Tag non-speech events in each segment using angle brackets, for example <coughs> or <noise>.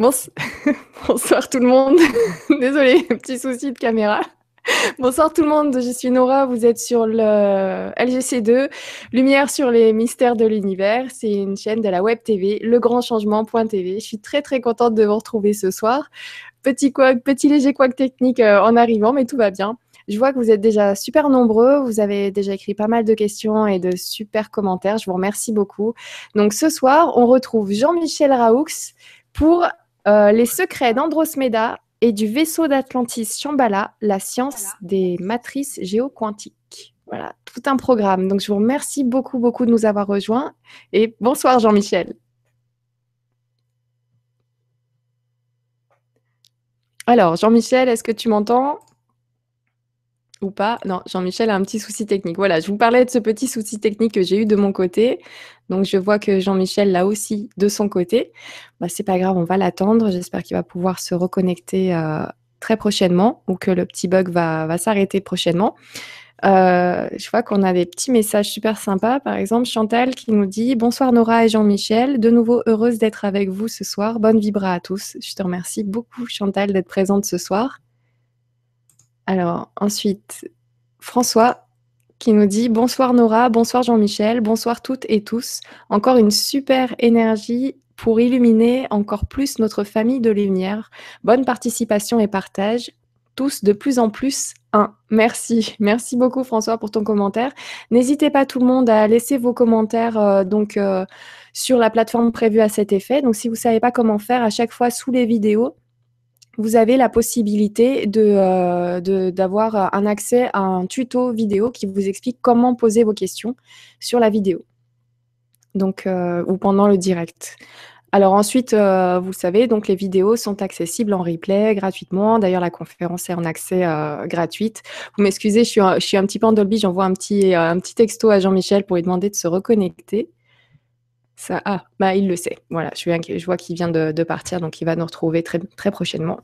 <laughs> Bonsoir tout le monde. <laughs> Désolée, <laughs> petit souci de caméra. Bonsoir tout le monde, je suis Nora, vous êtes sur le LGC2, Lumière sur les mystères de l'univers. C'est une chaîne de la web TV, legrandchangement.tv. Je suis très très contente de vous retrouver ce soir. Petit, petit léger couac technique euh, en arrivant, mais tout va bien. Je vois que vous êtes déjà super nombreux. Vous avez déjà écrit pas mal de questions et de super commentaires. Je vous remercie beaucoup. Donc ce soir, on retrouve Jean-Michel Raoux pour euh, les secrets d'Androsmeda et du vaisseau d'Atlantis Shambhala, la science des matrices géoquantiques. Voilà, tout un programme. Donc je vous remercie beaucoup, beaucoup de nous avoir rejoints. Et bonsoir Jean-Michel. Alors, Jean-Michel, est-ce que tu m'entends? Ou pas Non, Jean-Michel a un petit souci technique. Voilà, je vous parlais de ce petit souci technique que j'ai eu de mon côté. Donc, je vois que Jean-Michel l'a aussi de son côté. Bah, c'est pas grave, on va l'attendre. J'espère qu'il va pouvoir se reconnecter euh, très prochainement ou que le petit bug va, s'arrêter prochainement. Euh, je vois qu'on a des petits messages super sympas. Par exemple, Chantal qui nous dit Bonsoir Nora et Jean-Michel. De nouveau heureuse d'être avec vous ce soir. Bonne vibra à tous. Je te remercie beaucoup, Chantal, d'être présente ce soir. Alors, ensuite, François qui nous dit Bonsoir Nora, bonsoir Jean-Michel, bonsoir toutes et tous. Encore une super énergie pour illuminer encore plus notre famille de lumière. Bonne participation et partage. Tous de plus en plus un. Merci. <laughs> Merci beaucoup François pour ton commentaire. N'hésitez pas tout le monde à laisser vos commentaires euh, donc euh, sur la plateforme prévue à cet effet. Donc si vous ne savez pas comment faire à chaque fois sous les vidéos, vous avez la possibilité euh, d'avoir un accès à un tuto vidéo qui vous explique comment poser vos questions sur la vidéo. Donc, euh, ou pendant le direct. Alors ensuite, euh, vous savez, donc les vidéos sont accessibles en replay gratuitement. D'ailleurs, la conférence est en accès gratuite. Vous m'excusez, je suis, un, petit peu Dolby. J'envoie un petit, un petit texto à Jean-Michel pour lui demander de se reconnecter. Ah, bah, il le sait. Voilà, je, je vois qu'il vient de, partir, donc il va nous retrouver très, très prochainement.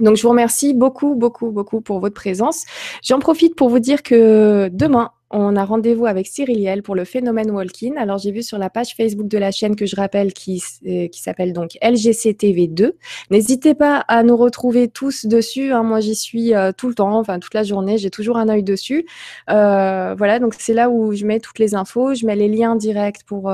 Donc, je vous remercie beaucoup, beaucoup, beaucoup pour votre présence. J'en profite pour vous dire que demain, on a rendez-vous avec Cyriliel pour le phénomène walk-in. Alors, j'ai vu sur la page Facebook de la chaîne que je rappelle qui, euh, qui s'appelle donc LGCTV2. N'hésitez pas à nous retrouver tous dessus. Hein. Moi, j'y suis euh, tout le temps, enfin toute la journée. J'ai toujours un œil dessus. Euh, voilà, donc c'est là où je mets toutes les infos. Je mets les liens directs pour,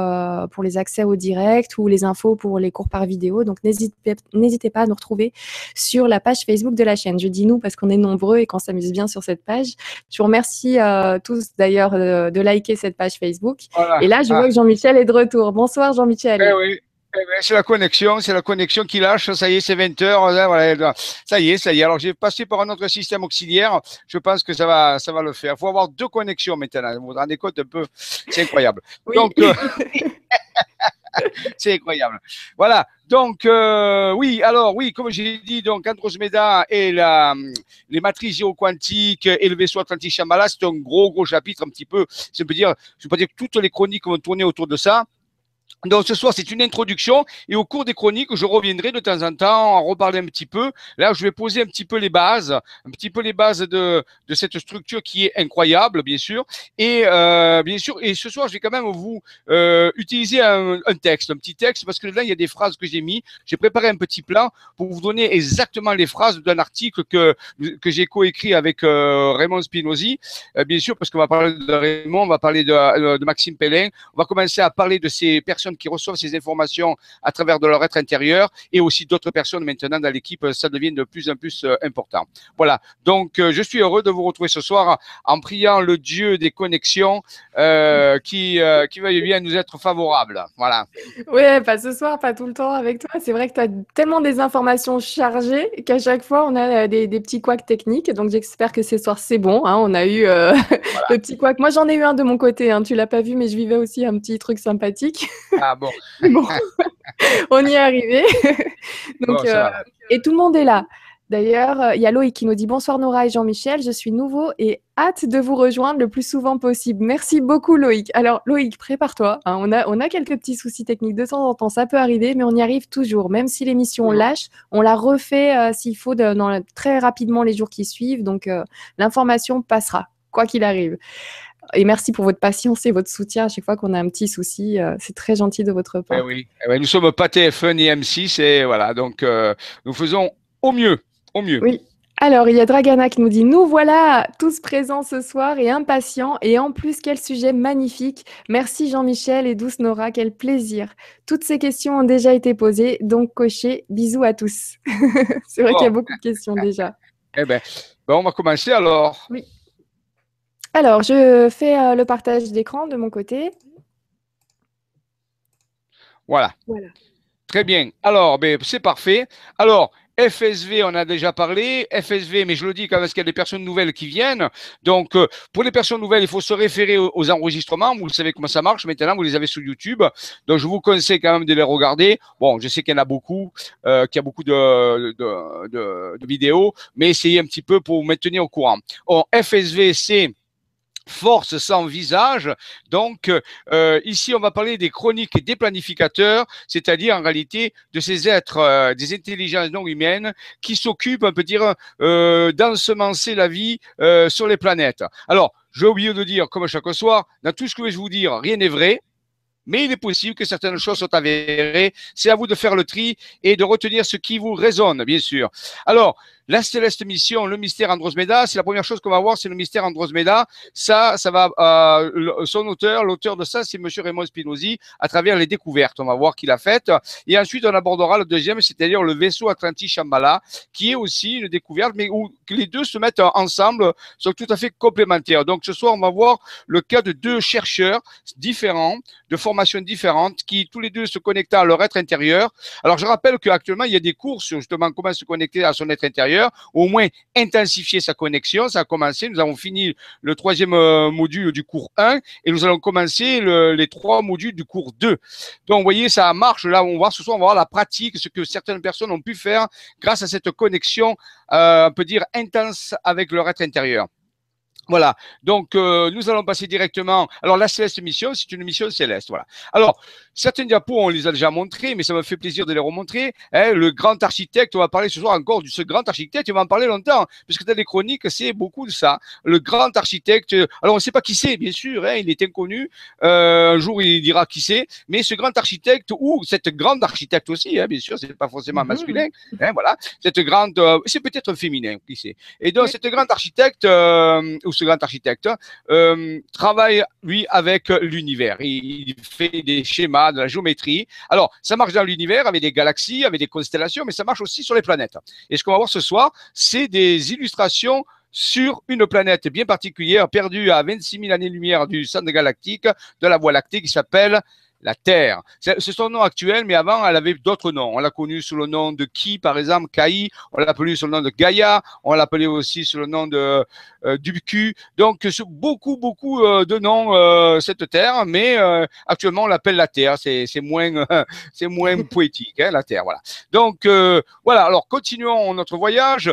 pour les accès au direct ou les infos pour les cours par vidéo. Donc, n'hésitez pas à nous retrouver sur la page Facebook de la chaîne. Je dis nous parce qu'on est nombreux et qu'on s'amuse bien sur cette page. Je vous remercie tous d'ailleurs de, liker cette page Facebook. Et là, je vois ah. que Jean-Michel est de retour. Bonsoir Jean-Michel. Eh oui. Eh ben, c'est la connexion, c'est la connexion qui lâche. Ça y est, c'est 20 heures. Voilà, ça y est, ça y est. Alors j'ai passé par un autre système auxiliaire. Je pense que ça va, ça va le faire. Il faut avoir deux connexions maintenant. Vous vous rendez compte un peu C'est incroyable. Donc, euh, <laughs> <laughs> c'est incroyable. Voilà. Donc, euh, oui, alors, oui, comme j'ai dit, donc, Andromeda et la, les matrices géoquantiques et le vaisseau Atlantique Shambhala, c'est un gros, gros chapitre, un petit peu. Je peux dire, je peux dire que toutes les chroniques vont tourner autour de ça. Donc ce soir, c'est une introduction et au cours des chroniques, je reviendrai de temps en temps en reparler un petit peu. Là, je vais poser un petit peu les bases, un petit peu les bases de, de cette structure qui est incroyable, bien sûr. Et euh, bien sûr, et ce soir, je vais quand même vous euh, utiliser un, un, texte, un petit texte, parce que là, il y a des phrases que j'ai mis. J'ai préparé un petit plan pour vous donner exactement les phrases d'un article que que j'ai coécrit avec euh, Raymond Spinozzi, euh, bien sûr, parce qu'on va parler de Raymond, on va parler de, euh, de Maxime Pellin, on va commencer à parler de ces qui reçoivent ces informations à travers de leur être intérieur et aussi d'autres personnes maintenant dans l'équipe, ça devient de plus en plus euh, important. Voilà. Donc, euh, je suis heureux de vous retrouver ce soir en priant le Dieu des connexions euh, qui, euh, qui veuille bien nous être favorable. Voilà. Oui, pas ce soir, pas tout le temps avec toi. C'est vrai que tu as tellement des informations chargées qu'à chaque fois, on a des, des petits couacs techniques. Donc, j'espère que ce soir, c'est bon. Hein. On a eu <laughs> le petit couac. Moi, j'en ai eu un de mon côté. Hein. Tu l'as pas vu, mais je vivais aussi un petit truc sympathique. Ah <laughs> bon. on y est arrivé. <laughs> Donc, euh, et tout le monde est là. D'ailleurs, il y a Loïc qui nous dit bonsoir Nora et Jean-Michel, je suis nouveau et hâte de vous rejoindre le plus souvent possible. Merci beaucoup Loïc. Alors Loïc, prépare-toi. Hein. on, a, on a quelques petits soucis techniques de temps en temps, ça peut arriver, mais on y arrive toujours. Même si l'émission lâche, on la refait euh, s'il faut dans très rapidement les jours qui suivent. Donc euh, l'information passera, quoi qu'il arrive. Et merci pour votre patience et votre soutien à chaque fois qu'on a un petit souci. c'est très gentil de votre part. Eh oui, eh nous sommes pas TF1 ni M6 et voilà, donc nous faisons au mieux, au mieux. Oui. Alors, il y a Dragana qui nous dit Nous voilà tous présents ce soir et impatients. Et en plus, quel sujet magnifique. Merci Jean-Michel et douce Nora, quel plaisir. Toutes ces questions ont déjà été posées, donc cochez. Bisous à tous. <laughs> C'est vrai qu'il y a beaucoup de questions déjà. Eh bien, ben, on va commencer alors. Oui. Alors, je fais euh, le partage d'écran de mon côté. Voilà. Voilà. Très bien. Alors, ben, c'est parfait. Alors, FSV, on a déjà parlé. FSV, mais je le dis quand même, parce qu'il y a des personnes nouvelles qui viennent. Donc, euh, pour les personnes nouvelles, il faut se référer aux, enregistrements. Vous savez comment ça marche. Maintenant, vous les avez sur YouTube. Donc, je vous conseille quand même de les regarder. Bon, je sais qu'il y en a beaucoup, euh, qu'il y a beaucoup de, de, de, de, vidéos, mais essayez un petit peu pour vous maintenir au courant. Bon, FSV, c'est force sans visage. Donc euh, ici, on va parler des chroniques des planificateurs, c'est-à-dire en réalité de ces êtres, euh, des intelligences non humaines qui s'occupent, on peut dire, euh, d'ensemencer la vie sur les planètes. Alors, j'ai oublié de dire, comme chaque soir, dans tout ce que je vais vous dire, rien n'est vrai. Mais il est possible que certaines choses soient avérées. C'est à vous de faire le tri et de retenir ce qui vous résonne, bien sûr. Alors, la céleste mission, le mystère Androsmeda, c'est la première chose qu'on va voir, c'est le mystère Androsmeda. Ça, ça va, euh, son auteur, l'auteur de ça, c'est Monsieur Raymond Spinozzi, à travers les découvertes. On va voir qu'il a faites. Et ensuite, on abordera le deuxième, c'est-à-dire le vaisseau Atlantis Shambhala, qui est aussi une découverte, mais où les deux se mettent ensemble, sont tout à fait complémentaires. Donc, ce soir, on va voir le cas de deux chercheurs différents, de formations différentes, qui tous les deux se connectent à leur être intérieur. Alors, je rappelle qu'actuellement, il y a des cours sur justement comment se connecter à son être intérieur au moins intensifier sa connexion. Ça a commencé, nous avons fini le troisième euh, module du cours 1 et nous allons commencer les trois modules du cours 2. Donc, vous voyez, ça marche. Là, on va ce soir, on va voir la pratique, ce que certaines personnes ont pu faire grâce à cette connexion, euh, on peut dire, intense avec leur être intérieur. Voilà, donc euh, nous allons passer directement. Alors la céleste mission, c'est une mission céleste. Voilà. Alors certaines diapos, on les a déjà montrées, mais ça me fait plaisir de les remontrer. Hein, le grand architecte, on va parler ce soir encore de ce grand architecte. On va en parler longtemps, puisque dans les chroniques, c'est beaucoup de ça. Le grand architecte. Alors on ne sait pas qui c'est, bien sûr. Hein, il est inconnu. Euh, un jour, il dira qui c'est. Mais ce grand architecte ou cette grande architecte aussi, hein, bien sûr, c'est pas forcément mhm. masculin. Hein, voilà, cette grande, euh, c'est peut-être féminin, qui sait. Et donc cette grande architecte euh, ce grand architecte, euh, travaille, lui, avec l'univers. Il, fait des schémas, de la géométrie. Alors, ça marche dans l'univers avec des galaxies, avec des constellations, mais ça marche aussi sur les planètes. Et ce qu'on va voir ce soir, c'est des illustrations sur une planète bien particulière, perdue à 26 000 années-lumière du centre galactique de la Voie lactée, qui s'appelle la Terre. C'est son nom actuel, mais avant, elle avait d'autres noms. On l'a connue sous le nom de Ki, par exemple, Kai. On l'a appelée sous le nom de Gaïa. On l'appelait aussi sous le nom de euh, Dubu. Donc, beaucoup, beaucoup euh, de noms, euh, cette Terre, mais euh, actuellement, on l'appelle la Terre. C'est moins, <laughs> c'est moins poétique, hein, la Terre. Voilà. Donc, voilà. Alors, continuons notre voyage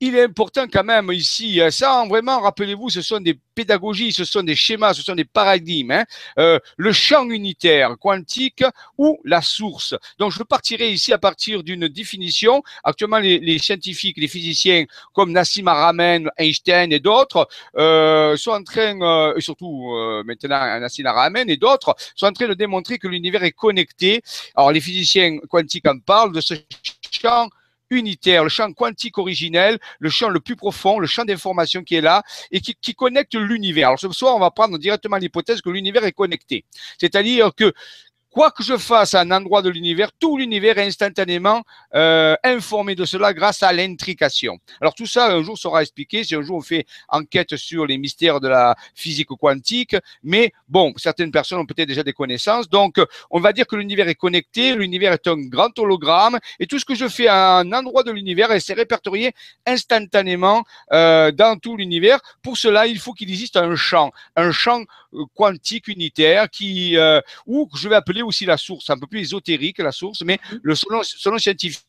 il est important quand même ici, ça vraiment, rappelez-vous, ce sont des pédagogies, ce sont des schémas, ce sont des paradigmes. Hein. Euh, le champ unitaire quantique ou la source. Donc je partirai ici à partir d'une définition. Actuellement, les, scientifiques, les physiciens comme Nassim Haramein, Einstein et d'autres euh, sont en train, euh, et surtout euh, maintenant Nassim Haramein et d'autres, sont en train de démontrer que l'univers est connecté. Alors les physiciens quantiques en parlent de ce champ unitaire, le champ quantique originel, le champ le plus profond, le champ d'information qui est là et qui, qui connecte l'univers. Alors ce soir, on va prendre directement l'hypothèse que l'univers est connecté. C'est-à-dire que quoi que je fasse à un endroit de l'univers, tout l'univers est instantanément euh, informé de cela grâce à l'intrication. Alors tout ça, un jour, sera expliqué si un jour on fait enquête sur les mystères de la physique quantique. Mais bon, certaines personnes ont peut-être déjà des connaissances. Donc, on va dire que l'univers est connecté, l'univers est un grand hologramme, et tout ce que je fais à un endroit de l'univers, c'est répertorié instantanément euh, dans tout l'univers. Pour cela, il faut qu'il existe un champ, un champ quantique unitaire qui, euh, ou je vais appeler aussi la source, un peu plus ésotérique la source, mais mhm. le selon, scientifique,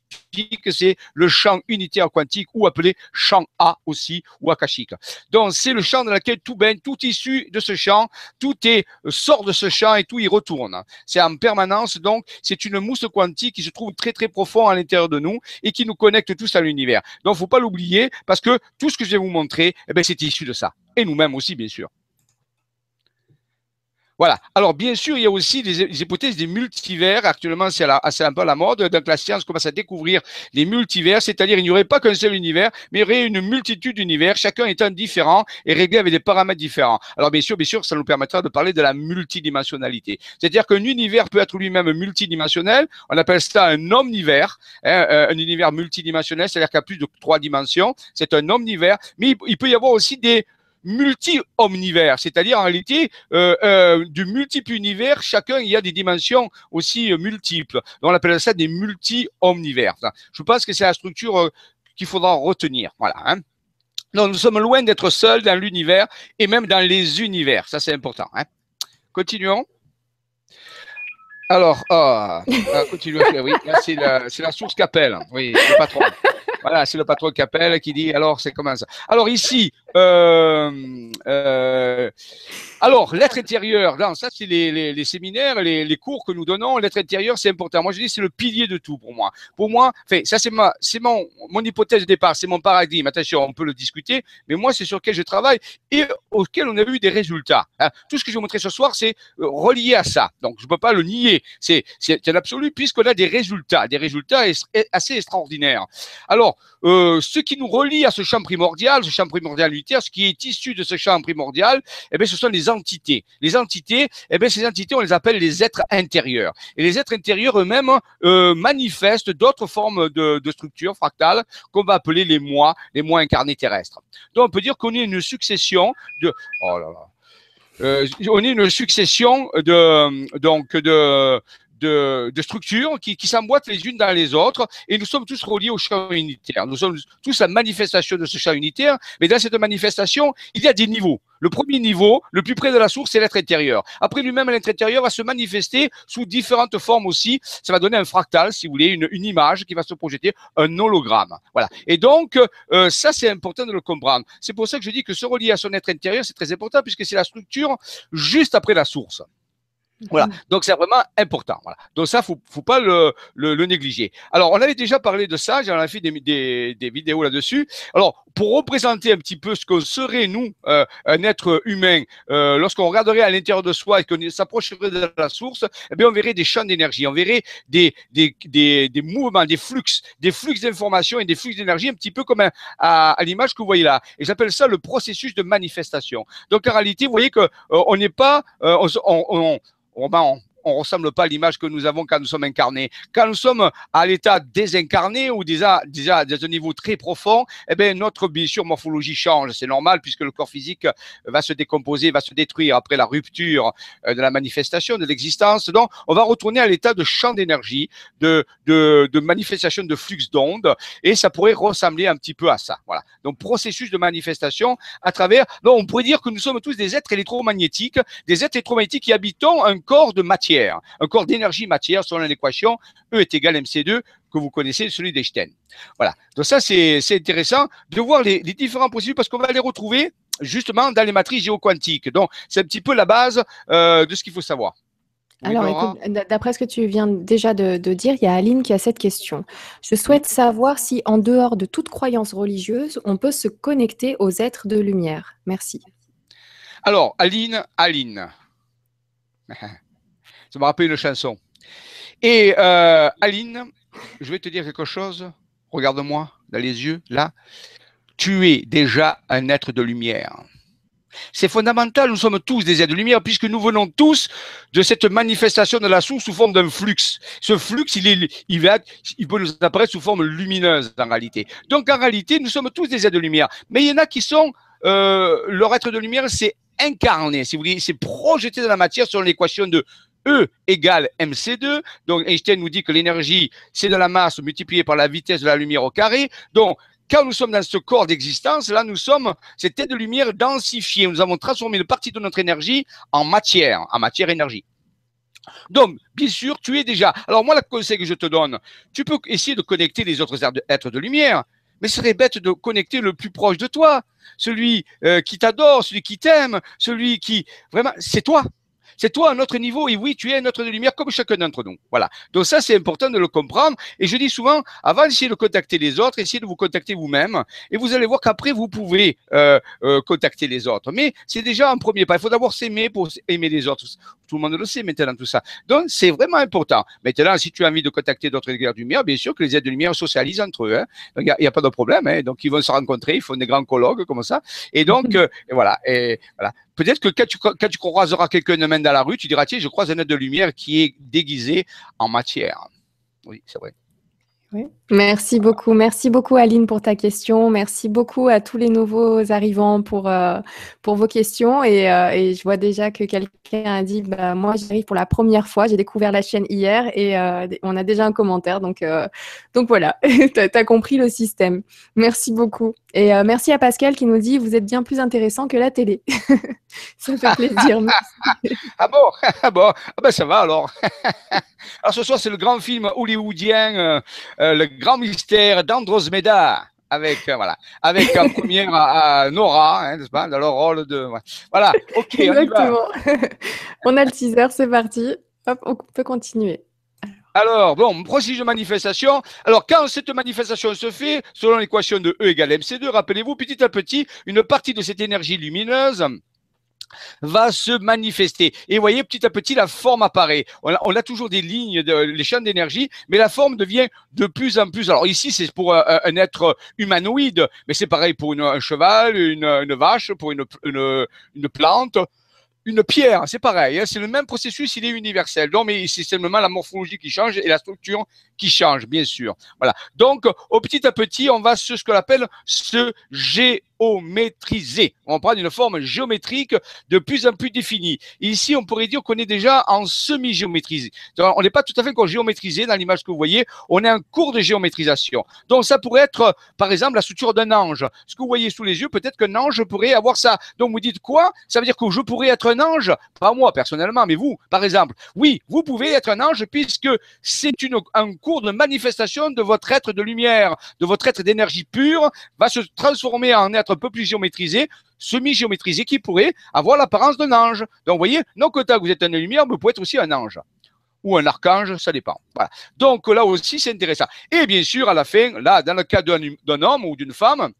c'est le champ unitaire quantique ou appelé champ A aussi ou akashique. Donc c'est le champ dans lequel tout baigne, tout issu de ce champ, tout est euh, sort de ce champ et tout y retourne. C'est en permanence, donc c'est une mousse quantique qui se trouve très très profond à l'intérieur de nous et qui nous connecte tous à l'univers. Donc faut pas l'oublier parce que tout ce que je vais vous montrer, eh ben, c'est issu de ça. Et nous-mêmes aussi, bien sûr. Voilà. Alors, bien sûr, il y a aussi des, hypothèses des multivers. Actuellement, c'est un peu la mode. Donc, la science commence à découvrir les multivers, c'est-à-dire il n'y aurait pas qu'un seul univers, mais il y aurait une multitude d'univers, chacun étant différent et réglé avec des paramètres différents. Alors, bien sûr, bien sûr, ça nous permettra de parler de la multidimensionnalité. C'est-à-dire qu'un univers peut être lui-même multidimensionnel. On appelle ça un omnivers, hein, euh, un univers multidimensionnel, c'est-à-dire qu'il y a plus de trois dimensions. C'est un omnivers, mais il peut y avoir aussi des multi-omnivers, c'est-à-dire en réalité euh, euh, du multiple univers, chacun il y a des dimensions aussi euh, multiples. Donc on appelle ça des multi-omnivers. Je pense que c'est la structure euh, qu'il faudra retenir. Voilà. Hein. Donc nous sommes loin d'être seuls dans l'univers et même dans les univers. Ça c'est important. Hein. Continuons. Alors. Oui, c'est la, la, source qu'appelle. Oui, le patron. Voilà, c'est le patron qui appelle, qui dit alors c'est comment ça? Alors ici, euh, euh, alors l'être intérieur, non, ça c'est les, séminaires, les, cours que nous donnons. L'être intérieur, c'est important. Moi, je dis c'est le pilier de tout pour moi. Pour moi, ça c'est mon, hypothèse de départ, c'est mon paradigme. Attention, on peut le discuter, mais moi c'est sur lequel je travaille et auquel on a eu des résultats. Hein. Tout ce que je vais vous montrer ce soir, c'est euh, relié à ça. Donc je peux pas le nier. C'est, c'est un absolu puisqu'on a des résultats, des résultats assez extraordinaires. Alors ce qui nous relie à ce champ primordial, ce champ primordial ce qui est issu de ce champ primordial, eh bien, ce sont les entités. Les entités, eh bien, ces entités, on les appelle les êtres intérieurs. Et les êtres intérieurs eux-mêmes euh, manifestent d'autres formes de, de structures fractales qu'on va appeler les moi, les moi incarnés terrestres. Donc, on peut dire qu'on est une succession de... Oh là là. Euh, on est une succession de donc de de, structures qui, s'emboîtent les unes dans les autres et nous sommes tous reliés au champ unitaire. Nous sommes tous la manifestation de ce champ unitaire, mais dans cette manifestation, il y a des niveaux. Le premier niveau, le plus près de la source, c'est l'être intérieur. Après lui-même, l'être intérieur va se manifester sous différentes formes aussi. Ça va donner un fractal, si vous voulez, une, une image qui va se projeter, un hologramme. Voilà. Et donc, euh, ça, c'est important de le comprendre. C'est pour ça que je dis que se relier à son être intérieur, c'est très important puisque c'est la structure juste après la source. Voilà, mmh. donc c'est vraiment important. Voilà. Donc ça, faut, faut pas le, le, le, négliger. Alors, on avait déjà parlé de ça, j'en ai fait des, des, des vidéos là-dessus. Alors, pour représenter un petit peu ce qu'on serait nous, euh, un être humain, euh, lorsqu'on regarderait à l'intérieur de soi et qu'on s'approcherait de la source, eh bien, on verrait des champs d'énergie, on verrait des, des, des, des mouvements, des flux, des flux d'informations et des flux d'énergie, un petit peu comme à, à l'image que vous voyez là. Et j'appelle ça le processus de manifestation. Donc, en réalité, vous voyez que euh, on n'est pas, euh, on, on on, on ressemble pas à l'image que nous avons quand nous sommes incarnés. Quand nous sommes à l'état désincarné ou déjà, déjà un niveau très profond, eh bien, notre, bien sûr, morphologie change. C'est normal puisque le corps physique va se décomposer, va se détruire après la rupture euh, de la manifestation, de l'existence. Donc, on va retourner à l'état de champ d'énergie, de, de, de manifestation de flux d'ondes et ça pourrait ressembler un petit peu à ça. Voilà. Donc, processus de manifestation à travers, donc, on pourrait dire que nous sommes tous des êtres électromagnétiques, des êtres électromagnétiques qui habitons un corps de matière un corps d'énergie matière selon l'équation E est égal mc2 que vous connaissez, celui d'Einstein. Voilà. Donc ça, c'est intéressant de voir les, différents possibles parce qu'on va les retrouver justement dans les matrices géoquantiques. Donc, c'est un petit peu la base euh, de ce qu'il faut savoir. Alors, d'après ce que tu viens déjà de, dire, il y a Aline qui a cette question. Je souhaite savoir si, en dehors de toute croyance religieuse, on peut se connecter aux êtres de lumière. Merci. Alors, Aline, Aline. <laughs> Ça me rappelle une chanson. Et euh, Aline, je vais te dire quelque chose. Regarde-moi dans les yeux, là. Tu es déjà un être de lumière. C'est fondamental, nous sommes tous des êtres de lumière puisque nous venons tous de cette manifestation de la source sous forme d'un flux. Ce flux, il, va, il peut nous apparaître sous forme lumineuse en réalité. Donc en réalité, nous sommes tous des êtres de lumière. Mais il y en a qui sont, euh, leur être de lumière, c'est incarné, si vous voulez, c'est projeté dans la matière selon l'équation de E égale mc2. Donc Einstein nous dit que l'énergie, c'est de la masse multipliée par la vitesse de la lumière au carré. Donc quand nous sommes dans ce corps d'existence, là, nous sommes cette de lumière densifiée. Nous avons transformé une partie de notre énergie en matière, en matière-énergie. Donc, bien sûr, tu es déjà. Alors, moi, le conseil que je te donne, tu peux essayer de connecter les autres êtres de lumière, mais ce serait bête de connecter le plus proche de toi, celui euh, qui t'adore, celui qui t'aime, celui qui. Vraiment, c'est toi. C'est toi à un autre niveau et oui, tu es un autre de lumière comme chacun d'entre nous. Voilà. Donc ça, c'est important de le comprendre. Et je dis souvent, avant d'essayer de contacter les autres, essayez de vous contacter vous-même et vous allez voir qu'après, vous pouvez euh, euh, contacter les autres. Mais c'est déjà un premier pas. Il faut d'abord s'aimer pour aimer les autres. Tout le monde le sait maintenant, tout ça. Donc, c'est vraiment important. Maintenant, si tu as envie de contacter d'autres êtres de lumière, bien sûr que les êtres de lumière socialisent entre eux. Hein. Il n'y a, pas de problème. Hein. Donc, ils vont se rencontrer, ils font des grands colloques comme ça. Et donc, <laughs> euh, voilà. Et voilà. Peut-être que quand tu, quand tu croiseras quelqu'un de main dans la rue, tu diras, tiens, je croise un être de lumière qui est déguisé en matière. Oui, c'est vrai. Merci beaucoup. Merci beaucoup, Aline, pour ta question. Merci beaucoup à tous les nouveaux arrivants pour, euh, pour vos questions. Et, euh, et, je vois déjà que quelqu'un a dit bah, Moi, j'arrive pour la première fois. J'ai découvert la chaîne hier et euh, on a déjà un commentaire. Donc, donc voilà, <laughs> tu as, compris le système. Merci beaucoup. Et merci à Pascal qui nous dit Vous êtes bien plus intéressant que la télé. <laughs> ça fait plaisir. <laughs> ah bon? <laughs> Ah bon? Ah ben ça va alors. alors ce soir, c'est le grand film hollywoodien. Euh, le grand mystère d'Androsmeda avec euh, voilà avec en première à, Nora hein, n'est-ce pas? Dans le rôle de voilà ok Exactement. on, a le teaser c'est parti hop on peut continuer alors, bon, processus de manifestation. Alors, quand cette manifestation se fait, selon l'équation de E égale MC2, rappelez-vous, petit à petit, une partie de cette énergie lumineuse va se manifester. Et vous voyez, petit à petit, la forme apparaît. On a, toujours des lignes, les champs d'énergie, mais la forme devient de plus en plus. Alors ici, c'est pour un, être humanoïde, mais c'est pareil pour un cheval, une, vache, pour une plante une pierre, c'est pareil, hein, c'est le même processus, il est universel. Donc, mais c'est seulement la morphologie qui change et la structure qui change, bien sûr. Voilà. Donc, au petit à petit, on va sur ce qu'on appelle se géométriser. On prend une forme géométrique de plus en plus définie. ici, on pourrait dire qu'on est déjà en semi-géométrisé. On n'est pas tout à fait encore géométrisé dans l'image que vous voyez, on est en cours de géométrisation. Donc, ça pourrait être, par exemple, la structure d'un ange. Ce que vous voyez sous les yeux, peut-être qu'un ange pourrait avoir ça. Donc, vous dites quoi? Ça veut dire que je pourrais être un ange? Pas moi, personnellement, mais vous, par exemple. Oui, vous pouvez être un ange puisque c'est un cours de manifestation de votre être de lumière, de votre être d'énergie pure, va se transformer en être un peu plus géométrisé, semi-géométrisé, qui pourrait avoir l'apparence d'un ange. Donc, vous voyez, non que vous êtes un lumière, mais vous pouvez être aussi un ange ou un archange, ça dépend. Donc là aussi, c'est intéressant. Et bien sûr, à la fin, là, dans le cas d'un homme ou d'une femme,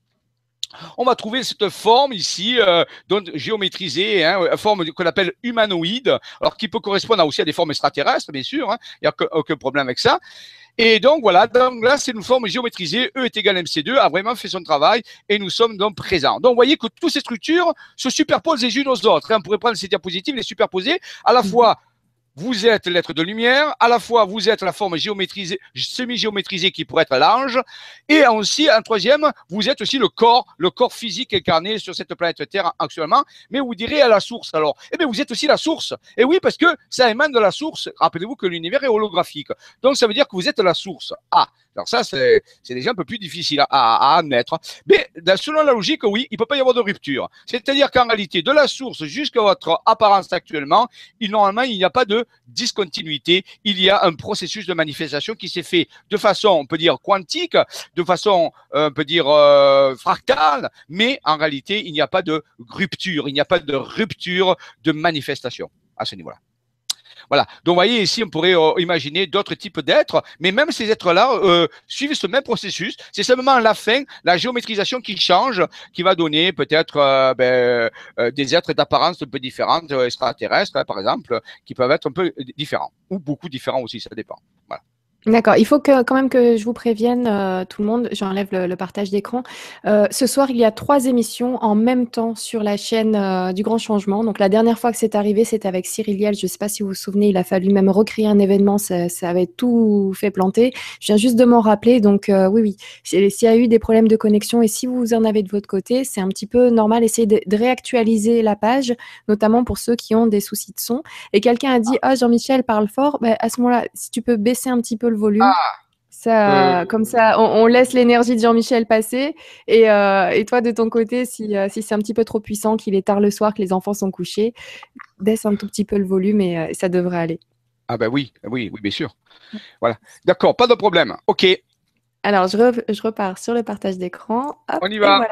on va trouver cette forme ici, euh, donc géométrisée, hein, forme qu'on appelle humanoïde, alors qui peut correspondre aussi à des formes extraterrestres, bien sûr, hein, il n'y a aucun problème avec ça. Et donc voilà, donc là c'est une forme géométrisée, E est égal à MC2, a vraiment fait son travail et nous sommes donc présents. Donc vous voyez que toutes ces structures se superposent les unes aux autres. Hein. On pourrait prendre ces diapositives, les superposer à la mhm. fois vous êtes l'être de lumière, à la fois vous êtes la forme géométrisée, semi-géométrisée qui pourrait être l'ange, et aussi, un troisième, vous êtes aussi le corps, le corps physique incarné sur cette planète Terre actuellement, mais vous direz à la source alors. Eh bien, vous êtes aussi la source. Et oui, parce que ça émane de la source. Rappelez-vous que l'univers est holographique. Donc, ça veut dire que vous êtes la source. Ah, alors ça, c'est déjà un peu plus difficile à, admettre. Mais selon la logique, oui, il ne peut pas y avoir de rupture. C'est-à-dire qu'en réalité, de la source jusqu'à votre apparence actuellement, il, normalement, il n'y a pas de discontinuité. Il y a un processus de manifestation qui s'est fait de façon, on peut dire, quantique, de façon, euh, on peut dire, euh, fractale, mais en réalité, il n'y a pas de rupture. Il n'y a pas de rupture de manifestation à ce niveau-là. Voilà. Donc, vous voyez, ici, on pourrait euh, imaginer d'autres types d'êtres, mais même ces êtres-là euh, suivent ce même processus. C'est seulement à la fin, la géométrisation qui change, qui va donner peut-être euh, ben, des êtres d'apparence un peu différentes, extraterrestres, hein, par exemple, qui peuvent être un peu différents, ou beaucoup différents aussi, ça dépend. D'accord. Il faut que, quand même que je vous prévienne, euh, tout le monde, j'enlève le, partage d'écran. Euh, ce soir, il y a trois émissions en même temps sur la chaîne euh, du Grand Changement. Donc, la dernière fois que c'est arrivé, c'était avec Cyril Liel. Je ne sais pas si vous vous souvenez, il a fallu même recréer un événement. Ça, ça avait tout fait planter. Je viens juste de m'en rappeler. Donc, oui, oui. S'il y a eu des problèmes de connexion et si vous en avez de votre côté, c'est un petit peu normal. Essayez de, réactualiser la page, notamment pour ceux qui ont des soucis de son. Et quelqu'un a dit Ah, Jean-Michel parle fort. Ben, à ce moment-là, si tu peux baisser un petit peu le volume. Ah. Ça, euh. Comme ça, on, laisse l'énergie de Jean-Michel passer. Et, euh, et, toi, de ton côté, si, euh, si c'est un petit peu trop puissant, qu'il est tard le soir, que les enfants sont couchés, baisse un tout petit peu le volume et ça devrait aller. Ah ben oui, oui, oui, bien sûr. Voilà. D'accord, pas de problème. OK. Alors, je, je repars sur le partage d'écran. On y va.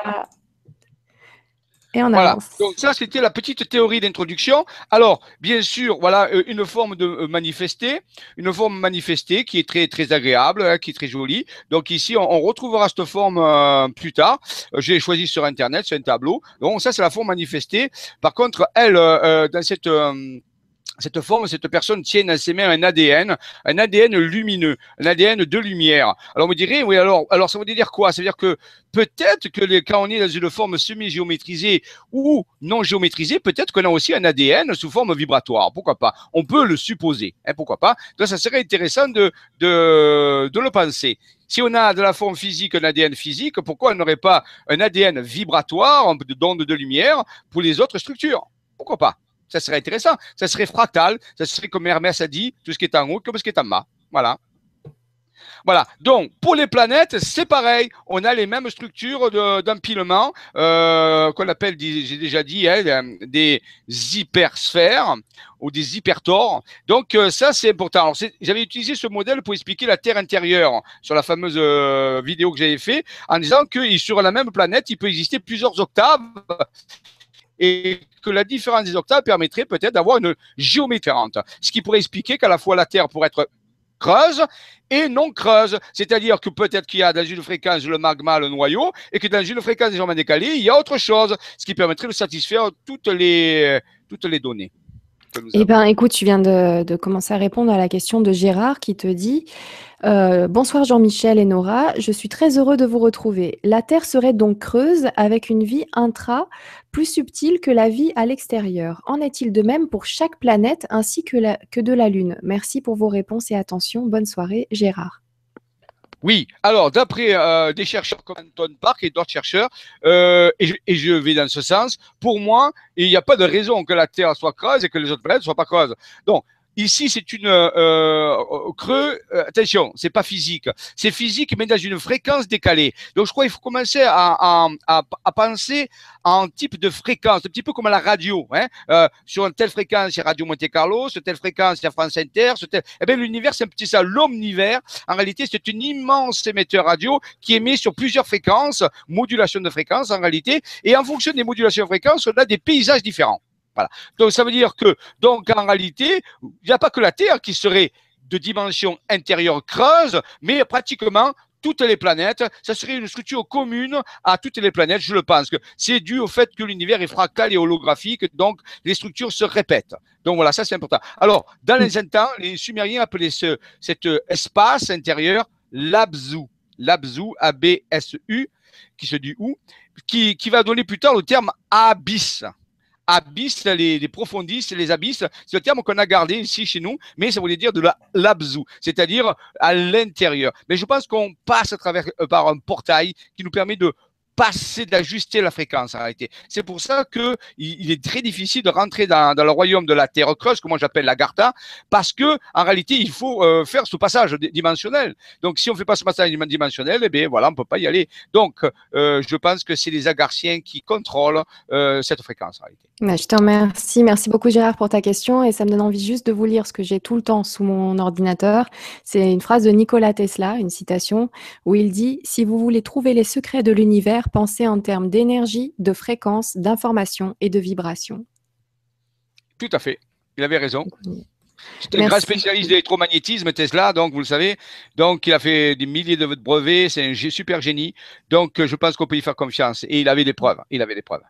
Et on Voilà. avance. Donc ça, c'était la petite théorie d'introduction. Alors, bien sûr, voilà euh, une forme de euh, manifester, une forme manifestée qui est très très agréable, hein, qui est très jolie. Donc ici, on, on retrouvera cette forme euh, plus tard. Euh, J'ai choisi sur internet, sur un tableau. Donc ça, c'est la forme manifestée. Par contre, elle, euh, dans cette euh, cette forme, cette personne tient dans ses mains un ADN, un ADN lumineux, un ADN de lumière. Alors on me dirait, oui, alors, alors ça veut dire quoi? Ça veut dire que peut-être que quand on est dans une forme semi-géométrisée ou non géométrisée, peut-être qu'on a aussi un ADN sous forme vibratoire. Pourquoi pas? On peut le supposer. Hein, pourquoi pas? Donc ça serait intéressant de, de, de le penser. Si on a de la forme physique un ADN physique, pourquoi on n'aurait pas un ADN vibratoire, d'onde de lumière, pour les autres structures? Pourquoi pas? Ça serait intéressant. Ça serait fractal. Ça serait comme Hermès a dit, tout ce qui est en haut comme ce qui est en bas. Voilà. Voilà. Donc, pour les planètes, c'est pareil. On a les mêmes structures de- d'empilement euh, qu'on appelle, j'ai déjà dit, hein, des hypersphères ou des hypertors. Donc, euh, ça, c'est important. J'avais utilisé ce modèle pour expliquer la Terre intérieure sur la fameuse euh, vidéo que j'avais fait en disant que sur la même planète, il peut exister plusieurs octaves et que la différence des octaves permettrait peut-être d'avoir une géométrie différente. Ce qui pourrait expliquer qu'à la fois la Terre pourrait être creuse et non creuse. C'est-à-dire que peut-être qu'il y a dans une fréquence le magma, le noyau, et que dans une fréquence légèrement décalée, il y a autre chose, ce qui permettrait de satisfaire toutes les, toutes les données. Eh bien, écoute, tu viens de, de commencer à répondre à la question de Gérard qui te dit euh, Bonsoir Jean-Michel et Nora, je suis très heureux de vous retrouver. La Terre serait donc creuse avec une vie intra plus subtile que la vie à l'extérieur. En est-il de même pour chaque planète ainsi que, de la Lune? Merci pour vos réponses et attention. Bonne soirée, Gérard. Oui, alors d'après euh, des chercheurs comme Anton Park et d'autres chercheurs, euh, et, je, et vais dans ce sens, pour moi, il n'y a pas de raison que la Terre soit creuse et que les autres planètes ne soient pas creuses. Donc, ici, c'est une euh, euh, creux, euh, attention, c'est pas physique, c'est physique, mais dans une fréquence décalée. Donc, je crois qu'il faut commencer à, à, à, à penser en type de fréquence, un petit peu comme à la radio. Hein? Euh, sur une telle fréquence, a Radio Monte Carlo, sur telle fréquence, a France Inter, sur telle... Eh bien, l'univers, c'est un petit ça, l'omnivers. En réalité, c'est un immense émetteur radio qui émet sur plusieurs fréquences, modulation de fréquences en réalité, et en fonction des modulations de fréquences, on a des paysages différents. Donc, ça veut dire que, donc, en réalité, il n'y a pas que la Terre qui serait de dimension intérieure creuse, mais pratiquement toutes les planètes, ça serait une structure commune à toutes les planètes, je le pense c'est dû au fait que l'univers est fractal et holographique, donc les structures se répètent. Donc voilà, ça c'est important. Alors, dans les temps, les Sumériens appelaient ce, cet euh, espace intérieur l'Abzu, l'Abzu, A-B-S-U, qui se dit où, qui, qui va donner plus tard le terme abysse. Abysse, les, les profondisses, les abysses, c'est le terme qu'on a gardé ici chez nous, mais ça voulait dire de la l'abzu, c'est-à-dire à l'intérieur. Mais je pense qu'on passe à travers euh, par un portail qui nous permet de passer, d'ajuster la fréquence en réalité. C'est pour ça que il, est très difficile de rentrer dans, le royaume de la Terre creuse, que moi j'appelle la Gartha, parce que en réalité il faut euh, faire ce passage dimensionnel. Donc si on fait pas ce passage dimensionnel, eh bien voilà, on peut pas y aller. Donc euh, je pense que c'est les Agarciens qui contrôlent euh, cette fréquence en réalité. Bah, je te remercie. Merci beaucoup Gérard pour ta question et ça me donne envie juste de vous lire ce que j'ai tout le temps sous mon ordinateur. C'est une phrase de Nikola Tesla, une citation, où il dit Si vous voulez trouver les secrets de l'univers, pensez en termes d'énergie, de fréquence, d'information et de vibration. Tout à fait. Il avait raison. C'est un grand spécialiste d'électromagnétisme, Tesla, donc vous le savez. Donc il a fait des milliers de brevets, c'est un super génie. Donc je pense qu'on peut y faire confiance. Et il avait des preuves. Il avait des preuves.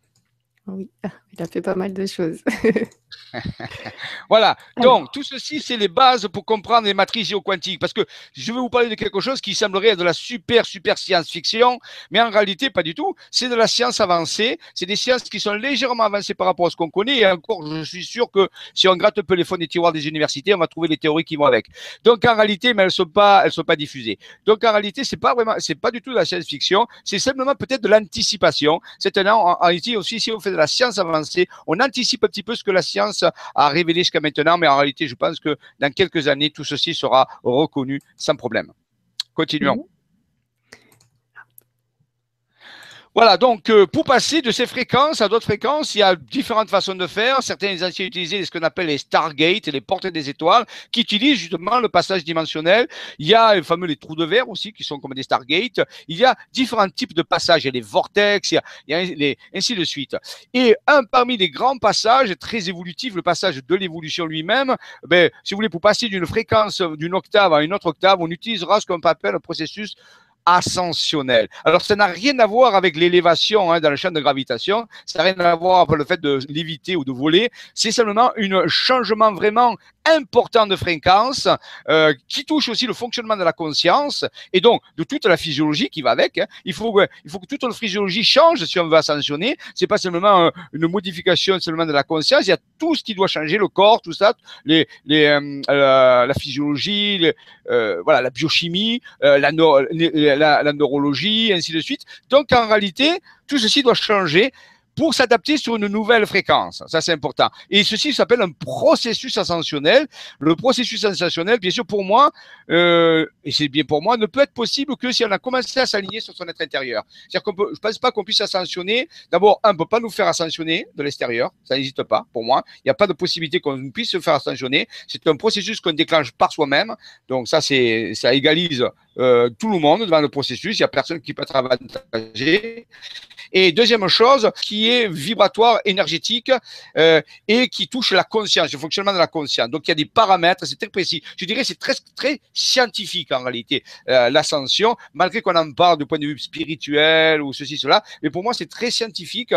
Oui, il a fait pas mal de choses. <laughs> <laughs> voilà. Donc, tout ceci, c'est les bases pour comprendre les matrices géoquantiques. Parce que je vais vous parler de quelque chose qui semblerait être de la super, super science-fiction, mais en réalité, pas du tout. C'est de la science avancée. C'est des sciences qui sont légèrement avancées par rapport à ce qu'on connaît. Et encore, je suis sûr que si on gratte un peu les fonds des tiroirs des universités, on va trouver les théories qui vont avec. Donc, en réalité, mais elles sont pas, elles sont pas diffusées. Donc, en réalité, c'est pas vraiment, c'est pas du tout de la science-fiction. C'est simplement peut-être de l'anticipation. C'est un, en réalité aussi, si on fait de la science avancée, on anticipe un petit peu ce que la science a révélé jusqu'à maintenant, mais en réalité, je pense que dans quelques années, tout ceci sera reconnu sans problème. Continuons. Mmh. Voilà, donc euh, pour passer de ces fréquences à d'autres fréquences, il y a différentes façons de faire. Certains anciens utilisaient ce qu'on appelle les Stargate, les portes des étoiles, qui utilisent justement le passage dimensionnel. Il y a les fameux les trous de verre aussi, qui sont comme des Stargate. Il y a différents types de passages. Il y a les vortex, il y a, ainsi de suite. Et un parmi les grands passages très évolutifs, le passage de l'évolution lui-même, ben, si vous voulez, pour passer d'une fréquence d'une octave à une autre octave, on utilisera ce qu'on appelle un processus ascensionnel. Alors, ça n'a rien à voir avec l'élévation hein, dans le champ de gravitation, ça n'a rien à voir avec le fait de léviter ou de voler, c'est seulement un changement vraiment important de fréquence euh, qui touche aussi le fonctionnement de la conscience et donc de toute la physiologie qui va avec. Hein. Il, faut que, il faut que toute la physiologie change si on veut ascensionner. C'est pas seulement euh, une modification seulement de la conscience, il y a tout ce qui doit changer, le corps, tout ça, les, les, euh, euh la physiologie, euh, voilà, la biochimie, la, la, la neurologie, ainsi de suite. Donc en réalité, tout ceci doit changer pour s'adapter sur une nouvelle fréquence. Ça, c'est important. Et ceci s'appelle un processus ascensionnel. Le processus ascensionnel, bien sûr, pour moi, euh, et c'est bien pour moi, ne peut être possible que si on a commencé à s'aligner sur son être intérieur. C'est-à-dire qu'on peut, je pense pas qu'on puisse ascensionner. D'abord, un, ne peut pas nous faire ascensionner de l'extérieur. Ça n'existe pas, pour moi. Il n'y a pas de possibilité qu'on puisse se faire ascensionner. C'est un processus qu'on déclenche par soi-même. Donc, ça, c'est, ça égalise euh, tout le monde dans le processus. Il n'y a personne qui peut être avantagé. Et deuxième chose, qui est vibratoire, énergétique euh, et qui touche la conscience, le fonctionnement de la conscience. Donc il y a des paramètres, c'est très précis. Je dirais c'est très très scientifique en réalité euh, l'ascension, malgré qu'on en parle du point de vue spirituel ou ceci cela. Mais pour moi c'est très scientifique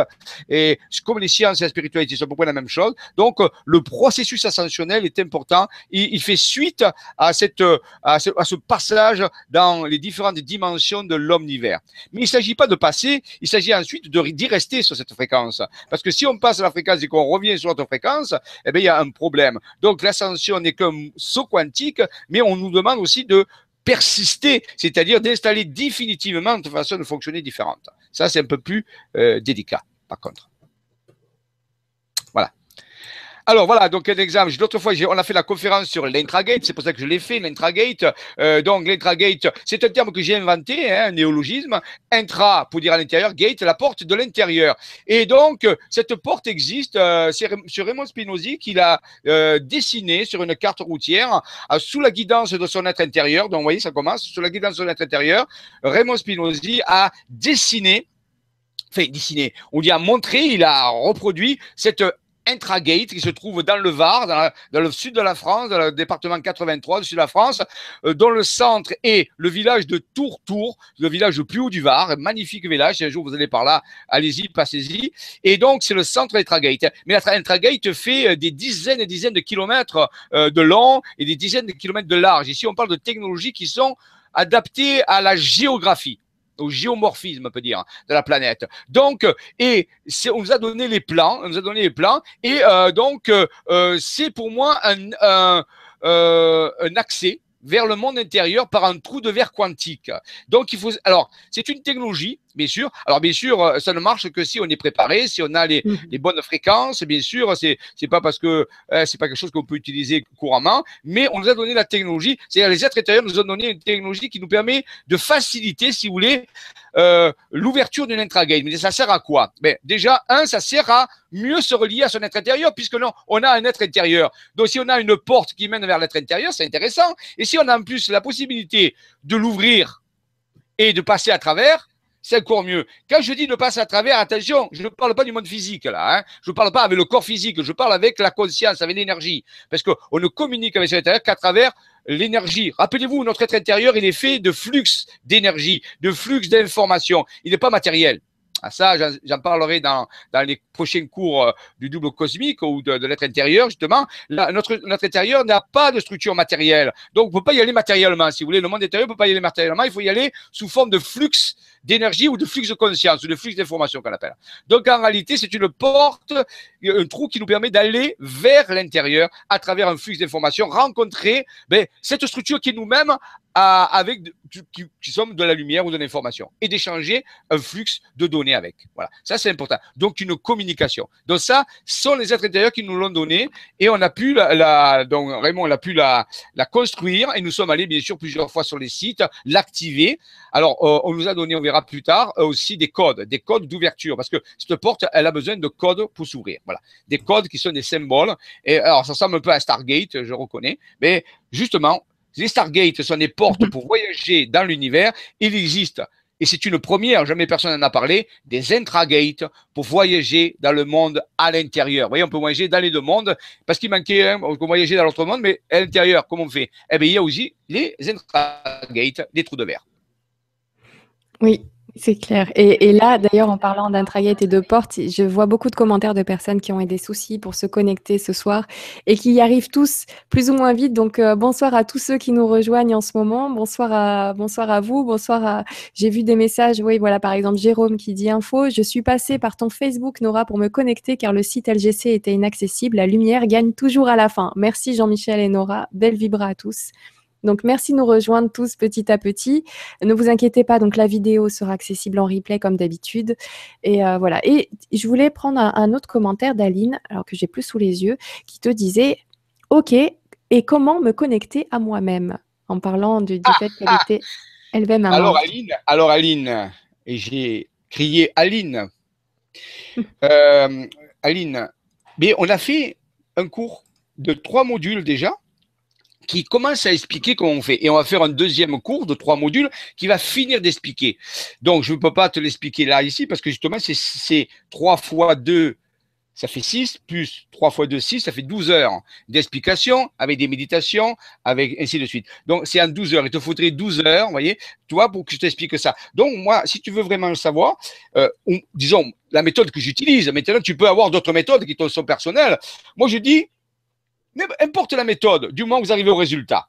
et comme les sciences et la spiritualité sont à peu près la même chose. Donc le processus ascensionnel est important. Il, il fait suite à cette à ce, à ce passage dans les différentes dimensions de l'omnivers. Mais il ne s'agit pas de passer, il s'agit ensuite d'y rester sur cette fréquence. Parce que si on passe à la fréquence et qu'on revient sur notre fréquence, eh bien, il y a un problème. Donc, l'ascension n'est qu'un saut quantique, mais on nous demande aussi de persister, c'est-à-dire d'installer définitivement notre façon de fonctionner différente. Ça, c'est un peu plus euh, délicat, par contre. Alors voilà, donc un exemple. L'autre fois, on a fait la conférence sur l'intragate, c'est pour ça que je l'ai fait, l'intragate. Euh, donc l'intragate, c'est un terme que j'ai inventé, hein, un néologisme. Intra, pour dire à l'intérieur, gate, la porte de l'intérieur. Et donc, cette porte existe, euh, c'est Raymond Spinozzi qui l'a euh, dessiné sur une carte routière sous la guidance de son être intérieur. Donc vous voyez, ça commence, sous la guidance de son être intérieur. Raymond Spinozzi a dessiné enfin dessiné, on dit a montré, il a reproduit cette Intragate, qui se trouve dans le Var, dans, le sud de la France, dans le département 83 du sud de la France, euh, dont le centre est le village de Tour-Tour, le village le plus haut du Var, magnifique village. Si un jour vous allez par là, allez-y, passez-y. Et donc, c'est le centre d'Intragate. Mais Intragate fait euh, des dizaines et dizaines de kilomètres euh, de long et des dizaines de kilomètres de large. Ici, on parle de technologies qui sont adaptées à la géographie au géomorphisme, on peut dire, de la planète. Donc, et on nous a donné les plans, on nous a donné les plans, et euh, donc euh, euh, c'est pour moi un, un, un accès vers le monde intérieur par un trou de verre quantique. Donc, il faut. Alors, c'est une technologie, bien sûr. Alors, bien sûr, euh, ça ne marche que si on est préparé, si on a les, mhm. les bonnes fréquences. Bien sûr, c'est c'est pas parce que euh, c'est pas quelque chose qu'on peut utiliser couramment, mais on nous a donné la technologie. C'est-à-dire, les êtres intérieurs nous ont donné une technologie qui nous permet de faciliter, si vous voulez, euh, l'ouverture d'une intragate. Mais ça sert à quoi? Ben, Déjà, un, ça sert à mieux se relier à son être intérieur, puisque non, on a un être intérieur. Donc, si on a une porte qui mène vers l'être intérieur, c'est intéressant. Et si on a en plus la possibilité de l'ouvrir et de passer à travers, c'est encore mieux. Quand je dis de passer à travers, attention, je ne parle pas du monde physique là. Hein. Je ne parle pas avec le corps physique, je parle avec la conscience, avec l'énergie. Parce qu'on ne communique avec cet intérieur qu'à travers l'énergie. Rappelez-vous, notre être intérieur, il est fait de flux d'énergie, de flux d'informations. Il n'est pas matériel. Ça, j'en parlerai dans, les prochains cours euh, du double cosmique ou de, de l'être intérieur, justement. notre, notre intérieur n'a pas de structure matérielle. Donc, on ne peut pas y aller matériellement. Si vous voulez, le monde intérieur ne peut pas y aller matériellement. Il faut y aller sous forme de flux d'énergie ou de flux de conscience ou de flux d'information qu'on appelle. Donc, en réalité, c'est une porte, un trou qui nous permet d'aller vers l'intérieur à travers un flux d'information, rencontrer ben, cette structure qui est nous-mêmes avec qui, qui, sont de la lumière ou de l'information et d'échanger un flux de données avec. Voilà, ça c'est important. Donc une communication. Donc ça sont les êtres intérieurs qui nous l'ont donné et on a pu la, la donc Raymond on a pu la, la construire et nous sommes allés bien sûr plusieurs fois sur les sites l'activer. Alors euh, on nous a donné, on verra plus tard euh, aussi des codes, des codes d'ouverture parce que cette porte elle a besoin de codes pour s'ouvrir. Voilà, des codes qui sont des symboles et alors ça ressemble un peu à Stargate, je reconnais, mais justement les Stargates sont des portes pour voyager dans l'univers. Il existe, et c'est une première, jamais personne n'en a parlé, des intragates pour voyager dans le monde à l'intérieur. Vous voyez, on peut voyager dans les deux mondes parce qu'il manquait un, on peut voyager dans l'autre monde, mais à l'intérieur, comment on fait Eh bien, il y a aussi les intragates, des trous de verre. Oui, c'est clair. Et, là, d'ailleurs, en parlant d'intragate et de porte, je vois beaucoup de commentaires de personnes qui ont eu des soucis pour se connecter ce soir et qui y arrivent tous plus ou moins vite. Donc, euh, bonsoir à tous ceux qui nous rejoignent en ce moment. Bonsoir à, bonsoir à vous. Bonsoir à. J'ai vu des messages. Oui, voilà, par exemple, Jérôme qui dit info. Je suis passé par ton Facebook, Nora, pour me connecter car le site LGC était inaccessible. La lumière gagne toujours à la fin. Merci Jean-Michel et Nora. Belle vibra à tous. Donc, merci de nous rejoindre tous petit à petit. Ne vous inquiétez pas, donc la vidéo sera accessible en replay comme d'habitude. Et euh, voilà. Et je voulais prendre un, autre commentaire d'Aline, alors que j'ai plus sous les yeux, qui te disait OK, et comment me connecter à moi-même? En parlant du, fait qu'elle ah, était elle-même Alors, Aline, alors, Aline, et j'ai crié Aline. <laughs> Euh, Aline, mais on a fait un cours de trois modules déjà qui commence à expliquer comment on fait. Et on va faire un deuxième cours de trois modules qui va finir d'expliquer. Donc, je ne peux pas te l'expliquer là, ici, parce que justement, c'est trois fois deux, ça fait 6, plus 3 fois 2, 6, ça fait 12 heures d'explication avec des méditations, avec ainsi de suite. Donc, c'est en 12 heures. Il te faudrait 12 heures, vous voyez, tu vois, pour que je t'explique ça. Donc, moi, si tu veux vraiment le savoir, euh, disons, la méthode que j'utilise, maintenant, tu peux avoir d'autres méthodes qui sont personnelles. Moi, je dis, mais importe la méthode, du moment où vous arrivez au résultat.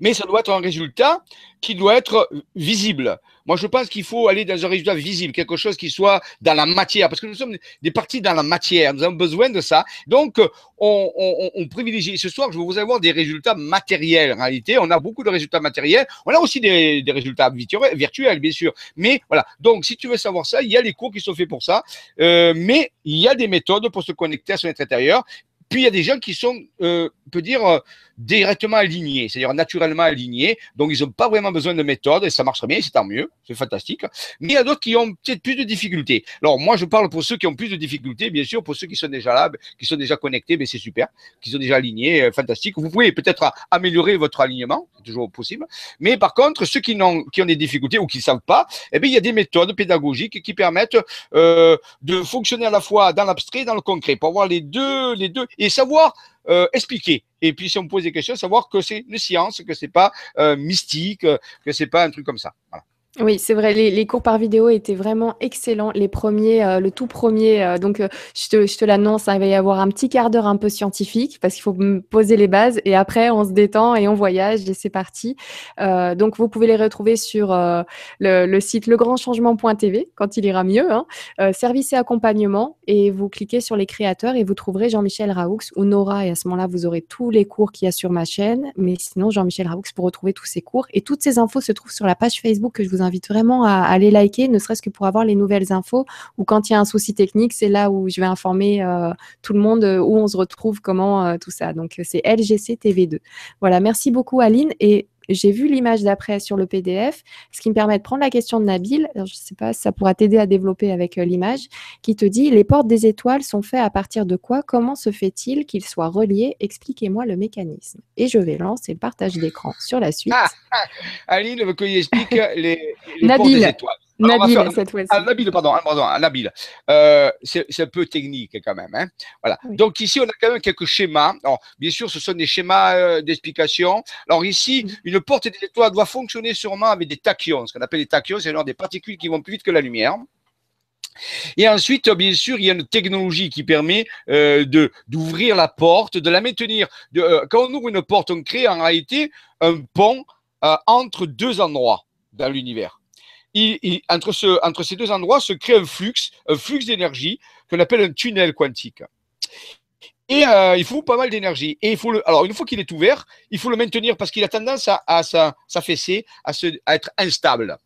Mais ça doit être un résultat qui doit être visible. Moi, je pense qu'il faut aller dans un résultat visible, quelque chose qui soit dans la matière, parce que nous sommes des parties dans la matière. Nous avons besoin de ça. Donc, on, privilégie. Ce soir, je vais vous avoir des résultats matériels. En réalité, on a beaucoup de résultats matériels. On a aussi des, résultats virtuels, bien sûr. Mais voilà. Donc, si tu veux savoir ça, il y a les cours qui sont faits pour ça. Euh, mais il y a des méthodes pour se connecter à son être intérieur. Puis il y a des gens qui sont, euh, on peut dire, euh, directement alignés, c'est-à-dire naturellement alignés. Donc, ils n'ont pas vraiment besoin de méthode et ça marche très bien, c'est tant mieux, c'est fantastique. Mais il y a d'autres qui ont peut-être plus de difficultés. Alors, moi, je parle pour ceux qui ont plus de difficultés, bien sûr, pour ceux qui sont déjà là, qui sont déjà connectés, mais c'est super, qui sont déjà alignés, euh, fantastique. Vous pouvez peut-être améliorer votre alignement, c'est toujours possible. Mais par contre, ceux qui, ont, qui ont des difficultés ou qui ne savent pas, eh bien, il y a des méthodes pédagogiques qui permettent euh, de fonctionner à la fois dans l'abstrait et dans le concret, pour avoir les deux, les deux, et savoir euh, expliquer. Et puis, si on me pose des questions, savoir que c'est une science, que c'est pas euh, mystique, que c'est pas un truc comme ça. Oui, c'est vrai, les, cours par vidéo étaient vraiment excellents. Les premiers, euh, le tout premier, euh, donc euh, je te, l'annonce, hein, il va y avoir un petit quart d'heure un peu scientifique parce qu'il faut poser les bases et après on se détend et on voyage et c'est parti. donc vous pouvez les retrouver sur le, site legrandchangement.tv quand il ira mieux, hein, service et accompagnement et vous cliquez sur les créateurs et vous trouverez Jean-Michel Raoux ou Nora et à ce moment-là vous aurez tous les cours qu'il y a sur ma chaîne. Mais sinon Jean-Michel Raoux pour retrouver tous ces cours et toutes ces infos se trouvent sur la page Facebook que je vous invite vraiment à, aller liker, ne serait-ce que pour avoir les nouvelles infos. Ou quand il y a un souci technique, c'est là où je vais informer euh, tout le monde euh, où on se retrouve, comment euh, tout ça. Donc c'est LGC TV2. Voilà, merci beaucoup Aline. Et j'ai vu l'image d'après sur le PDF, ce qui me permet de prendre la question de Nabil. je ne sais pas si ça pourra t'aider à développer avec euh, l'image, qui te dit les portes des étoiles sont faites à partir de quoi? Comment se fait-il qu'ils soient reliés Expliquez-moi le mécanisme. Et je vais lancer le partage d'écran sur la suite. Ah, ah, Aline veut qu'il explique les, les portes des étoiles. Nabil, cette fois-ci. Ah, Nabil, pardon, hein, pardon, hein, Nabil. Euh, c'est un peu technique quand même. Hein. Voilà. Donc ici, on a quand même quelques schémas. Alors, bien sûr, ce sont des schémas euh, d'explication. Alors ici, une porte des étoiles doit fonctionner sûrement avec des tachyons. Ce qu'on appelle des tachyons, c'est genre des particules qui vont plus vite que la lumière. Et ensuite, bien sûr, il y a une technologie qui permet euh, de d'ouvrir la porte, de la maintenir. De, quand on ouvre une porte, on crée en réalité un pont entre deux endroits dans l'univers entre, ces deux endroits se crée un flux, un flux d'énergie qu'on appelle un tunnel quantique. Et euh, il faut pas mal d'énergie. Et il faut alors une fois qu'il est ouvert, il faut le maintenir parce qu'il a tendance à, s'affaisser, à, se, à être instable.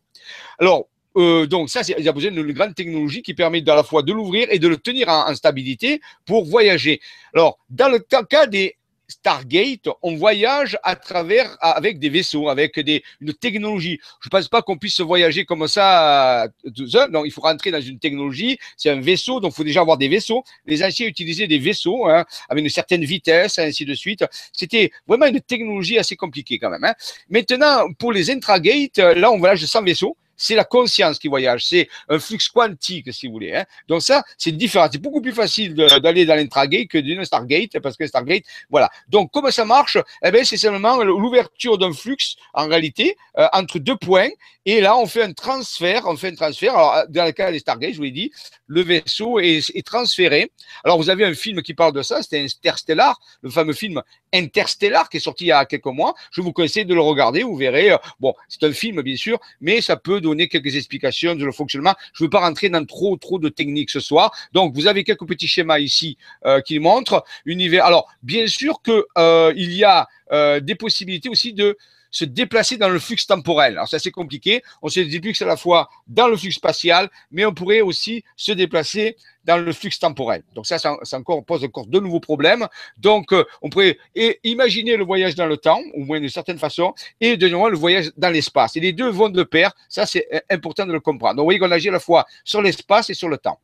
Alors, euh, donc ça, il y a besoin d'une grande technologie qui permet à la fois de l'ouvrir et de le tenir en, en, stabilité pour voyager. Alors, dans le cas des Stargate, on voyage à travers avec des vaisseaux, avec des, une technologie. Je ne pense pas qu'on puisse voyager comme ça seul. il faut rentrer dans une technologie. C'est un vaisseau, donc il faut déjà avoir des vaisseaux. Les anciens utilisaient des vaisseaux hein, avec une certaine vitesse, ainsi de suite. C'était vraiment une technologie assez compliquée quand même. Hein. Maintenant, pour les intragates, là, on voyage sans vaisseau c'est la conscience qui voyage, c'est un flux quantique, si vous voulez. Hein. Donc ça, c'est différent. C'est beaucoup plus facile d'aller dans l'intragate que d'une Stargate, parce que Stargate, voilà. Donc comment ça marche? Eh bien, c'est simplement l'ouverture d'un flux, en réalité, euh, entre deux points, et là, on fait un transfert, on fait un transfert. Alors, dans le cas des Stargate, je vous l'ai dit, le vaisseau est, est, transféré. Alors, vous avez un film qui parle de ça, c'était Interstellar, le fameux film Interstellar qui est sorti il y a quelques mois. Je vous conseille de le regarder, vous verrez. Euh, bon, c'est un film, bien sûr, mais ça peut donner quelques explications de le fonctionnement. Je ne veux pas rentrer dans trop, trop de techniques ce soir. Donc, vous avez quelques petits schémas ici euh, qui montrent univers. Alors, bien sûr que euh, y a euh, des possibilités aussi de se déplacer dans le flux temporel. Alors, c'est assez compliqué. On se déplace à la fois dans le flux spatial, mais on pourrait aussi se déplacer dans le flux temporel. Donc ça, ça, encore, pose encore de nouveaux problèmes. Donc, euh, on pourrait imaginer le voyage dans le temps, au moins d'une certaine façon, et de nouveau le voyage dans l'espace. Et les deux vont de pair. Ça, c'est euh, important de le comprendre. Donc, vous voyez qu'on agit à la fois sur l'espace et sur le temps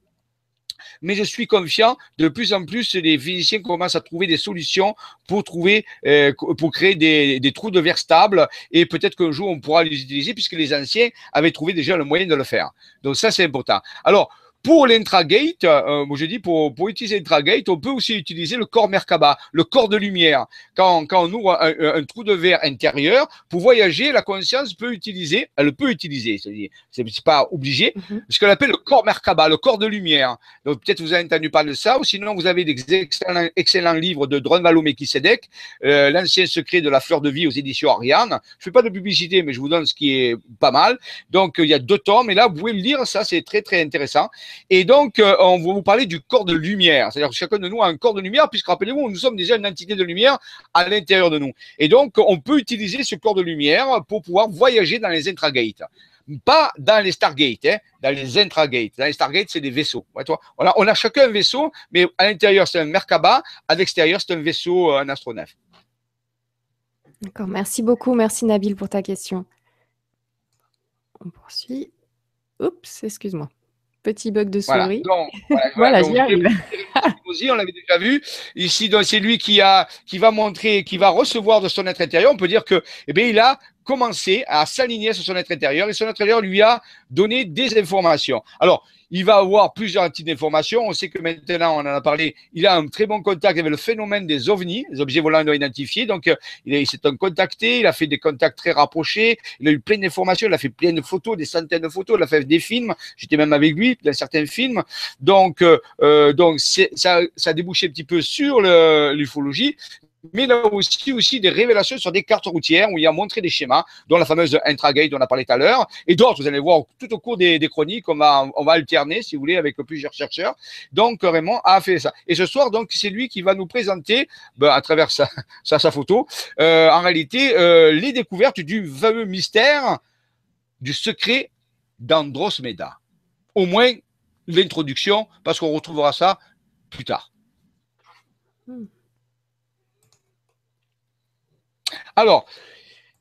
mais je suis confiant. De plus en plus, les physiciens commencent à trouver des solutions pour trouver, euh, créer des, des, trous de verre stables et peut-être qu'un jour on pourra les utiliser puisque les anciens avaient trouvé déjà le moyen de le faire. Donc ça, c'est important. Alors, pour l'intragate, euh, je dis pour, pour utiliser l'intragate, on peut aussi utiliser le corps Merkaba, le corps de lumière. Quand, quand on ouvre un, un, trou de verre intérieur, pour voyager, la conscience peut utiliser, elle peut utiliser, c'est-à-dire, c'est pas obligé, mm-hmm. ce qu'on appelle le corps Merkaba, le corps de lumière. Donc peut-être vous avez entendu parler de ça, ou sinon vous avez des excellents, excellents livres de Drunvalo Melchizedek, euh, l'ancien secret de la fleur de vie aux éditions Ariane. Je fais pas de publicité, mais je vous donne ce qui est pas mal. Donc il y a deux tomes, et là vous pouvez le lire, ça c'est très très intéressant. Et donc, euh, on va vous parler du corps de lumière. C'est-à-dire que chacun de nous a un corps de lumière, puisque rappelez-vous, nous sommes déjà une entité de lumière à l'intérieur de nous. Et donc, on peut utiliser ce corps de lumière pour pouvoir voyager dans les intragates. Pas dans les Stargates, hein, dans les intragates. Dans les Stargates, c'est des vaisseaux. On a chacun un vaisseau, mais à l'intérieur, c'est un Merkaba. À l'extérieur, c'est un vaisseau, euh, un astronef. D'accord, merci beaucoup. Merci Nabil pour ta question. On poursuit. Oups, excuse-moi. Petit bug de souris. <laughs> Voilà, j'y arrive. on l'avait déjà vu. Ici, c'est lui qui, a, qui va montrer, qui va recevoir de son être intérieur. On peut dire que, eh bien, il a commencé à s'aligner sur son être intérieur et son être intérieur lui a donné des informations. Alors, il va avoir plusieurs types d'informations. On sait que maintenant, on en a parlé, il a un très bon contact avec le phénomène des ovnis, les objets volants non identifiés. Donc, euh, il s'est contacté, il a fait des contacts très rapprochés, il a eu plein d'informations, il a fait plein de photos, des centaines de photos, il a fait des films. J'étais même avec lui dans certains films. Donc, euh, euh donc ça, ça a débouché un petit peu sur l'ufologie mais là aussi, aussi des révélations sur des cartes routières où il a montré des schémas, dont la fameuse intragate dont on a parlé tout à l'heure, et d'autres, vous allez voir tout au cours des, chroniques, on va, on va alterner, si vous voulez, avec plusieurs chercheurs. Donc, Raymond a fait ça. Et ce soir, donc, c'est lui qui va nous présenter, ben, à travers sa, <laughs> sa, sa photo, euh, en réalité, euh, les découvertes du fameux mystère du secret d'Androsmeda. Au moins, l'introduction, parce qu'on retrouvera ça plus tard. Hmm. Alors,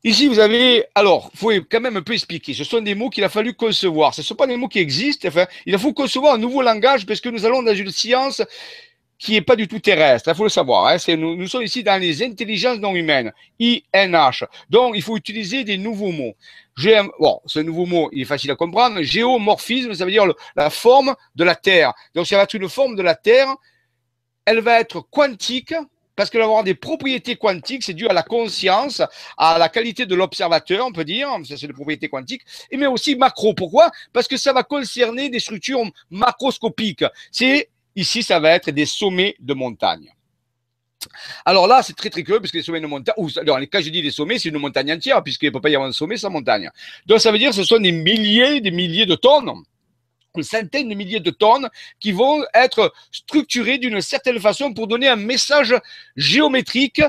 ici, vous avez. Alors, il faut quand même un peu expliquer. Ce sont des mots qu'il a fallu concevoir. Ce ne sont pas des mots qui existent. Enfin, il fallu concevoir un nouveau langage parce que nous allons dans une science qui n'est pas du tout terrestre. Il faut le savoir. Hein. Nous, nous, sommes ici dans les intelligences non humaines, INH. Donc, il faut utiliser des nouveaux mots. Ce nouveau mot, il est facile à comprendre. Géomorphisme, ça veut dire la forme de la Terre. Donc, ça va être une forme de la Terre. Elle va être quantique, parce que d'avoir des propriétés quantiques, c'est dû à la conscience, à la qualité de l'observateur, on peut dire, ça c'est des propriétés quantiques, et mais aussi macro. Pourquoi? Parce que ça va concerner des structures macroscopiques. C'est ici, ça va être des sommets de montagne. Alors là, c'est très très curieux, puisque les sommets de montagne, ou alors, quand je dis des sommets, c'est une montagne entière, puisqu'il ne peut pas y avoir un sommet sans montagne. Donc ça veut dire que ce sont des milliers, des milliers de tonnes une centaine de milliers de tonnes qui vont être structurées d'une certaine façon pour donner un message géométrique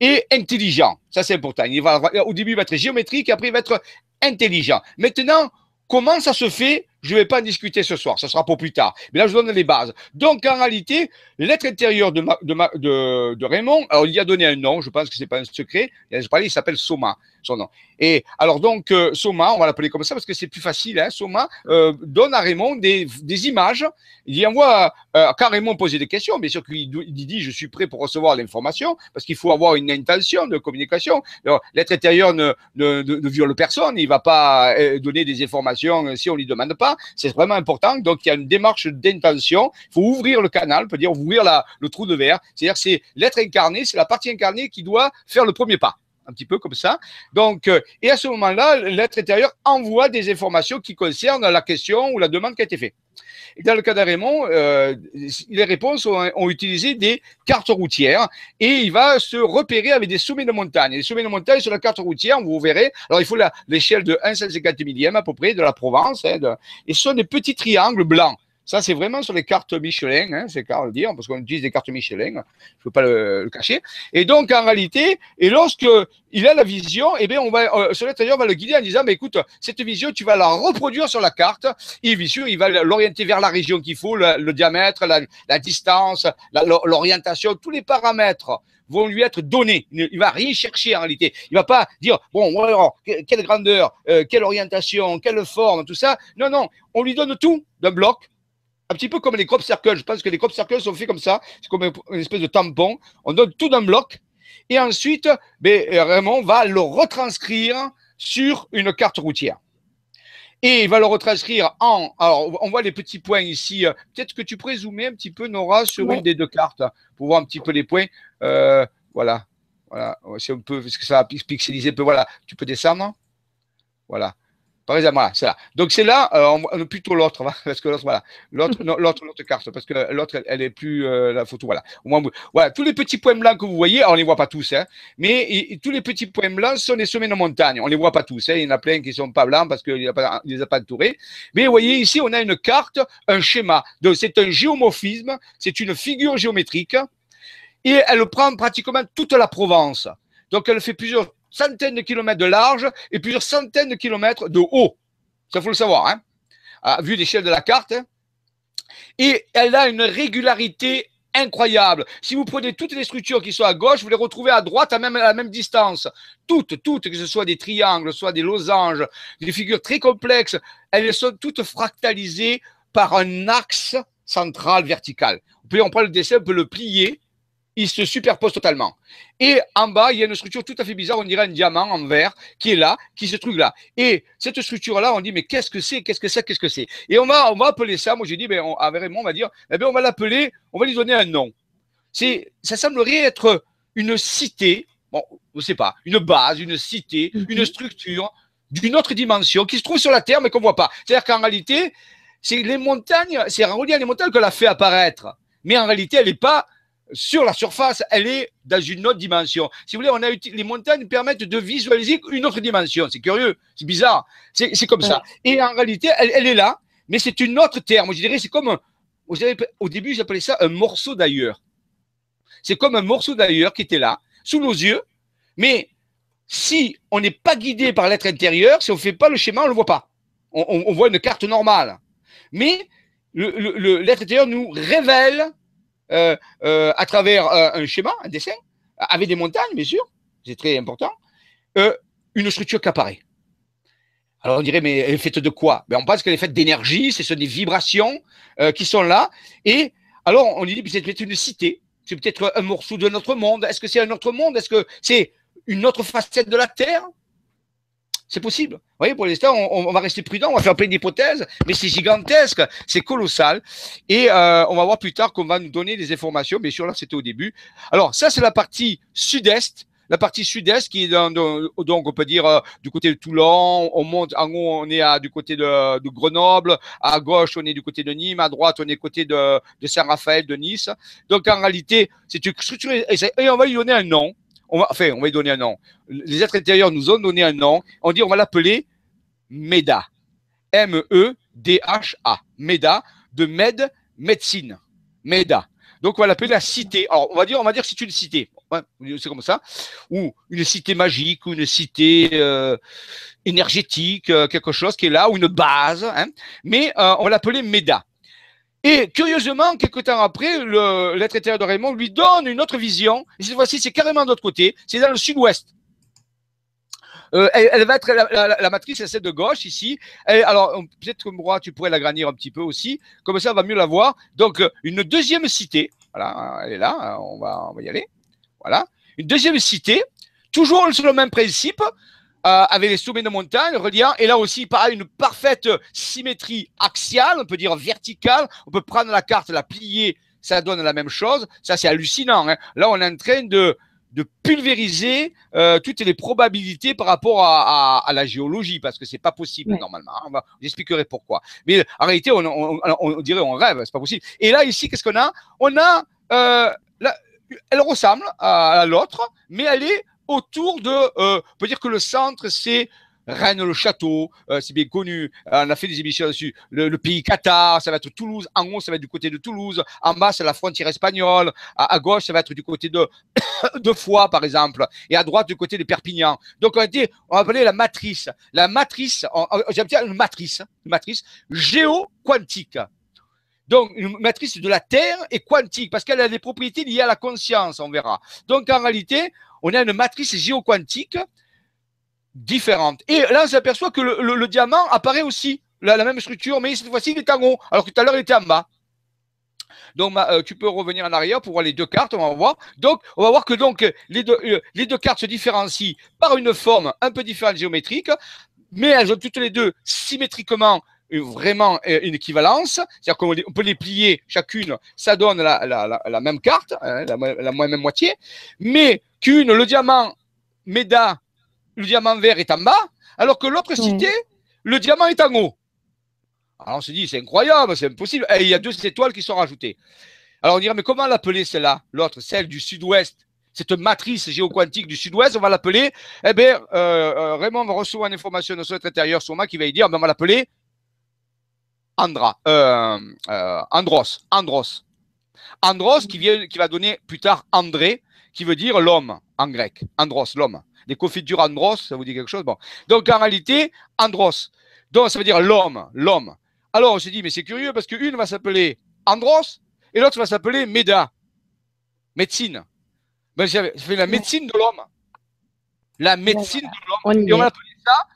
et intelligent. Ça, c'est important. Il au début, il va être géométrique, après, il va être intelligent. Maintenant, comment ça se fait je ne vais pas en discuter ce soir, ça sera pour plus tard. Mais là, je donne les bases. Donc, en réalité, l'être intérieur de, Raymond, alors il a donné un nom, je pense que ce n'est pas un secret, il s'appelle Soma, son nom. Et alors, donc, euh, Soma, on va l'appeler comme ça parce que c'est plus facile, hein, Soma, euh, donne à Raymond des, des images. Il y envoie, euh, quand Raymond posait des questions, bien sûr qu'il dit Je suis prêt pour recevoir l'information, parce qu'il faut avoir une intention de communication. L'être intérieur ne, ne, ne, viole personne, il ne va pas euh, donner des informations si on ne lui demande pas. C'est vraiment important. Donc, il y a une démarche d'intention. Il faut ouvrir le canal, on peut dire ouvrir la, le trou de verre. C'est-à-dire, c'est l'être incarné, c'est la partie incarnée qui doit faire le premier pas un petit peu comme ça. Donc, euh, et à ce moment-là, l'être intérieur envoie des informations qui concernent la question ou la demande qui a été faite. Dans le cas d'Arémon, euh, les réponses ont, utilisé des cartes routières et il va se repérer avec des sommets de montagne. Les sommets de montagne sur la carte routière, vous verrez, alors il faut l'échelle de 1,50 millième à peu près de la Provence, hein, et ce sont des petits triangles blancs. Ça, c'est vraiment sur les cartes Michelin, hein, c'est car le dire, parce qu'on utilise des cartes Michelin, je ne peux pas le, cacher. Et donc, en réalité, et lorsque il a la vision, eh bien, on va, euh, ce va le guider en disant, mais écoute, cette vision, tu vas la reproduire sur la carte. Et bien sûr, il va l'orienter vers la région qu'il faut, le, diamètre, la, distance, l'orientation, tous les paramètres vont lui être donnés. Il ne va rien chercher en réalité. Il va pas dire, bon, quelle grandeur, euh, quelle orientation, quelle forme, tout ça. Non, non, on lui donne tout d'un bloc un petit peu comme les crop circles. Je pense que les crop circles sont faits comme ça. C'est comme une espèce de tampon. On donne tout d'un bloc. Et ensuite, ben, Raymond va le retranscrire sur une carte routière. Et il va le retranscrire en. Alors, on voit les petits points ici. Peut-être que tu pourrais zoomer un petit peu, Nora, sur une des deux cartes pour voir un petit peu les points. Euh, voilà. Voilà. Si on peut, parce que ça va pixeliser un peu. Voilà. Tu peux descendre. Voilà. Par exemple, voilà, c'est là. Donc c'est là, euh, plutôt l'autre, <laughs> parce que l'autre, voilà, l'autre, <laughs> l'autre, l'autre carte, parce que l'autre, elle, est plus euh, la photo, voilà. Au moins, voilà, tous les petits points blancs que vous voyez, on les voit pas tous, hein, mais tous les petits points blancs sont les sommets de montagne. On les voit pas tous, hein, il y en a plein qui sont pas blancs parce qu'il ne les a pas entourés. Mais vous voyez ici, on a une carte, un schéma. Donc c'est un géomorphisme, c'est une figure géométrique, et elle prend pratiquement toute la Provence. Donc elle fait plusieurs centaines de kilomètres de large et plusieurs centaines de kilomètres de haut. Ça, faut le savoir, hein, à vue l'échelle de la carte. Et elle a une régularité incroyable. Si vous prenez toutes les structures qui sont à gauche, vous les retrouvez à droite à, même, à la même distance. Toutes, toutes, que ce soit des triangles, soit des losanges, des figures très complexes, elles sont toutes fractalisées par un axe central vertical. On peut, on le dessin, on peut le plier il se superpose totalement. Et en bas, il y a une structure tout à fait bizarre, on dirait un diamant en verre qui est là, qui se trouve là. Et cette structure-là, on dit, mais qu'est-ce que c'est, qu'est-ce que c'est, qu'est-ce que c'est? Et on va, on va appeler ça, moi j'ai dit, ben, on, on va dire, eh ben, on va l'appeler, on va lui donner un nom. C'est, ça semblerait être une cité, bon, je ne sais pas, une base, une cité, mhm. une structure d'une autre dimension qui se trouve sur la Terre mais qu'on ne voit pas. C'est-à-dire qu'en réalité, c'est les montagnes, c'est relié à les montagnes qu'on a fait apparaître. Mais en réalité, elle n'est pas sur la surface, elle est dans une autre dimension. Si vous voulez, on a les montagnes permettent de visualiser une autre dimension. C'est curieux, c'est bizarre, c'est comme ça. Et en réalité, elle, est là, mais c'est une autre terre. Moi, je dirais, c'est comme, au début, j'appelais ça un morceau d'ailleurs. C'est comme un morceau d'ailleurs qui était là, sous nos yeux, mais si on n'est pas guidé par l'être intérieur, si on ne fait pas le schéma, on ne le voit pas. On, voit une carte normale. Mais l'être intérieur nous révèle à travers euh, un schéma, un dessin, avec des montagnes, bien sûr, c'est très important, une structure qui apparaît. Alors on dirait, mais elle est faite de quoi? Ben, On pense qu'elle est faite d'énergie, ce sont des vibrations qui sont là. Et alors on dit, c'est peut-être une cité, c'est peut-être un morceau de notre monde. Est-ce que c'est un autre monde? Est-ce que c'est une autre facette de la Terre? C'est possible. Vous voyez, pour l'instant, on, va rester prudent, on va faire plein d'hypothèses, mais c'est gigantesque, c'est colossal. Et euh, on va voir plus tard qu'on va nous donner des informations. Bien sûr, là, c'était au début. Alors, ça, c'est la partie sud-est. La partie sud-est qui est dans, donc on peut dire euh, du côté de Toulon, on monte en haut on est à, du côté de, Grenoble, à gauche on est du côté de Nîmes, à droite on est côté de, Saint-Raphaël, de Nice. Donc en réalité c'est une structure et on va lui donner un nom on va, enfin, on va lui donner un nom. Les êtres intérieurs nous ont donné un nom. On dit, on va l'appeler MEDA. M-E-D-A. D-H-A, MEDA, de med, médecine, MEDA. Donc, on va l'appeler la cité. Alors, on va dire, on va dire que c'est une cité. c'est comme ça. Ou une cité magique, ou une cité euh, énergétique, euh, quelque chose qui est là, ou une base. Hein. Mais euh, on va l'appeler MEDA. Et curieusement, quelques temps après, l'être intérieur de Raymond lui donne une autre vision. Et cette fois-ci, c'est carrément de l'autre côté. C'est dans le sud-ouest. Euh, elle, va être la, matrice, celle de gauche ici. alors, peut-être que moi, tu pourrais l'agrandir un petit peu aussi. Comme ça, on va mieux la voir. Donc, euh, une deuxième cité. Voilà, elle est là. Va, on va y aller. Voilà. Une deuxième cité. Toujours sur le même principe. Euh, avec les sommets de montagne reliant, et là aussi, pareil, une parfaite symétrie axiale, on peut dire verticale. On peut prendre la carte, la plier, ça donne la même chose. Ça, c'est hallucinant. Hein. Là, on est en train de, de pulvériser euh, toutes les probabilités par rapport à, à, la géologie, parce que c'est pas possible normalement. Hein. On va, j'expliquerai pourquoi. Mais en réalité, on, on, on, dirait on rêve, c'est pas possible. Et là, ici, qu'est-ce qu'on a? On a, euh, elle ressemble à l'autre, mais elle est autour de, euh, on peut dire que le centre, c'est Rennes-le-Château, euh, c'est bien connu. Euh, on a fait des émissions dessus. Le, pays Qatar, ça va être Toulouse. En haut, ça va être du côté de Toulouse. En bas, c'est la frontière espagnole. À, gauche, ça va être du côté de, <coughs> de Foix, par exemple. Et à droite, du côté de Perpignan. Donc, on a dit, on appeler la matrice. La matrice, j'aime bien une matrice, une matrice géo-quantique. Donc, une matrice de la Terre est quantique parce qu'elle a des propriétés liées à la conscience, on verra. Donc, en réalité, on a une matrice géoquantique différente. Et là, on s'aperçoit que le, diamant apparaît aussi, la, la même structure, mais cette fois-ci, il est en haut, alors que tout à l'heure, il était en bas. Donc, euh, tu peux revenir en arrière pour voir les deux cartes, on va voir. Donc, on va voir que donc les deux, euh, les deux cartes se différencient par une forme un peu différente géométrique, mais elles ont toutes les deux symétriquement vraiment euh, une équivalence, c'est-à-dire qu'on peut les plier chacune, ça donne la, la, la, même carte, hein, la, même moitié, mais qu'une, le diamant MEDA, le diamant vert est en bas, alors que l'autre cité, le diamant est en haut. Alors on se dit, c'est incroyable, c'est impossible. Et il y a deux étoiles qui sont rajoutées. Alors on dirait, mais comment l'appeler celle-là L'autre, celle du sud-ouest cette matrice géoquantique du sud-ouest, on va l'appeler, eh bien, euh, euh, Raymond va recevoir une information de son être intérieur sur moi qui va lui dire, ben, on va l'appeler Andra, euh, Andros, Andros. Andros qui, vient, qui va donner plus tard André, qui veut dire l'homme en grec. Andros, l'homme. Des confitures Andros, ça vous dit quelque chose? Bon. Donc en réalité, Andros. Donc ça veut dire l'homme, l'homme. Alors on s'est dit, mais c'est curieux parce qu'une va s'appeler Andros et l'autre va s'appeler Méda. Médecine. Ben, ça fait la médecine de l'homme. La médecine de l'homme. Et on va appeler ça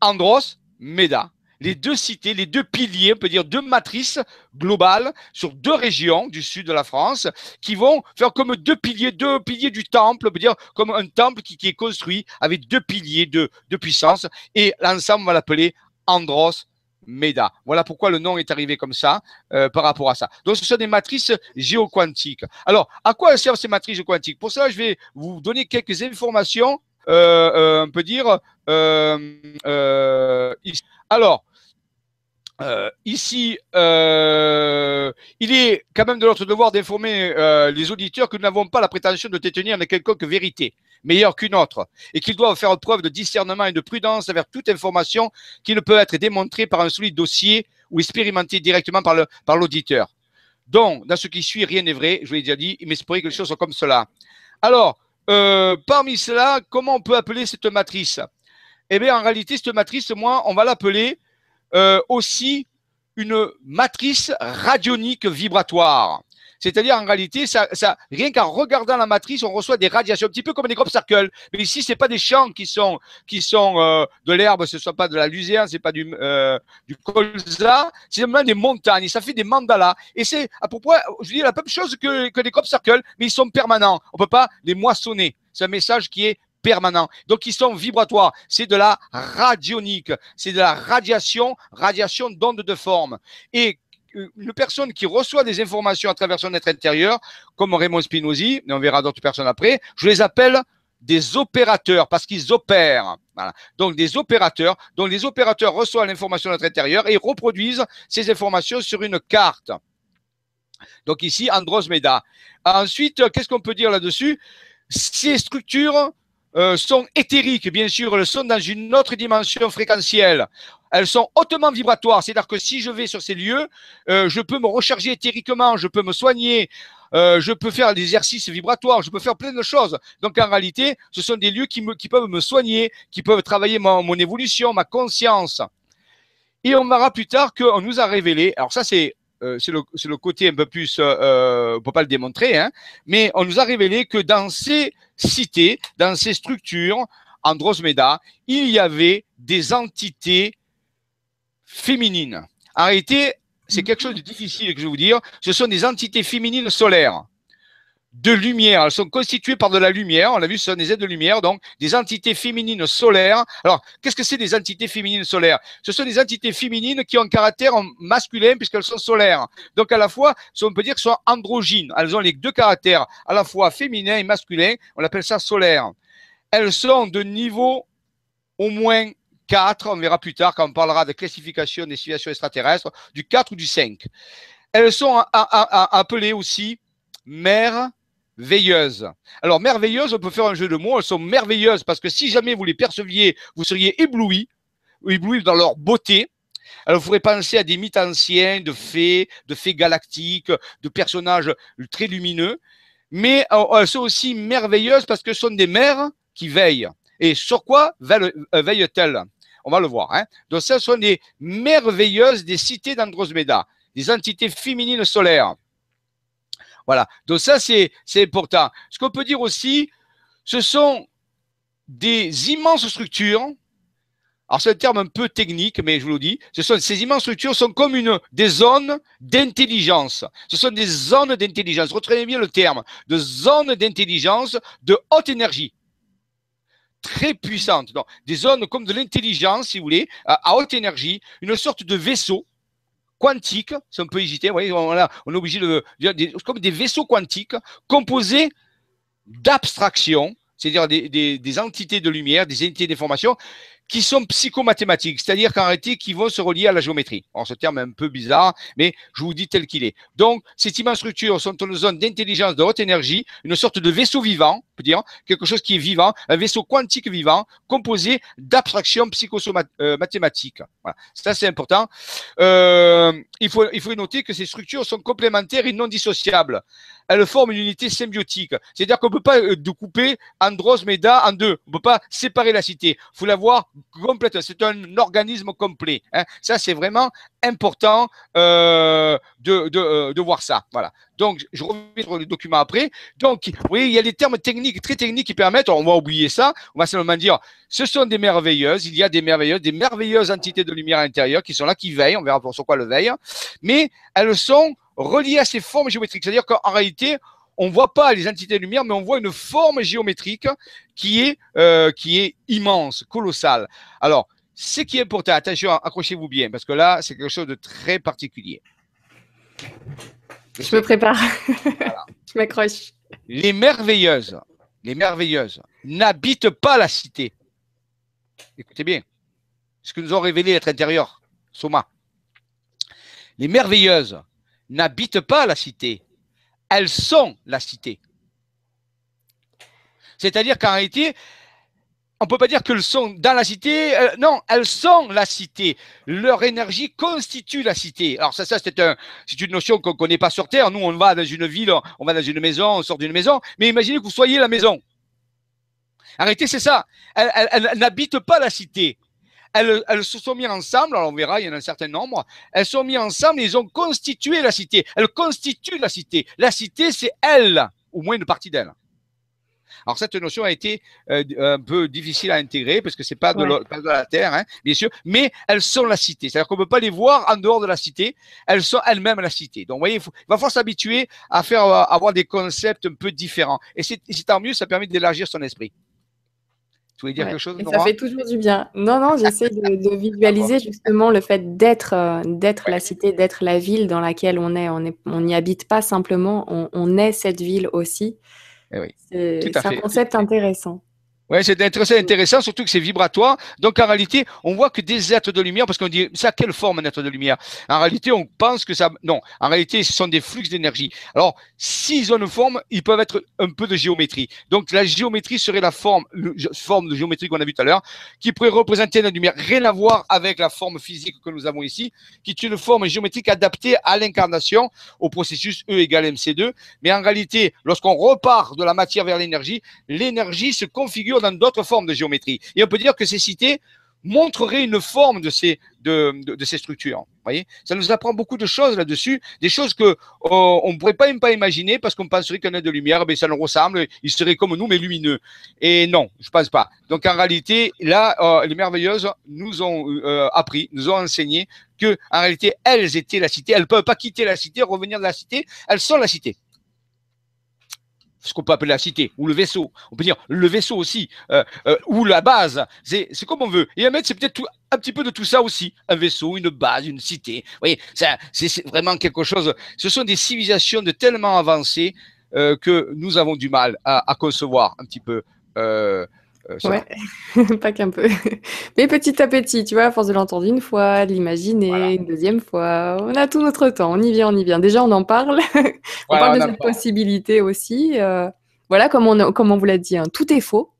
Andros Méda les deux cités, les deux piliers, on peut dire deux matrices globales sur deux régions du sud de la France qui vont faire comme deux piliers, deux piliers du temple, on peut dire comme un temple qui, est construit avec deux piliers de, puissance et l'ensemble on va l'appeler Andros Meda. Voilà pourquoi le nom est arrivé comme ça euh, par rapport à ça. Donc, ce sont des matrices géoquantiques. Alors, à quoi servent ces matrices géoquantiques? Pour ça, je vais vous donner quelques informations, on peut dire, Alors, euh, ici, euh, il est quand même de notre devoir d'informer euh, les auditeurs que nous n'avons pas la prétention de détenir une quelconque vérité meilleure qu'une autre et qu'ils doivent faire preuve de discernement et de prudence envers toute information qui ne peut être démontrée par un solide dossier ou expérimentée directement par, l'auditeur. Donc, dans ce qui suit, rien n'est vrai, je vous l'ai déjà dit, il m'espérait que les choses sont comme cela. Alors, parmi cela, comment on peut appeler cette matrice? Eh bien, en réalité, cette matrice, moi, on va l'appeler euh, aussi une matrice radionique vibratoire. C'est-à-dire, en réalité, rien qu'en regardant la matrice, on reçoit des radiations, un petit peu comme des crop circles. Mais ici, c'est pas des champs qui sont, euh, de l'herbe, ce ne sont pas de la luzerne, c'est pas du, euh, du colza, c'est vraiment des montagnes. Ça fait des mandalas. Et c'est à propos, je dis la même chose que, que les crop circles, mais ils sont permanents. On peut pas les moissonner. C'est un message qui est permanent. Donc, ils sont vibratoires. C'est de la radionique. C'est de la radiation, radiation d'ondes de forme. Et une personne qui reçoit des informations à travers son être intérieur, comme Raymond Spinozzi, mais on verra d'autres personnes après, je les appelle des opérateurs parce qu'ils opèrent. Donc des opérateurs, donc les opérateurs reçoivent l'information de notre intérieur et reproduisent ces informations sur une carte. Donc ici, Androsmeda. Ensuite, qu'est-ce qu'on peut dire là-dessus? Ces structures euh, sont éthériques, bien sûr, elles sont dans une autre dimension fréquentielle. Elles sont hautement vibratoires. C'est-à-dire que si je vais sur ces lieux, euh, je peux me recharger éthériquement, je peux me soigner, euh, je peux faire des exercices vibratoires, je peux faire plein de choses. Donc en réalité, ce sont des lieux qui, peuvent me soigner, qui peuvent travailler mon, évolution, ma conscience. Et on verra plus tard qu'on nous a révélé, alors ça c'est euh, le, côté un peu plus, on peut pas le démontrer, hein, mais on nous a révélé que dans ces cités, dans ces structures, Androsmeda, il y avait des entités féminines. Réalité, c'est quelque chose de difficile que je vais vous dire. Ce sont des entités féminines solaires de lumière. Elles sont constituées par de la lumière. On l'a vu, ce sont des aides de lumière, donc des entités féminines solaires. Alors, qu'est-ce que c'est des entités féminines solaires? Ce sont des entités féminines qui ont un caractère masculin puisqu'elles sont solaires. Donc, à la fois, on peut dire qu'elles sont androgynes. Elles ont les deux caractères, à la fois féminin et masculin. On appelle ça solaire. Elles sont de niveau au moins 4. On verra plus tard quand on parlera de classification des civilisations extraterrestres, du 4 ou du 5. Elles sont appelées aussi mères veilleuses. Alors, merveilleuses, on peut faire un jeu de mots, elles sont merveilleuses parce que si jamais vous les perceviez, vous seriez éblouis, éblouis dans leur beauté. Alors, vous pourrez penser à des mythes anciens de fées, de fées galactiques, de personnages très lumineux. Mais euh, elles sont aussi merveilleuses parce que ce sont des mères qui veillent. Et sur quoi euh, veillent-elles On va le voir. Hein. Donc, ce sont des merveilleuses des cités d'Androsmeda, des entités féminines solaires. Voilà. Donc ça, c'est important. Ce qu'on peut dire aussi, ce sont des immenses structures. Alors c'est un terme un peu technique, mais je vous le dis. Ces immenses structures sont comme une, des zones d'intelligence. Ce sont des zones d'intelligence. Retenez bien le terme. De zones d'intelligence de haute énergie. Très puissantes. Des zones comme de l'intelligence, si vous voulez, à haute énergie. Une sorte de vaisseau quantiques, si on peut hésiter, on, on est obligé de, comme des vaisseaux quantiques composés d'abstractions, c'est-à-dire des, des, entités de lumière, des entités d'information qui sont psychomathématiques, c'est-à-dire qu'en réalité, qui vont se relier à la géométrie. Alors, ce terme est un peu bizarre, mais je vous dis tel qu'il est. Donc, ces immenses structures sont une zone d'intelligence de haute énergie, une sorte de vaisseau vivant, peut dire, quelque chose qui est vivant, un vaisseau quantique vivant, composé d'abstractions psychomathématiques. Voilà. Ça, c'est important. Euh, il faut noter que ces structures sont complémentaires et non dissociables. Elles forment une unité symbiotique. C'est-à-dire qu'on ne peut pas euh, découper Andros, Meda en deux. On ne peut pas séparer la cité. Il faut la voir complète. C'est un organisme complet. Hein. Ça, c'est vraiment important euh, de, euh, de, voir ça. Voilà. Donc, je reviens sur le document après. Donc, oui, il y a des termes techniques, très techniques qui permettent, on va oublier ça, on va seulement dire, ce sont des merveilleuses, il y a des merveilleuses, des merveilleuses entités de lumière intérieure qui sont là, qui veillent, on verra pour sur quoi le veille, mais elles sont reliées à ces formes géométriques. C'est-à-dire qu'en réalité, on voit pas les entités de lumière, mais on voit une forme géométrique qui est, euh, qui est immense, colossale. Alors, ce qui est important, attention, accrochez-vous bien, parce que là, c'est quelque chose de très particulier. Je me prépare. <laughs> Je m'accroche. Les merveilleuses, les merveilleuses n'habitent pas la cité. Écoutez bien, ce que nous ont révélé être intérieur, Soma. Les merveilleuses n'habitent pas la cité, elles sont la cité. C'est-à-dire qu'en réalité, on ne peut pas dire qu'elles sont dans la cité. Euh, non, elles sont la cité. Leur énergie constitue la cité. Alors ça, c'est une notion qu'on ne connaît pas sur Terre. Nous, on va dans une ville, on va dans une maison, on sort d'une maison. Mais imaginez que vous soyez la maison. Arrêtez, c'est ça. Elles, n'habitent pas la cité. Elles, elles, se sont mises ensemble, alors on verra, il y en a un certain nombre, elles sont mises ensemble et ils ont constitué la cité. Elles constituent la cité. La cité, c'est elle, ou moins une partie d'elle. Alors cette notion a été euh, un peu difficile à intégrer parce que c'est pas, de pas de la terre, hein, bien sûr, mais elles sont la cité. C'est-à-dire qu'on ne peut pas les voir en dehors de la cité. Elles sont elles-mêmes la cité. Donc, vous voyez, il, va falloir s'habituer à faire euh, avoir des concepts un peu différents. Et c'est tant mieux, ça permet d'élargir son esprit. Tu voulais dire quelque chose Ça fait toujours du bien. Non, non, j'essaie de, <laughs> visualiser justement le fait d'être euh, d'être la cité, d'être la ville dans laquelle on est. On n'y habite pas simplement, on, on est cette ville aussi. Eh c'est un concept intéressant. Ouais, c'est intéressant, surtout que c'est vibratoire. Donc en réalité, on voit que des êtres de lumière, parce qu'on dit ça, quelle forme un être de lumière? En réalité, on pense que ça. Non, en réalité, ce sont des flux d'énergie. Alors, s'ils ont une forme, ils peuvent être un peu de géométrie. Donc la géométrie serait la forme, forme de géométrie qu'on a vu tout à l'heure, qui pourrait représenter la lumière. Rien à voir avec la forme physique que nous avons ici, qui est une forme géométrique adaptée à l'incarnation, au processus E égale MC2. Mais en réalité, lorsqu'on repart de la matière vers l'énergie, l'énergie se configure d'autres formes de géométrie. Et on peut dire que ces cités montreraient une forme de ces, de, de, ces structures. Voyez? Ça nous apprend beaucoup de choses là-dessus, des choses que oh, on ne pourrait pas même pas imaginer parce qu'on penserait qu'un être de lumière, ben, ça nous ressemble, il serait comme nous, mais lumineux. Et non, je pense pas. Donc en réalité, là, euh, les merveilleuses nous ont euh, appris, nous ont enseigné que en réalité, elles étaient la cité. Elles ne peuvent pas quitter la cité, revenir de la cité. Elles sont la cité ce qu'on peut appeler la cité, ou le vaisseau. On peut dire le vaisseau aussi, euh, euh, ou la base. C'est comme on veut. Et un maître, c'est peut-être un petit peu de tout ça aussi. Un vaisseau, une base, une cité. Vous voyez, c'est vraiment quelque chose. Ce sont des civilisations de tellement avancées euh, que nous avons du mal à, à concevoir un petit peu. Euh, ouais, <laughs> pas qu'un peu. <laughs> Mais petit à petit, tu vois, à force de l'entendre une fois, de l'imaginer une deuxième fois, on a tout notre temps, on y vient, on y vient. Déjà, on en parle, <laughs> on parle de cette possibilité aussi. Euh, voilà, comme on, comme on vous l'a dit, hein, tout est faux,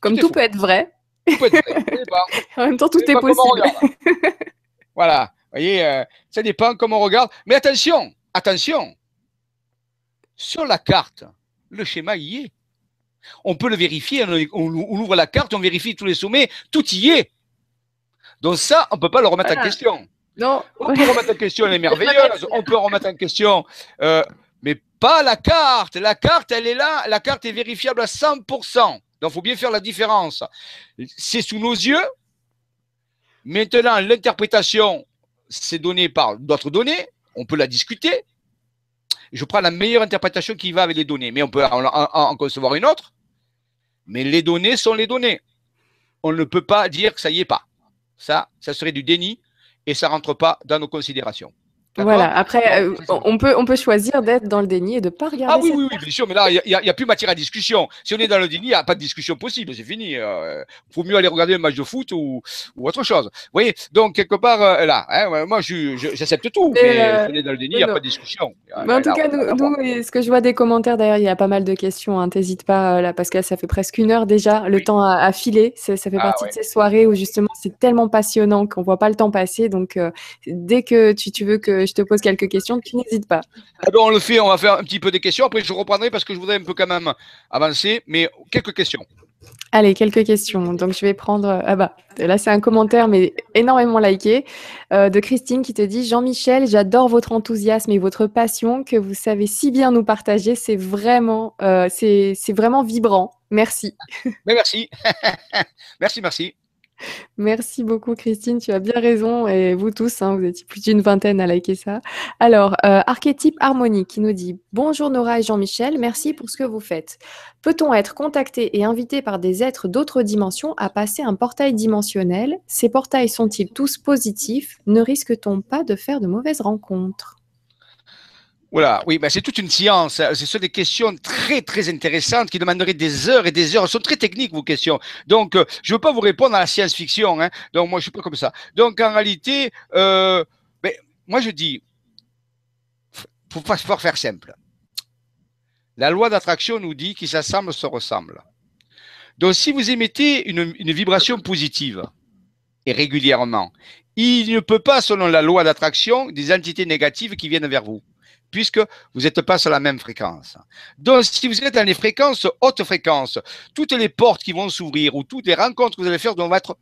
comme tout, peut être vrai. Tout peut être vrai. en même temps, tout est possible. voilà, vous voyez, euh, ça dépend comment on regarde. Mais attention, attention, sur la carte, le schéma y est. On peut le vérifier, on, ouvre la carte, on vérifie tous les sommets, tout y est. Donc ça, on ne peut pas le remettre en question. Non. On peut remettre en question les <laughs> merveilleuses, on peut remettre en question, euh, mais pas la carte. La carte, elle est là, la carte est vérifiable à 100%. Donc il faut bien faire la différence. C'est sous nos yeux. Maintenant, l'interprétation, c'est donné par d'autres données. On peut la discuter. Je prends la meilleure interprétation qui va avec les données, mais on peut en concevoir une autre. Mais les données sont les données. On ne peut pas dire que ça y est pas. Ça, ça serait du déni et ça rentre pas dans nos considérations. Voilà, après, euh, on, peut, on peut choisir d'être dans le déni et de ne pas regarder. Ah oui, oui, oui, bien sûr, mais là, il n'y a, plus matière à discussion. Si on est dans le déni, il n'y a pas de discussion possible, c'est fini. Il euh, faut mieux aller regarder un match de foot ou, ou autre chose. Vous voyez, donc quelque part, euh, là, hein, moi, j'accepte tout, mais, si on est dans le déni, il n'y a pas de discussion. Mais en tout cas, nous, ce que je vois des commentaires, d'ailleurs, il y a pas mal de questions, hein, t'hésites pas, là, parce que ça fait presque une heure déjà, le temps a, filé, ça fait ah partie de ces soirées où justement c'est tellement passionnant qu'on ne voit pas le temps passer, donc dès que tu, tu veux que je te pose quelques questions, tu n'hésites pas. Ah ben, on le fait, on va faire un petit peu des questions. Après, je reprendrai parce que je voudrais un peu quand même avancer, mais quelques questions. Allez, quelques questions. Donc, je vais prendre. Ah bah, là, c'est un commentaire, mais énormément liké, euh, de Christine qui te dit Jean-Michel, j'adore votre enthousiasme et votre passion que vous savez si bien nous partager. C'est vraiment, euh, c'est vraiment vibrant. Merci. Mais <laughs> merci. merci, merci. Merci beaucoup Christine, tu as bien raison. Et vous tous, hein, vous étiez plus d'une vingtaine à liker ça. Alors, euh, archétype harmonique qui nous dit Bonjour Nora et Jean-Michel, merci pour ce que vous faites. Peut-on être contacté et invité par des êtres d'autres dimensions à passer un portail dimensionnel? Ces portails sont-ils tous positifs? Ne risque-t-on pas de faire de mauvaises rencontres? Voilà, oui, ben c'est toute une science. Ce sont des questions très, très intéressantes qui demanderaient des heures et des heures. Ce sont très techniques, vos questions. Donc, euh, je ne veux pas vous répondre à la science-fiction. Hein. Donc, moi, je suis pas comme ça. Donc, en réalité, euh, ben, moi, je dis, pour, pour faire simple, la loi d'attraction nous dit qu'ils s'assemblent se ressemblent. Donc, si vous émettez une vibration positive et régulièrement, il ne peut pas, selon la loi d'attraction, des entités négatives qui viennent vers vous puisque vous n'êtes pas sur la même fréquence. Donc, si vous êtes dans les fréquences haute fréquence, toutes les portes qui vont s'ouvrir ou toutes les rencontres que vous allez faire doivent être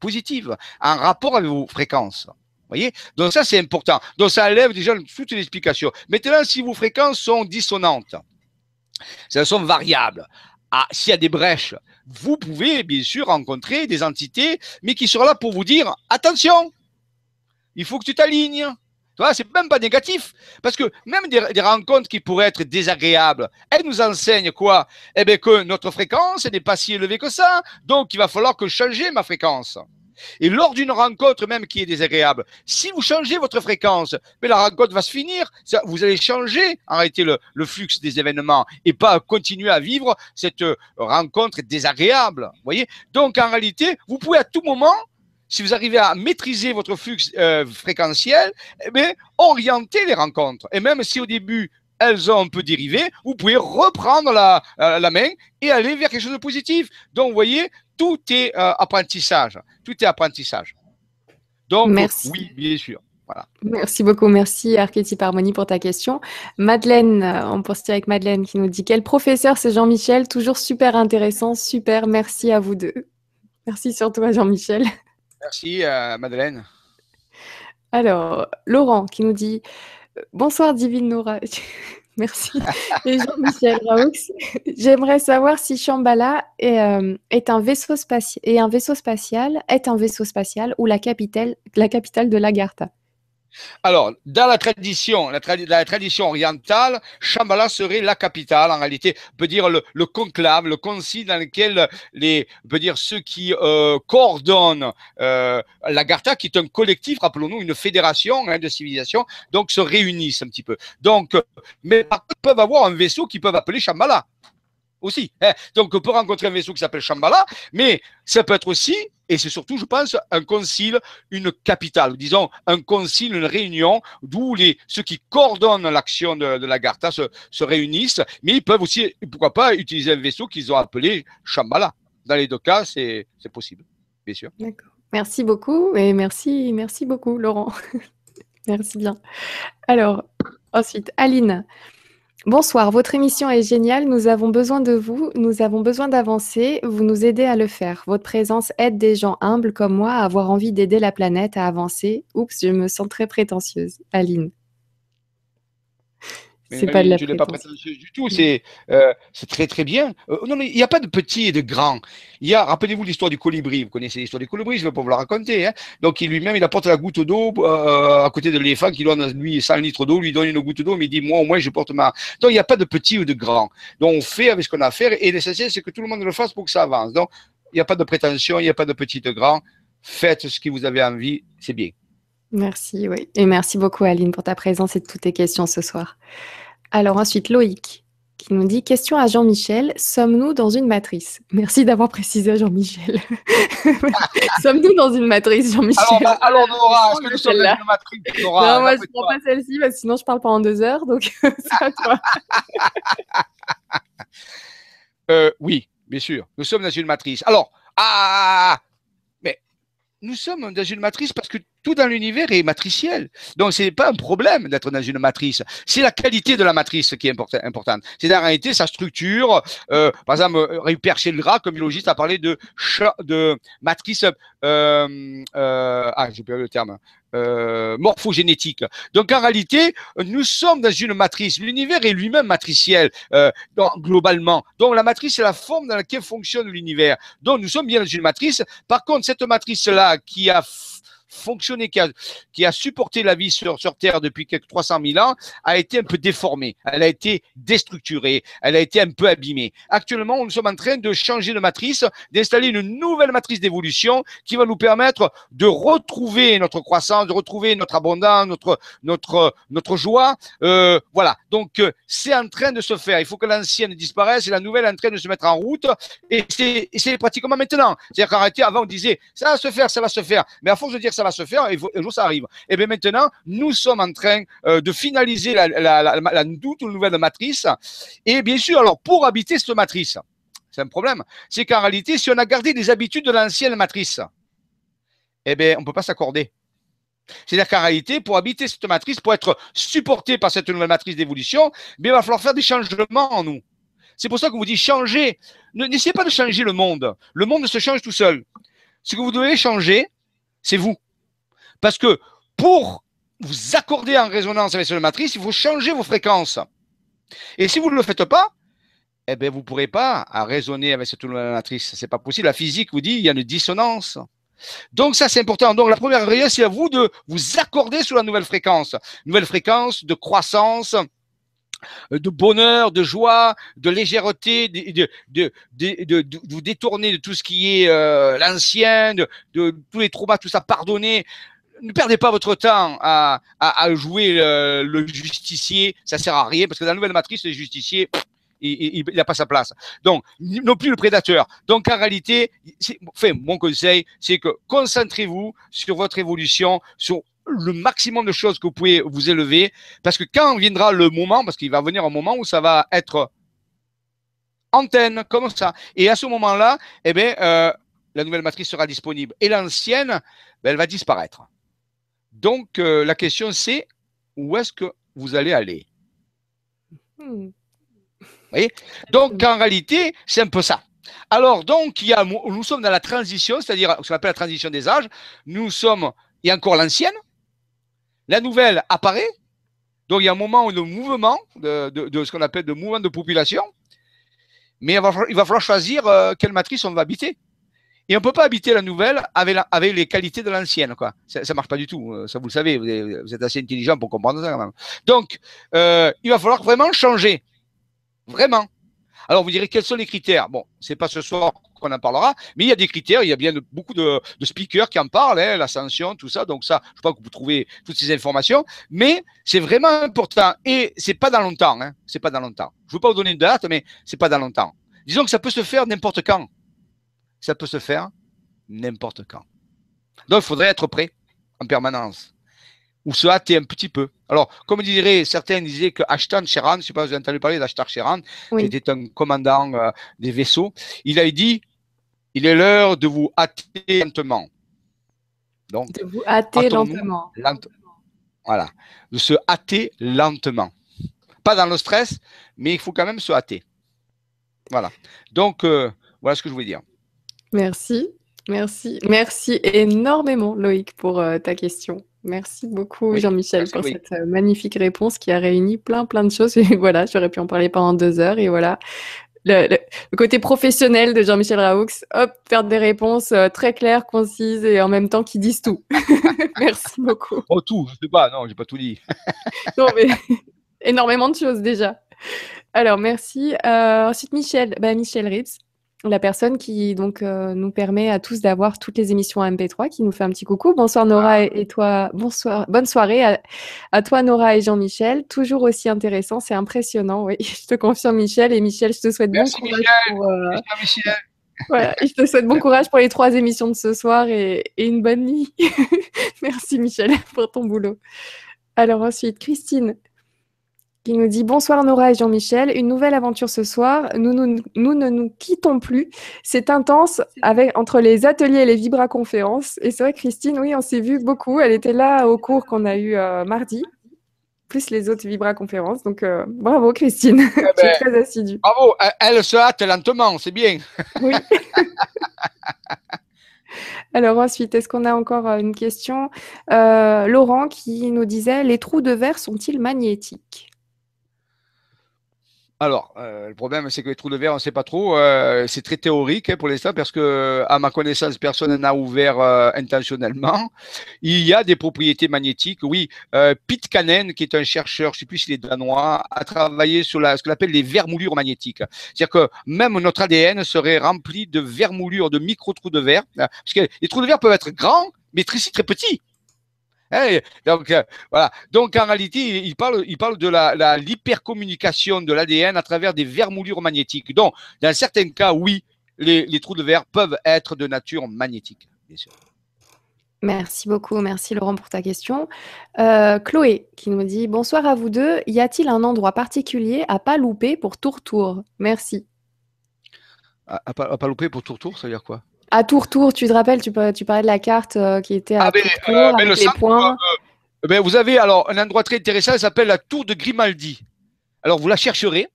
positives, en rapport avec vos fréquences. Voyez? Donc ça, c'est important. Donc ça enlève déjà toute l'explication. Maintenant, si vos fréquences sont dissonantes, elles sont variables, ah, s'il y a des brèches, vous pouvez bien sûr rencontrer des entités, mais qui seront là pour vous dire, attention, il faut que tu t'alignes. Tu vois, c'est même pas négatif. Parce que même des, rencontres qui pourraient être désagréables, elles nous enseignent quoi? Eh bien, que notre fréquence n'est pas si élevée que ça. Donc, il va falloir que je change ma fréquence. Et lors d'une rencontre même qui est désagréable, si vous changez votre fréquence, mais la rencontre va se finir. vous allez changer réalité le, le, flux des événements et pas continuer à vivre cette euh, rencontre désagréable. voyez? Donc en réalité, vous pouvez à tout moment si vous arrivez à maîtriser votre flux euh, fréquentiel, eh bien, orienter les rencontres. Et même si au début, elles ont un peu dérivé, vous pouvez reprendre la, euh, la main et aller vers quelque chose de positif. Donc, vous voyez, tout est euh, apprentissage. Tout est apprentissage. Donc, merci. oui, bien sûr. Voilà. Merci beaucoup. Merci, Archétype Harmonie, pour ta question. Madeleine, on poursuit avec Madeleine qui nous dit Quel professeur, c'est Jean-Michel? Toujours super intéressant. Super. Merci à vous deux. Merci surtout à Jean-Michel. Merci, euh, Madeleine. Alors, Laurent qui nous dit Bonsoir, Divine Nora. <laughs> Merci. J'aimerais savoir si Shambhala est, euh, un vaisseau spatial, est un vaisseau spatial, est un vaisseau spatial ou la capitale, la capitale de l'Agartha. Alors, dans la tradition, la, tradition orientale, Shambhala serait la capitale. En réalité, peut dire le, conclave, le concile dans lequel les, peut dire ceux qui euh, coordonnent euh, l'Agartha, qui est un collectif, rappelons-nous, une fédération hein, de civilisation, donc se réunissent un petit peu. Donc, mais par peuvent avoir un vaisseau qu'ils peuvent appeler Shambhala aussi. Hein. Donc, on peut rencontrer un vaisseau qui s'appelle Shambhala, mais ça peut être aussi, et c'est surtout, je pense, un concile, une capitale, disons un concile, une réunion, d'où les, ceux qui coordonnent l'action de, de l'Agartha se, se réunissent, mais ils peuvent aussi, pourquoi pas, utiliser un vaisseau qu'ils ont appelé Shambhala. Dans les deux cas, c'est possible, bien sûr. Merci beaucoup, et merci, merci beaucoup, Laurent. <laughs> merci bien. Alors, ensuite, Aline. Bonsoir, votre émission est géniale. Nous avons besoin de vous. Nous avons besoin d'avancer. Vous nous aidez à le faire. Votre présence aide des gens humbles comme moi à avoir envie d'aider la planète à avancer. Oups, je me sens très prétentieuse. Aline. C'est pas de la pas prétentieux du tout. Euh, c'est très très bien. Euh, non, mais il n'y a pas de petit et de grand. Il y a, rappelez-vous l'histoire du colibri. Vous connaissez l'histoire du colibri, je ne vais pas vous la raconter. Hein. Donc, lui-même, il apporte la goutte d'eau euh, à côté de l'éléphant qui donne lui 100 litres d'eau, lui donne une goutte d'eau, mais il dit moi au moins je porte ma. Donc, il n'y a pas de petit ou de grand. Donc, on fait avec ce qu'on a à faire et l'essentiel c'est que tout le monde le fasse pour que ça avance. Donc, il n'y a pas de prétention, il n'y a pas de petit et de grand. Faites ce que vous avez envie, c'est bien. Merci, oui. Et merci beaucoup, Aline, pour ta présence et toutes tes questions ce soir. Alors ensuite, Loïc qui nous dit Question à Jean-Michel, sommes-nous dans une matrice? Merci d'avoir précisé à Jean-Michel. <laughs> sommes-nous dans une matrice, Jean-Michel? Alors, Nora, est-ce que nous sommes dans une matrice Nora, Non, moi je ne prends pas celle-ci, parce que sinon je parle pendant deux heures, donc <laughs> c'est à toi. <laughs> Euh, oui, bien sûr, nous sommes dans une matrice. Alors, ah, mais nous sommes dans une matrice parce que tout dans l'univers est matriciel. Donc, ce n'est pas un problème d'être dans une matrice. C'est la qualité de la matrice qui est importante. C'est en réalité sa structure. Euh, par exemple, Rupert Sheldrake, comme biologiste, a parlé de, matrice. Euh, euh, ah, j'ai perdu le terme. Euh, morphogénétique. Donc en réalité, nous sommes dans une matrice. L'univers est lui-même matriciel euh, globalement. Donc la matrice, c'est la forme dans laquelle fonctionne l'univers. Donc nous sommes bien dans une matrice. Par contre, cette matrice-là qui a fonctionné, qui a, supporté la vie sur, Terre depuis quelques 300 000 ans, a été un peu déformée. Elle a été déstructurée. Elle a été un peu abîmée. Actuellement, nous sommes en train de changer de matrice, d'installer une nouvelle matrice d'évolution qui va nous permettre de retrouver notre croissance, de retrouver notre abondance, notre, notre, notre joie. Euh, voilà. Donc, euh, c'est en train de se faire. Il faut que l'ancienne disparaisse et la nouvelle est en train de se mettre en route. Et c'est pratiquement maintenant. C'est-à-dire qu'en avant, on disait, ça va se faire, ça va se faire. Mais à force de dire ça va se faire et un jour ça arrive. Et bien maintenant, nous sommes en train euh, de finaliser la, la, toute nouvelle matrice. Et bien sûr, alors pour habiter cette matrice, c'est un problème, c'est qu'en réalité, si on a gardé les habitudes de l'ancienne matrice, eh bien, on ne peut pas s'accorder. C'est-à-dire qu'en réalité, pour habiter cette matrice, pour être supporté par cette nouvelle matrice d'évolution, il va falloir faire des changements en nous. C'est pour ça qu'on vous dit changer. N'essayez pas de changer le monde. Le monde se change tout seul. Ce que vous devez changer, c'est vous. Parce que pour vous accorder en résonance avec cette matrice, il faut changer vos fréquences. Et si vous ne le faites pas, eh bien, vous ne pourrez pas raisonner avec cette nouvelle matrice. Ce n'est pas possible. La physique vous dit il y a une dissonance. Donc ça, c'est important. Donc la première réunion, c'est à vous de vous accorder sur la nouvelle fréquence. Nouvelle fréquence de croissance, de bonheur, de joie, de légèreté, de, vous détourner de tout ce qui est euh, l'ancien, de, tous les traumas, tout ça, pardonner. Ne perdez pas votre temps à, jouer le, justicier, ça sert à rien parce que dans la nouvelle matrice, le justicier, il n'a pas sa place. Donc, non plus le prédateur. Donc, en réalité, enfin, mon conseil, c'est que concentrez-vous sur votre évolution, sur le maximum de choses que vous pouvez vous élever, parce que quand viendra le moment, parce qu'il va venir un moment où ça va être antenne, comme ça, et à ce moment-là, eh bien, euh, la nouvelle matrice sera disponible, et l'ancienne, ben, elle va disparaître. Donc, euh, la question, c'est où est-ce que vous allez aller? Hmm. voyez? Donc, en réalité, c'est un peu ça. Alors, donc, il y a, nous sommes dans la transition, c'est-à-dire ce qu'on appelle la transition des âges. Nous sommes, il y a encore l'ancienne, la nouvelle apparaît. Donc, il y a un moment de mouvement, de, de, ce qu'on appelle de mouvement de population. Mais il va, il va falloir choisir euh, quelle matrice on va habiter. Et on ne peut pas habiter la nouvelle avec, avec les qualités de l'ancienne. Quoi. Ça ne marche pas du tout. Euh, ça, vous le savez. Vous êtes, assez intelligent pour comprendre ça. Quand même. Donc, euh, il va falloir vraiment changer. Vraiment. Alors, vous direz quels sont les critères? Bon, c'est pas ce soir qu'on en parlera, mais il y a des critères, il y a bien beaucoup de, speakers qui en parlent, hein, l'ascension, tout ça. Donc ça, je crois que vous trouvez toutes ces informations, mais c'est vraiment important et c'est pas dans longtemps. Hein, c'est pas dans longtemps. Je veux pas vous donner une date, mais c'est pas dans longtemps. Disons que ça peut se faire n'importe quand. Ça peut se faire n'importe quand. Donc, il faudrait être prêt en permanence ou se hâter un petit peu. Alors, comme dirait, certains disaient que Ashtan Sheran, je ne sais pas si vous avez entendu parler d'Ashtar Sheran, qui était un commandant euh, des vaisseaux, il a dit, il est l'heure de vous hâter lentement. Donc, de vous hâter lentement. voilà, de se hâter lentement. Pas dans le stress, mais il faut quand même se hâter. Voilà. Donc, euh, voilà ce que je voulais dire. Merci, merci, merci énormément Loïc pour euh, ta question. Merci beaucoup Jean-Michel pour cette euh, magnifique réponse qui a réuni plein plein de choses. <laughs> Et voilà, j'aurais pu en parler pendant deux heures. Et voilà, le, côté professionnel de Jean-Michel Raoux, hop, faire des réponses euh, très claires, concises et en même temps qui disent tout. <laughs> Merci beaucoup. Oh tout, je sais pas, non, j'ai pas tout dit. <laughs> non mais énormément de choses déjà. Alors merci. Ensuite Michel, bah, Michel Ritz la personne qui donc euh, nous permet à tous d'avoir toutes les émissions à MP3, qui nous fait un petit coucou. Bonsoir Nora ah. et, toi, bonsoir, bonne soirée à, toi Nora et Jean-Michel. Toujours aussi intéressant, c'est impressionnant. Oui, <laughs> je te confirme Michel et Michel, je te souhaite bon courage pour. Euh, Michel. je te souhaite bon courage pour les trois émissions de ce soir et, et une bonne nuit. <laughs> Merci Michel pour ton boulot. Alors ensuite, Christine, qui nous dit Bonsoir Nora et Jean-Michel, une nouvelle aventure ce soir. Nous, nous, ne nous quittons plus. C'est intense avec, entre les ateliers et les vibra-conférences. Et c'est vrai, Christine, oui, on s'est vu beaucoup. Elle était là au cours qu'on a eu euh, mardi, plus les autres vibra-conférences. Donc euh, bravo, Christine. Eh <laughs> tu es ben, très assidue. Bravo, elle se hâte lentement, c'est bien. oui. <laughs> <laughs> Alors ensuite, est-ce qu'on a encore euh, une question? Laurent qui nous disait Les trous de verre sont-ils magnétiques? Alors, euh, le problème, c'est que les trous de verre, on ne sait pas trop. Euh, c'est très théorique hein, pour l'instant parce que, à ma connaissance, personne n'a ouvert euh, intentionnellement. Il y a des propriétés magnétiques. Oui, Pete Canen, qui est un chercheur, je ne sais plus s'il est danois, a travaillé sur ce qu'on appelle les vermoulures magnétiques. C'est-à-dire que même notre ADN serait rempli de vermoulures, de micro-trous de verre. Parce que les trous de verre peuvent être grands, mais très, très petits. Hein, donc, euh, voilà. Donc, en réalité, il parle, il parle de la, l'hypercommunication de l'ADN à travers des vermoulures magnétiques. Donc, dans certains cas, oui, les, trous de verre peuvent être de nature magnétique, bien sûr. Merci beaucoup, merci Laurent pour ta question. Euh, Chloé qui nous dit Bonsoir à vous deux. Y a-t-il un endroit particulier à pas louper pour Tour Tour Merci. À, à, pas, à pas louper pour Tour Tour, ça veut dire quoi? À tour tour, tu te rappelles, tu, tu parlais de la carte euh, qui était à ah, tour tour euh, avec les points. Euh, ben, vous avez alors un endroit très intéressant, ça s'appelle la tour de Grimaldi. Alors vous la chercherez.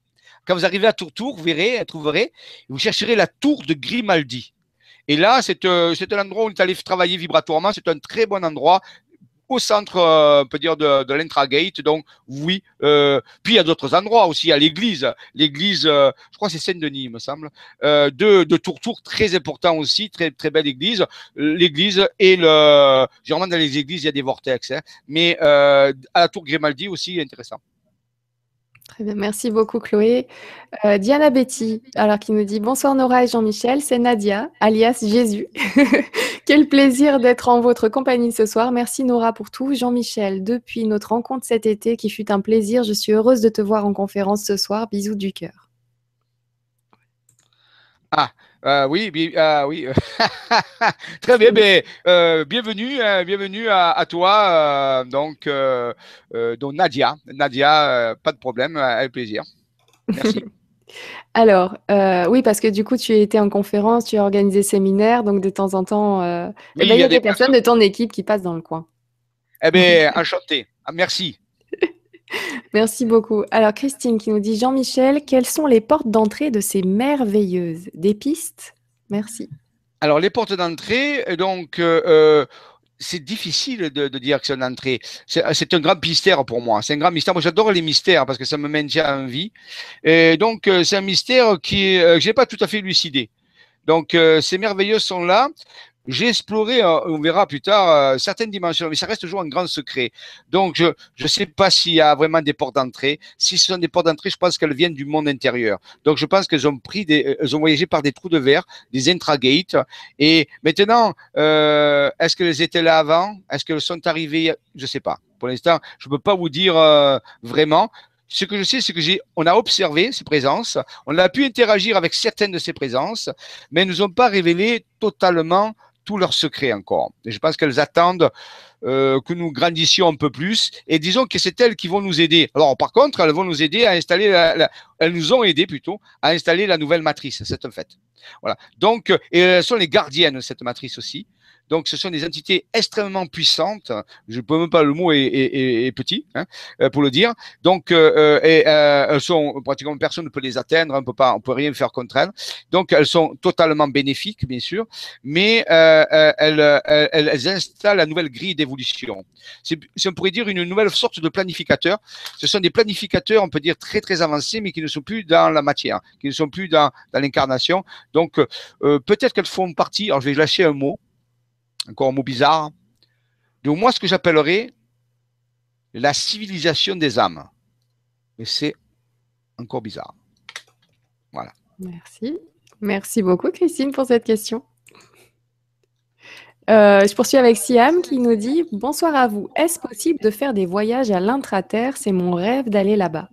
Quand vous arrivez à tour tour, vous verrez, vous trouverez. Vous chercherez la tour de Grimaldi. Et là, c'est un endroit où on est allé travailler vibratoirement. C'est un très bon endroit au centre, euh, on peut dire, de, l'intragate. Donc, oui. Euh, puis, il y a d'autres endroits aussi. à l'église. L'église, euh, je crois que c'est Saint-Denis, il me semble. de, de Tourtour, très important aussi. Très, très belle église. L'église et le. Généralement, dans les églises, il y a des vortex. Hein, mais à la tour Grimaldi aussi, intéressant. Merci beaucoup Chloé. Euh, Diana Betty, alors qui nous dit bonsoir Nora et Jean-Michel, c'est Nadia, alias Jésus. <laughs> Quel plaisir d'être en votre compagnie ce soir. Merci Nora pour tout. Jean-Michel, depuis notre rencontre cet été qui fut un plaisir, je suis heureuse de te voir en conférence ce soir. Bisous du cœur. Ah, euh, oui, euh, oui. <laughs> très bien. Mais, euh, bienvenue, bienvenue à, toi, donc, donc Nadia. Nadia, pas de problème, avec plaisir. Merci. <laughs> Alors, oui, parce que du coup, tu étais en conférence, tu as organisé séminaires, donc de temps en temps, eh ben, il y, a des, personnes de ton équipe qui passent dans le coin. Eh bien, enchanté. Ah, merci. Merci beaucoup. Alors, Christine qui nous dit Jean-Michel, quelles sont les portes d'entrée de ces merveilleuses? Des pistes? Merci. Alors, les portes d'entrée, euh, donc, euh, euh, c'est difficile de, dire que c'est une entrée. C'est un grand mystère pour moi. C'est un grand mystère. Moi, j'adore les mystères parce que ça me maintient en vie. Et donc, c'est un mystère qui, que je n'ai pas tout à fait lucidé. Donc, ces merveilleuses sont là. J'ai exploré, euh, on verra plus tard, euh, certaines dimensions, mais ça reste toujours un grand secret. Donc, je ne sais pas s'il y a vraiment des portes d'entrée. Si ce sont des portes d'entrée, je pense qu'elles viennent du monde intérieur. Donc, je pense qu'elles ont pris euh, elles ont voyagé par des trous de verre, des intragates. Et maintenant, euh, est-ce qu'elles étaient là avant? Est-ce qu'elles sont arrivées? Je ne sais pas. Pour l'instant, je ne peux pas vous dire vraiment. Ce que je sais, c'est que j'ai, on a observé ces présences, on a pu interagir avec certaines de ces présences, mais elles ne nous ont pas révélé totalement tout leur secret encore. Et je pense qu'elles attendent euh, que nous grandissions un peu plus. Et disons que c'est elles qui vont nous aider. Alors, par contre, elles vont nous aider à installer, la, elles nous ont aidé plutôt à installer la nouvelle matrice. C'est un fait. Voilà. Donc, elles sont les gardiennes de cette matrice aussi. Donc, ce sont des entités extrêmement puissantes. Je ne peux même pas le mot est, petit hein, euh, pour le dire. Donc, euh, euh, et, elles sont pratiquement personne ne peut les atteindre. On peut pas, on peut rien faire contre elles. Donc, elles sont totalement bénéfiques, bien sûr, mais elles, elles, installent la nouvelle grille d'évolution. C'est, on pourrait dire une nouvelle sorte de planificateur. Ce sont des planificateurs, on peut dire très très avancés, mais qui ne sont plus dans la matière, qui ne sont plus dans, dans l'incarnation. Donc, peut-être qu'elles font partie. Alors, je vais lâcher un mot encore un mot bizarre, de moi ce que j'appellerais la civilisation des âmes. Mais c'est encore bizarre. Voilà. Merci. Merci beaucoup, Christine, pour cette question. Euh, je poursuis avec Siam qui nous dit Bonsoir à vous. Est-ce possible de faire des voyages à l'intraterre? C'est mon rêve d'aller là-bas.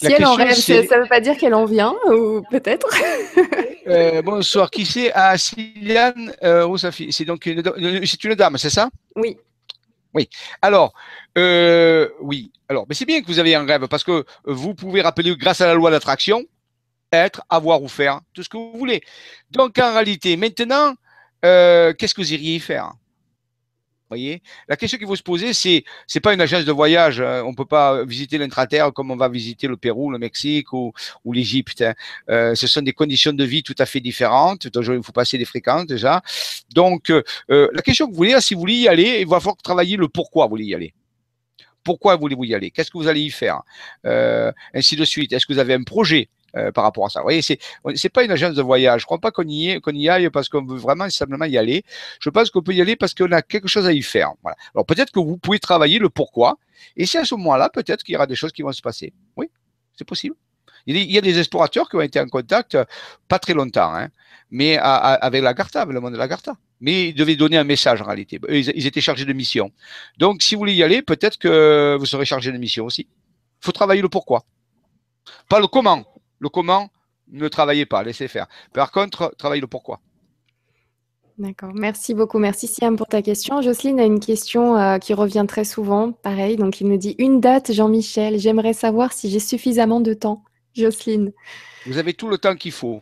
Si elle en rêve, ça ne veut pas dire qu'elle en vient, ou peut-être? <laughs> Euh, bonsoir, qui c'est? Ah, Siliane euh, C'est donc une, c'est une dame, c'est ça? Oui. Oui. Alors, euh, oui. Alors, mais c'est bien que vous avez un rêve parce que vous pouvez rappeler, grâce à la loi d'attraction, être, avoir ou faire tout ce que vous voulez. Donc, en réalité, maintenant, qu'est-ce que vous iriez y faire? Voyez La question qu'il faut se poser, c'est c'est pas une agence de voyage. Hein. On peut pas visiter l'intraterre comme on va visiter le Pérou, le Mexique ou, ou l'Égypte. Hein. Euh, ce sont des conditions de vie tout à fait différentes. Donc, il faut passer des fréquences déjà. Donc, euh, euh, la question que vous voulez, si vous voulez y aller, il va falloir travailler le pourquoi vous voulez y aller. Pourquoi voulez-vous y aller? Qu'est-ce que vous allez y faire? Ainsi de suite. Est-ce que vous avez un projet? Euh, par rapport à ça. Vous voyez, c'est c'est pas une agence de voyage. Je crois pas qu'on y y aille parce qu'on veut vraiment simplement y aller. Je pense qu'on peut y aller parce qu'on a quelque chose à y faire. Alors peut-être que vous pouvez travailler le pourquoi. Et c'est à ce moment-là, peut-être qu'il y aura des choses qui vont se passer. Oui, c'est possible. Il y, a des, explorateurs qui ont été en contact euh, pas très longtemps, hein, mais avec la Garta, avec le monde de la Garta. Mais ils devaient donner un message en réalité. Ils étaient chargés de mission. Donc, si vous voulez y aller, peut-être que vous serez chargé de mission aussi. Il faut travailler le pourquoi. Pas le comment. Le comment, ne travaillez pas, laissez faire. Par contre, travaillez le pourquoi. D'accord, merci beaucoup. Merci Siam pour ta question. Jocelyne a une question euh, qui revient très souvent. Pareil, donc il me dit une date, Jean-Michel. J'aimerais savoir si j'ai suffisamment de temps. Jocelyne. Vous avez tout le temps qu'il faut.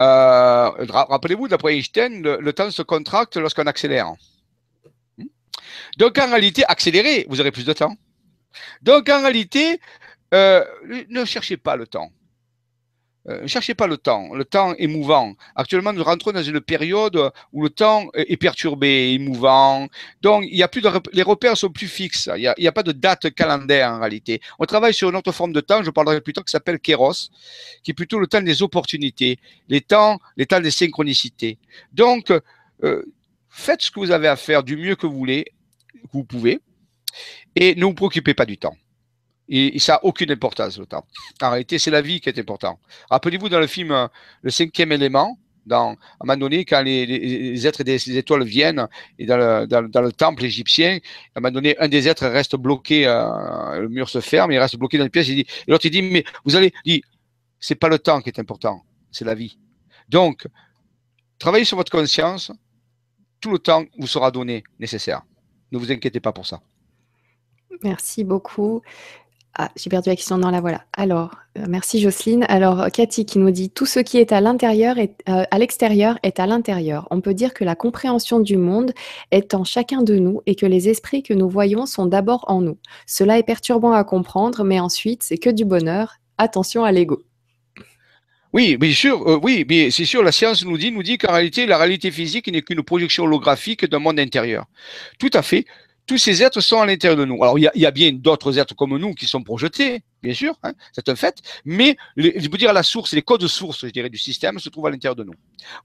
Euh, rappelez-vous, d'après Einstein, le, temps se contracte lorsqu'on accélère. Hmm? Donc en réalité, accélérez, vous aurez plus de temps. Donc en réalité, euh, ne cherchez pas le temps. Euh, ne cherchez pas le temps. Le temps est mouvant. Actuellement, nous rentrons dans une période où le temps est perturbé, mouvant. Donc, il y a plus de, les repères sont plus fixes. Il n'y a, pas de date calendaire en réalité. On travaille sur une autre forme de temps. Je parlerai plus tard qui s'appelle Kéros, qui est plutôt le temps des opportunités, les temps, temps des synchronicités. Donc, euh, faites ce que vous avez à faire du mieux que vous voulez, que vous pouvez, et ne vous préoccupez pas du temps Et, ça n'a aucune importance, le temps. En réalité, c'est la vie qui est importante. Rappelez-vous dans le film euh, Le cinquième élément, dans, à un moment donné, quand les, êtres des étoiles viennent et dans le, temple égyptien, à un moment donné, un des êtres reste bloqué, euh, le mur se ferme, il reste bloqué dans une pièce, et l'autre il dit, mais vous allez, il dit, c'est pas le temps qui est important, c'est la vie. Donc, travaillez sur votre conscience, tout le temps vous sera donné nécessaire. Ne vous inquiétez pas pour ça. Merci beaucoup. Ah, j'ai perdu la question. Non, la voilà. Alors, euh, merci Jocelyne. Alors, Cathy qui nous dit tout ce qui est à l'intérieur et euh, à l'extérieur est à l'intérieur. On peut dire que la compréhension du monde est en chacun de nous et que les esprits que nous voyons sont d'abord en nous. Cela est perturbant à comprendre, mais ensuite, c'est que du bonheur. Attention à l'ego. Oui, bien sûr, euh, oui, mais c'est sûr, la science nous dit, nous dit qu'en réalité, la réalité physique n'est qu'une projection holographique d'un monde intérieur. Tout à fait tous ces êtres sont à l'intérieur de nous. Alors, il y a, bien d'autres êtres comme nous qui sont projetés, bien sûr, hein, c'est un fait, mais je veux dire la source, les codes sources, je dirais, du système se trouvent à l'intérieur de nous.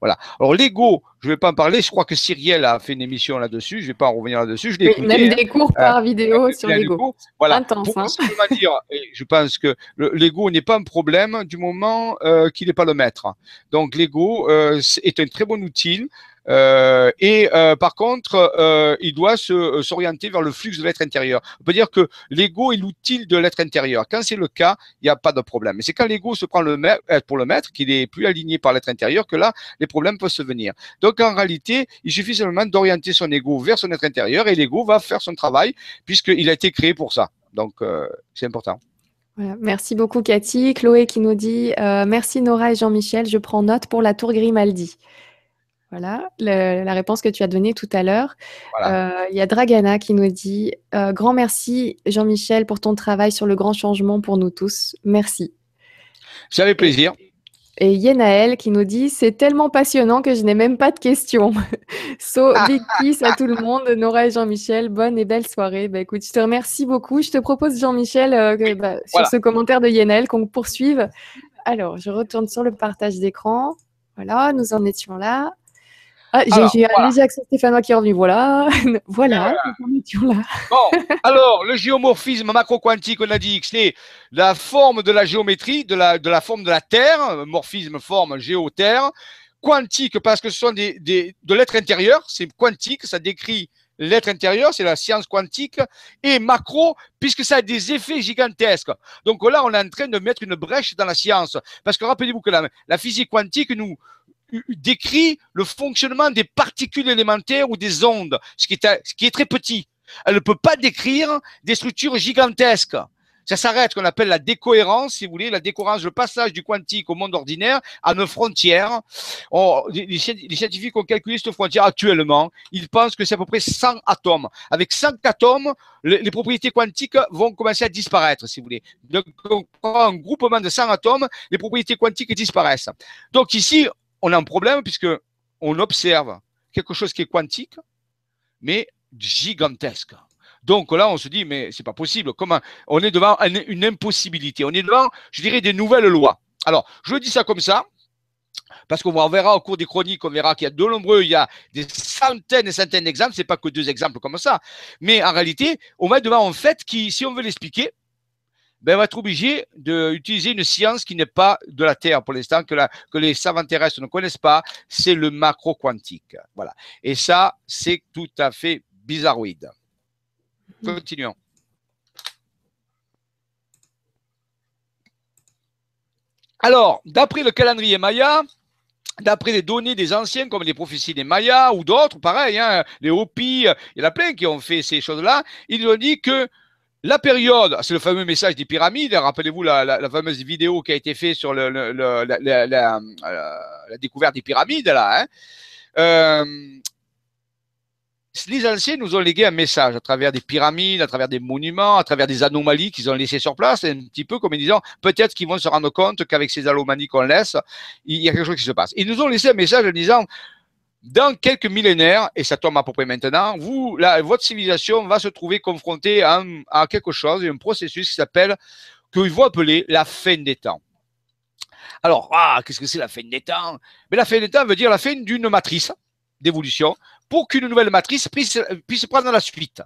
Voilà. Alors, l'ego, je ne vais pas en parler, je crois que Cyrielle a fait une émission là-dessus, je ne vais pas en revenir là-dessus. Je l'ai. Même des cours hein. par euh, vidéo sur l'ego. Voilà. Intense, Pour hein. dire, je pense que l'ego n'est pas un problème du moment euh, qu'il n'est pas le maître. Donc, l'ego euh, est un très bon outil euh, et euh, par contre, euh, il doit s'orienter vers le flux de l'être intérieur. On peut dire que l'ego est l'outil de l'être intérieur. Quand c'est le cas, il n'y a pas de problème. Mais c'est quand l'ego se prend pour le maître, qu'il est plus aligné par l'être intérieur, que là, les problèmes peuvent se venir. Donc en réalité, il suffit seulement d'orienter son ego vers son être intérieur et l'ego va faire son travail puisqu'il a été créé pour ça. Donc c'est important. Merci beaucoup Cathy. Chloé qui nous dit Merci Nora et Jean-Michel, je prends note pour la tour Grimaldi. Voilà, la réponse que tu as donnée tout à l'heure. Euh, il y a Dragana qui nous dit euh, Grand merci, Jean-Michel, pour ton travail sur le grand changement pour nous tous. Merci. J'avais plaisir. Et Yenaël qui nous dit C'est tellement passionnant que je n'ai même pas de questions. <laughs> so, ah. big kiss à tout le monde, Nora et Jean-Michel. Bonne et belle soirée. Bah, écoute, je te remercie beaucoup. Je te propose, Jean-Michel, euh, bah, sur ce commentaire de Yenaël, qu'on poursuive. Alors, je retourne sur le partage d'écran. Voilà, nous en étions là. Ah, j'ai un léger accent stéphanois qui est revenu. Voilà, <laughs> voilà, là. Bon, <laughs> alors, le géomorphisme macro-quantique, on a dit que c'est la forme de la géométrie, de la, de la forme de la Terre, morphisme, forme, géo-terre. Quantique, parce que ce sont des, des de l'être intérieur, c'est quantique, ça décrit l'être intérieur, c'est la science quantique, et macro, puisque ça a des effets gigantesques. Donc là, on est en train de mettre une brèche dans la science. Parce que rappelez-vous que la, la physique quantique nous, décrit le fonctionnement des particules élémentaires ou des ondes, ce qui est, très petit. Elle ne peut pas décrire des structures gigantesques. Ça s'arrête, qu'on appelle la décohérence, si vous voulez, la décohérence, le passage du quantique au monde ordinaire à nos frontières. les, scientifiques ont calculé cette frontière actuellement. Ils pensent que c'est à peu près 100 atomes. Avec 100 atomes, les, propriétés quantiques vont commencer à disparaître, si vous voulez. Donc, on prend un groupement de 100 atomes, les propriétés quantiques disparaissent. Donc ici, on a un problème puisque on observe quelque chose qui est quantique, mais gigantesque. Donc là, on se dit, mais c'est pas possible. Comment On est devant une impossibilité. On est devant, je dirais, des nouvelles lois. Alors, je dis ça comme ça, parce qu'on verra au cours des chroniques, on verra qu'il y a de nombreux, il y a des centaines et centaines d'exemples, c'est pas que deux exemples comme ça. Mais en réalité, on va devant un fait qui, si on veut l'expliquer, ben, on va être obligé d'utiliser une science qui n'est pas de la Terre pour l'instant, que, que les savants terrestres ne connaissent pas, c'est le macro-quantique. Voilà. Et ça, c'est tout à fait bizarroïde. Mhm. Continuons. Alors, d'après le calendrier Maya, d'après les données des anciens, comme les prophéties des Mayas ou d'autres, pareil, hein, les Hopis, il y en a plein qui ont fait ces choses-là, ils ont dit que la période, c'est le fameux message des pyramides. Rappelez-vous la, fameuse vidéo qui a été faite sur le, la, découverte des pyramides. Hein. euh, les anciens nous ont légué un message à travers des pyramides, à travers des monuments, à travers des anomalies qu'ils ont laissées sur place, un petit peu comme en disant peut-être qu'ils vont se rendre compte qu'avec ces anomalies qu'on laisse, il y a quelque chose qui se passe. Ils nous ont laissé un message en disant dans quelques millénaires, et ça tombe à peu près maintenant, vous, votre civilisation va se trouver confrontée à, quelque chose, un processus qui s'appelle, qu'ils vont appeler la fin des temps. Alors, ah, qu'est-ce que c'est la fin des temps? Mais la fin des temps veut dire la fin d'une matrice d'évolution pour qu'une nouvelle matrice puisse, puisse prendre la suite.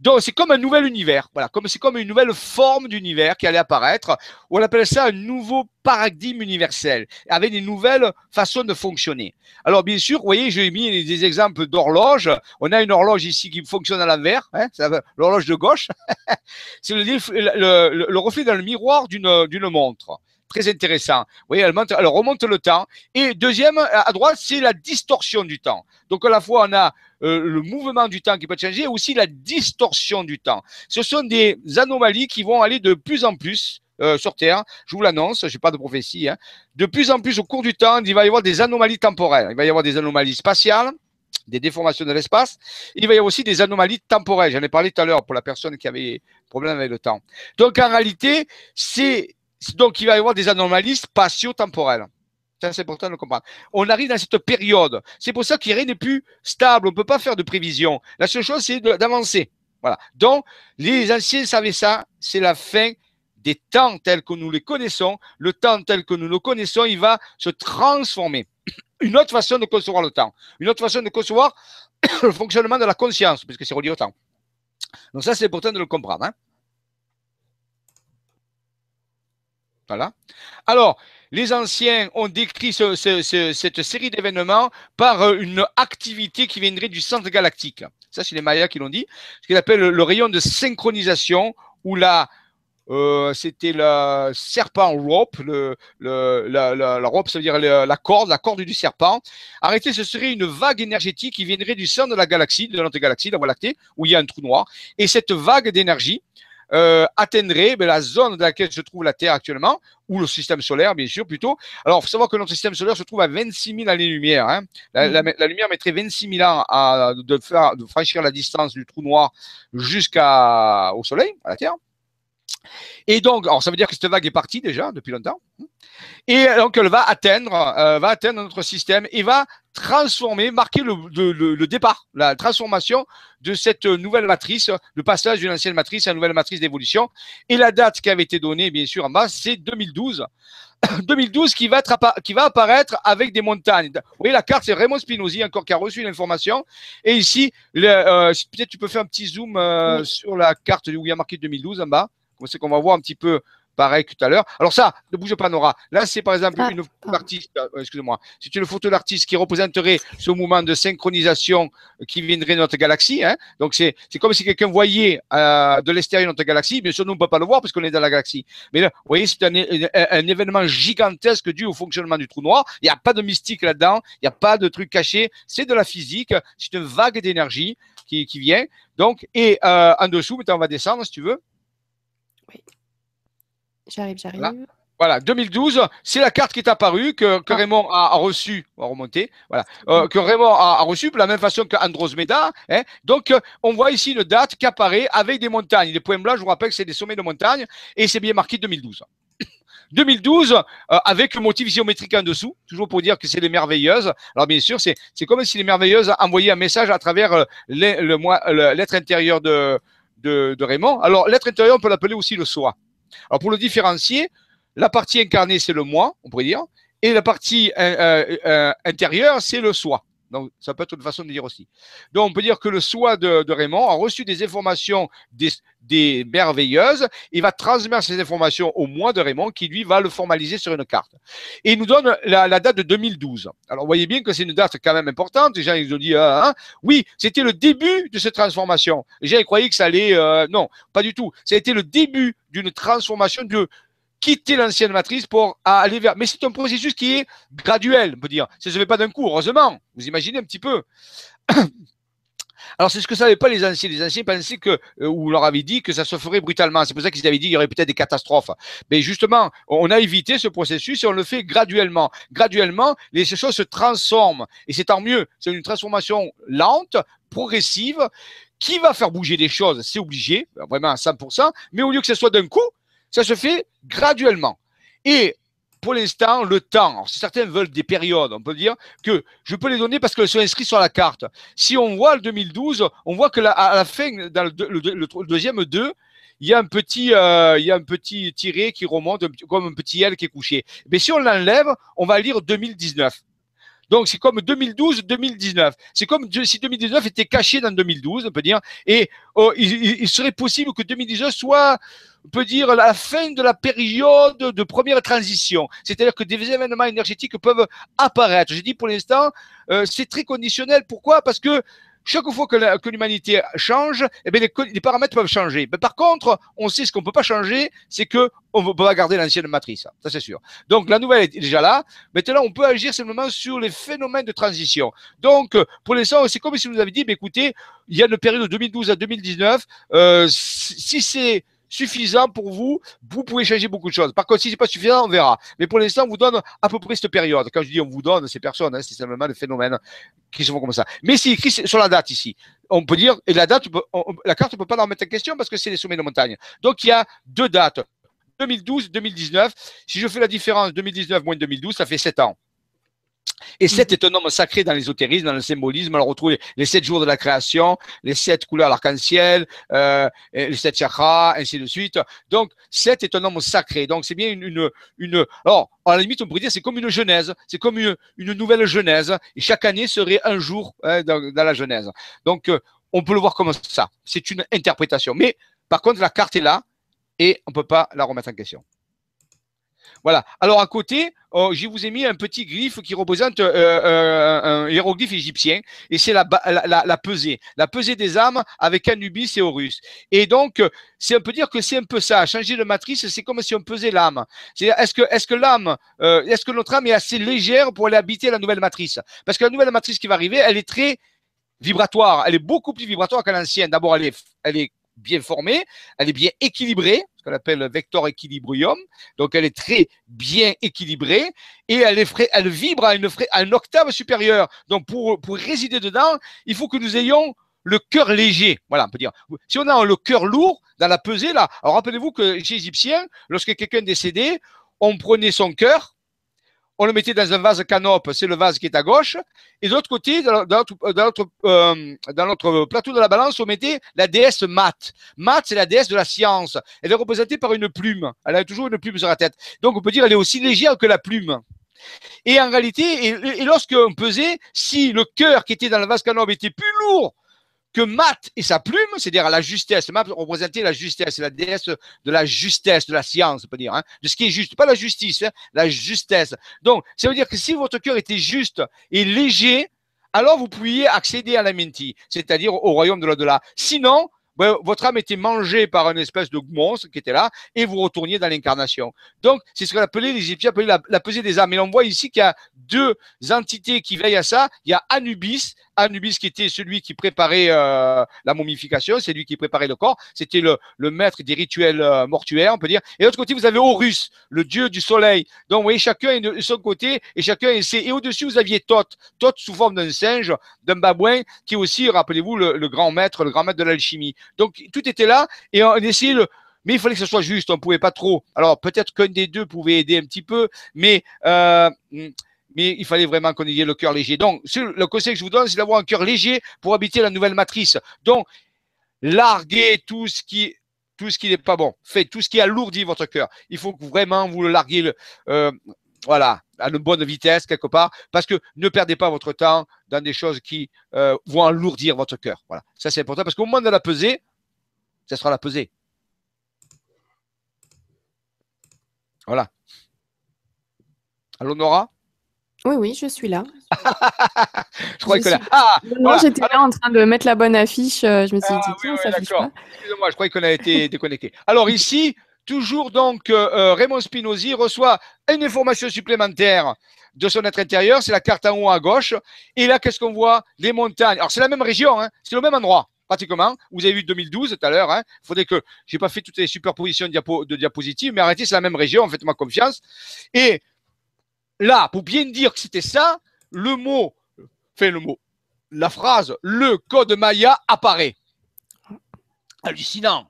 Donc, c'est comme un nouvel univers. Voilà, comme c'est comme une nouvelle forme d'univers qui allait apparaître. On appelle ça un nouveau paradigme universel, avec des nouvelles façons de fonctionner. Alors, bien sûr, vous voyez, j'ai mis des exemples d'horloges. On a une horloge ici qui fonctionne à l'envers, hein, l'horloge de gauche. <laughs> c'est le, le, le, reflet dans le miroir d'une, montre. Très intéressant. Vous voyez, elle remonte le temps. Et deuxième, à droite, c'est la distorsion du temps. Donc, à la fois, on a euh, le mouvement du temps qui peut changer aussi la distorsion du temps. Ce sont des anomalies qui vont aller de plus en plus euh, sur Terre. Je vous l'annonce, je n'ai pas de prophétie. Hein. De plus en plus au cours du temps, il va y avoir des anomalies temporelles. Il va y avoir des anomalies spatiales des déformations de l'espace. Il va y avoir aussi des anomalies temporelles. J'en ai parlé tout à l'heure pour la personne qui avait problème avec le temps. Donc en réalité, c'est donc il va y avoir des anomalies spatio-temporelles. Ça, c'est important de le comprendre. On arrive dans cette période. C'est pour ça qu'il rien n'est plus stable. On ne peut pas faire de prévision. La seule chose, c'est d'avancer. Voilà. Donc, les anciens savaient ça. C'est la fin des temps tels que nous les connaissons. Le temps tel que nous le connaissons, il va se transformer. <clears throat> Une autre façon de concevoir le temps. Une autre façon de concevoir <clears throat> le fonctionnement de la conscience, puisque c'est relié au temps. Donc ça, c'est important de le comprendre. Hein. Alors, les anciens ont décrit cette série d'événements par euh, une activité qui viendrait du centre galactique. Ça, c'est les Mayas qui l'ont dit. Ce qu'ils appellent le, rayon de synchronisation ou la, euh, c'était le serpent rope, la, rope, ça veut dire la corde, la corde du serpent. Arrêtez, ce serait une vague énergétique qui viendrait du centre de la galaxie, de notre galaxie, la Voie lactée, où il y a un trou noir. Et cette vague d'énergie euh, atteindrait ben, la zone dans laquelle se trouve la Terre actuellement, ou le système solaire, bien sûr, plutôt. Alors, il faut savoir que notre système solaire se trouve à 26 000 années-lumière. Hein. La, lumière mettrait 26 000 ans à, de, faire, de franchir la distance du trou noir jusqu'au Soleil, à la Terre. Et donc, alors ça veut dire que cette vague est partie déjà depuis longtemps. Et donc, elle va atteindre, euh, va atteindre notre système et va transformer, marquer le, le, départ, la transformation de cette nouvelle matrice, le passage d'une ancienne matrice à une nouvelle matrice d'évolution. Et la date qui avait été donnée, bien sûr, en bas, c'est 2012. 2012 <coughs> qui va, être, qui va apparaître avec des montagnes. Vous voyez, la carte, c'est Raymond Spinozzi encore qui a reçu l'information. Et ici, euh, peut-être tu peux faire un petit zoom euh, sur la carte où il y a marqué 2012 en bas. C'est qu'on va voir un petit peu pareil que tout à l'heure. Alors ça, ne bouge pas Nora. Là, c'est par exemple ah, une photo d'artiste, euh, excusez-moi, c'est une photo d'artiste qui représenterait ce mouvement de synchronisation qui viendrait de notre galaxie. Hein. Donc c'est comme si quelqu'un voyait euh, de l'extérieur notre galaxie. Bien sûr, nous, on ne peut pas le voir parce qu'on est dans la galaxie. Mais là, vous voyez, c'est un, un, événement gigantesque dû au fonctionnement du trou noir. Il n'y a pas de mystique là-dedans. Il n'y a pas de truc caché. C'est de la physique. C'est une vague d'énergie qui, qui, vient. Donc, et euh, en dessous, maintenant, on va descendre si tu veux. J'arrive, j'arrive. Voilà. 2012, c'est la carte qui est apparue que, que ah. Raymond a, reçu. On va remonter. Voilà. Euh, que Raymond a, reçu de la même façon qu'Androsmeda. Hein. Donc, euh, on voit ici une date qui apparaît avec des montagnes. Les points blancs, je vous rappelle que c'est des sommets de montagnes et c'est bien marqué 2012. 2012, <coughs> euh, avec le motif géométrique en dessous, toujours pour dire que c'est les merveilleuses. Alors bien sûr, c'est comme si les merveilleuses envoyaient un message à travers l'être intérieur de, de, de Raymond. Alors l'être intérieur, on peut l'appeler aussi le soi. Alors pour le différencier, la partie incarnée, c'est le moi, on pourrait dire, et la partie euh, euh, euh, intérieure, c'est le soi. Donc, ça peut être une façon de dire aussi. Donc, on peut dire que le soi de, Raymond a reçu des informations des, merveilleuses. Il va transmettre ces informations au moi de Raymond qui, lui, va le formaliser sur une carte. Et il nous donne la, date de 2012. Alors, vous voyez bien que c'est une date quand même importante. Les gens, ils ont dit, ah, hein. oui, c'était le début de cette transformation. Les gens, ils croyaient que ça allait, non, pas du tout. Ça a été le début d'une transformation de, quitter l'ancienne matrice pour aller vers. Mais c'est un processus qui est graduel, on peut dire. Ça ne se fait pas d'un coup, heureusement. Vous imaginez un petit peu. Alors, c'est ce que ne savaient pas les anciens. Les anciens pensaient que, euh, ou leur avaient dit que ça se ferait brutalement. C'est pour ça qu'ils avaient dit qu'il y aurait peut-être des catastrophes. Mais justement, on a évité ce processus et on le fait graduellement. Graduellement, les choses se transforment. Et c'est tant mieux. C'est une transformation lente, progressive, qui va faire bouger des choses. C'est obligé, vraiment à 100%. Mais au lieu que ce soit d'un coup, ça se fait graduellement. Et pour l'instant, le temps, si certains veulent des périodes, on peut dire que je peux les donner parce qu'elles sont inscrites sur la carte. Si on voit le 2012, on voit que à la fin, dans le, deuxième 2, il y a un petit, euh, il y a un petit tiré qui remonte comme un petit L qui est couché. Mais si on l'enlève, on va lire 2019. Donc c'est comme 2012-2019. C'est comme si 2019 était caché dans 2012, on peut dire, et oh, il, serait possible que 2019 soit on peut dire la fin de la période de première transition. C'est-à-dire que des événements énergétiques peuvent apparaître. Je dis pour l'instant, euh, c'est très conditionnel. Pourquoi? Parce que chaque fois que l'humanité change, eh bien, les, paramètres peuvent changer. Mais par contre, on sait ce qu'on ne peut pas changer, c'est que on peut pas garder l'ancienne matrice. Ça, c'est sûr. Donc, la nouvelle est déjà là. Maintenant, on peut agir simplement sur les phénomènes de transition. Donc, pour l'instant, c'est comme si vous avez dit, mais écoutez, il y a une période de 2012 à 2019. Euh, si c'est suffisant pour vous, vous pouvez changer beaucoup de choses. Par contre, si c'est pas suffisant, on verra. Mais pour l'instant, on vous donne à peu près cette période. Quand je dis on vous donne, ces personnes, hein, c'est simplement le phénomène qui se font comme ça. Mais c'est écrit sur la date ici. On peut dire, et la date, la carte, on peut pas la remettre en question parce que c'est les sommets de montagne. Donc, il y a deux dates. 2012, 2019. Si je fais la différence 2019 moins 2012, ça fait 7 ans. Et sept est un homme sacré dans l'ésotérisme, dans le symbolisme. On retrouve les sept jours de la création, les sept couleurs l'arc-en-ciel, euh, les sept chakras, ainsi de suite. Donc, sept est un homme sacré. Donc, c'est bien une, une, une, Alors, à la limite, on pourrait dire c'est comme une genèse. C'est comme une, une, nouvelle genèse. Et chaque année serait un jour hein, dans, dans, la genèse. Donc, euh, on peut le voir comme ça. C'est une interprétation. Mais, par contre, la carte est là et on ne peut pas la remettre en question. Voilà. Alors à côté, oh, je vous ai mis un petit griffe qui représente euh, euh, un hiéroglyphe égyptien, et c'est la, la, pesée, la pesée des âmes avec Anubis et Horus. Et donc, c'est un peu dire que c'est un peu ça. Changer de matrice, c'est comme si on pesait l'âme. Est-ce que, est-ce que l'âme, euh, est-ce que notre âme est assez légère pour aller habiter la nouvelle matrice? Parce que la nouvelle matrice qui va arriver, elle est très vibratoire. Elle est beaucoup plus vibratoire que l'ancienne. D'abord, elle elle est bien formée, elle est bien équilibrée, ce qu'on appelle vector équilibrium. Donc, elle est très bien équilibrée et elle, vibre à une, octave supérieure. Donc, pour, résider dedans, il faut que nous ayons le cœur léger. Voilà, on peut dire. Si on a le cœur lourd dans la pesée, là, alors rappelez-vous que chez les Égyptiens, lorsque quelqu'un décédait, on prenait son cœur, on le mettait dans un vase canope, c'est le vase qui est à gauche, et de l'autre côté, dans notre, euh, dans, notre, plateau de la balance, on mettait la déesse Mat. Mat, c'est la déesse de la science. Elle est représentée par une plume. Elle a toujours une plume sur la tête. Donc on peut dire qu'elle est aussi légère que la plume. Et en réalité, et, et lorsqu'on pesait, si le cœur qui était dans le vase canope était plus lourd que Math et sa plume, c'est-à-dire la justesse, Math représentait la justesse, la déesse de la justesse, de la science, on peut dire, hein, de ce qui est juste, pas la justice, hein, la justesse. Donc, ça veut dire que si votre cœur était juste et léger, alors vous pouviez accéder à la menti, c'est-à-dire au royaume de l'au-delà. Sinon, ben, votre âme était mangée par une espèce de monstre qui était là et vous retourniez dans l'incarnation. Donc, c'est ce qu'on appelait, les Égyptiens appelaient la, la pesée des âmes. Et on voit ici qu'il y a deux entités qui veillent à ça. Il y a Anubis, Anubis qui était celui qui préparait euh, la momification, c'est lui qui préparait le corps, c'était le, maître des rituels euh, mortuaires, on peut dire. Et de l'autre côté, vous avez Horus, le dieu du soleil. Donc, vous voyez, chacun est de son côté et chacun est... Et au-dessus, vous aviez Thoth, Thoth sous forme d'un singe, d'un babouin, qui est aussi, rappelez-vous, le, grand maître, le grand maître de l'alchimie. Donc, tout était là et on le, mais il fallait que ce soit juste, on ne pouvait pas trop. Alors peut-être qu'un des deux pouvait aider un petit peu, mais euh, mais il fallait vraiment qu'on ait le cœur léger. Donc, le conseil que je vous donne, c'est d'avoir un cœur léger pour habiter la nouvelle matrice. Donc, larguez tout ce qui n'est pas bon. Faites tout ce qui alourdit votre cœur. Il faut vraiment vous le larguiez, le, euh, voilà, à une bonne vitesse quelque part, parce que ne perdez pas votre temps dans des choses qui euh, vont alourdir votre cœur. Voilà, ça c'est important parce qu'au moment de la peser, ça sera la pesée. Voilà. Allô Nora? Oui, oui, je suis là. <laughs> je croyais que là. Ah Non, j'étais là en train de mettre la bonne affiche. Euh, je me suis dit, ah, tiens, ça affiche pas. Excusez-moi, je croyais qu'on a été déconnecté. Alors ici, toujours donc, euh, euh, Raymond Spinozzi reçoit une information supplémentaire de son être intérieur. C'est la carte en haut à gauche. Et là, qu'est-ce qu'on voit? Les montagnes. Alors, c'est la même région, hein, c'est le même endroit pratiquement. Vous avez vu 2012 tout à l'heure. Hein. Il faudrait que j'ai pas fait toutes les superpositions de, diapo, de diapositives, mais arrêtez, c'est la même région. Faites-moi confiance. Et là, pour bien dire que c'était ça, le mot, fait le mot, la phrase, le code Maya apparaît. Hallucinant.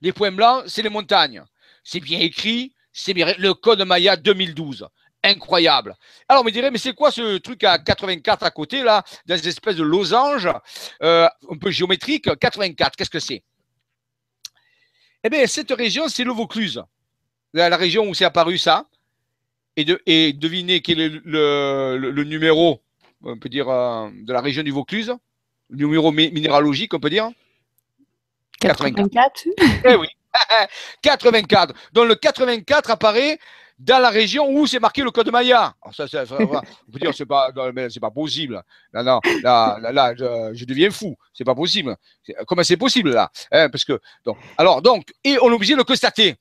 Les points blancs, c'est les montagnes. C'est bien écrit, c'est bien le code Maya 2012. Incroyable. Alors, on me dirait, mais c'est quoi ce truc à 84 à côté, là, dans une espèce de losange, euh, un peu géométrique 84, qu'est-ce que c'est? Eh bien, cette région, c'est le Vaucluse. La région où c'est apparu ça et, de, et devinez quel est le, le, numéro on peut dire, euh, de la région du Vaucluse, le numéro minéralogique, on peut dire 84. eh oui, <laughs> 84. Donc le 84 apparaît dans la région où c'est marqué le code Maya. Alors ça, ça, on peut dire c'est pas, c'est pas possible. Non, non, là, là, je, deviens fou. C'est pas possible. Comment c'est possible là hein, Parce que donc, alors donc, et on est obligé de le constater.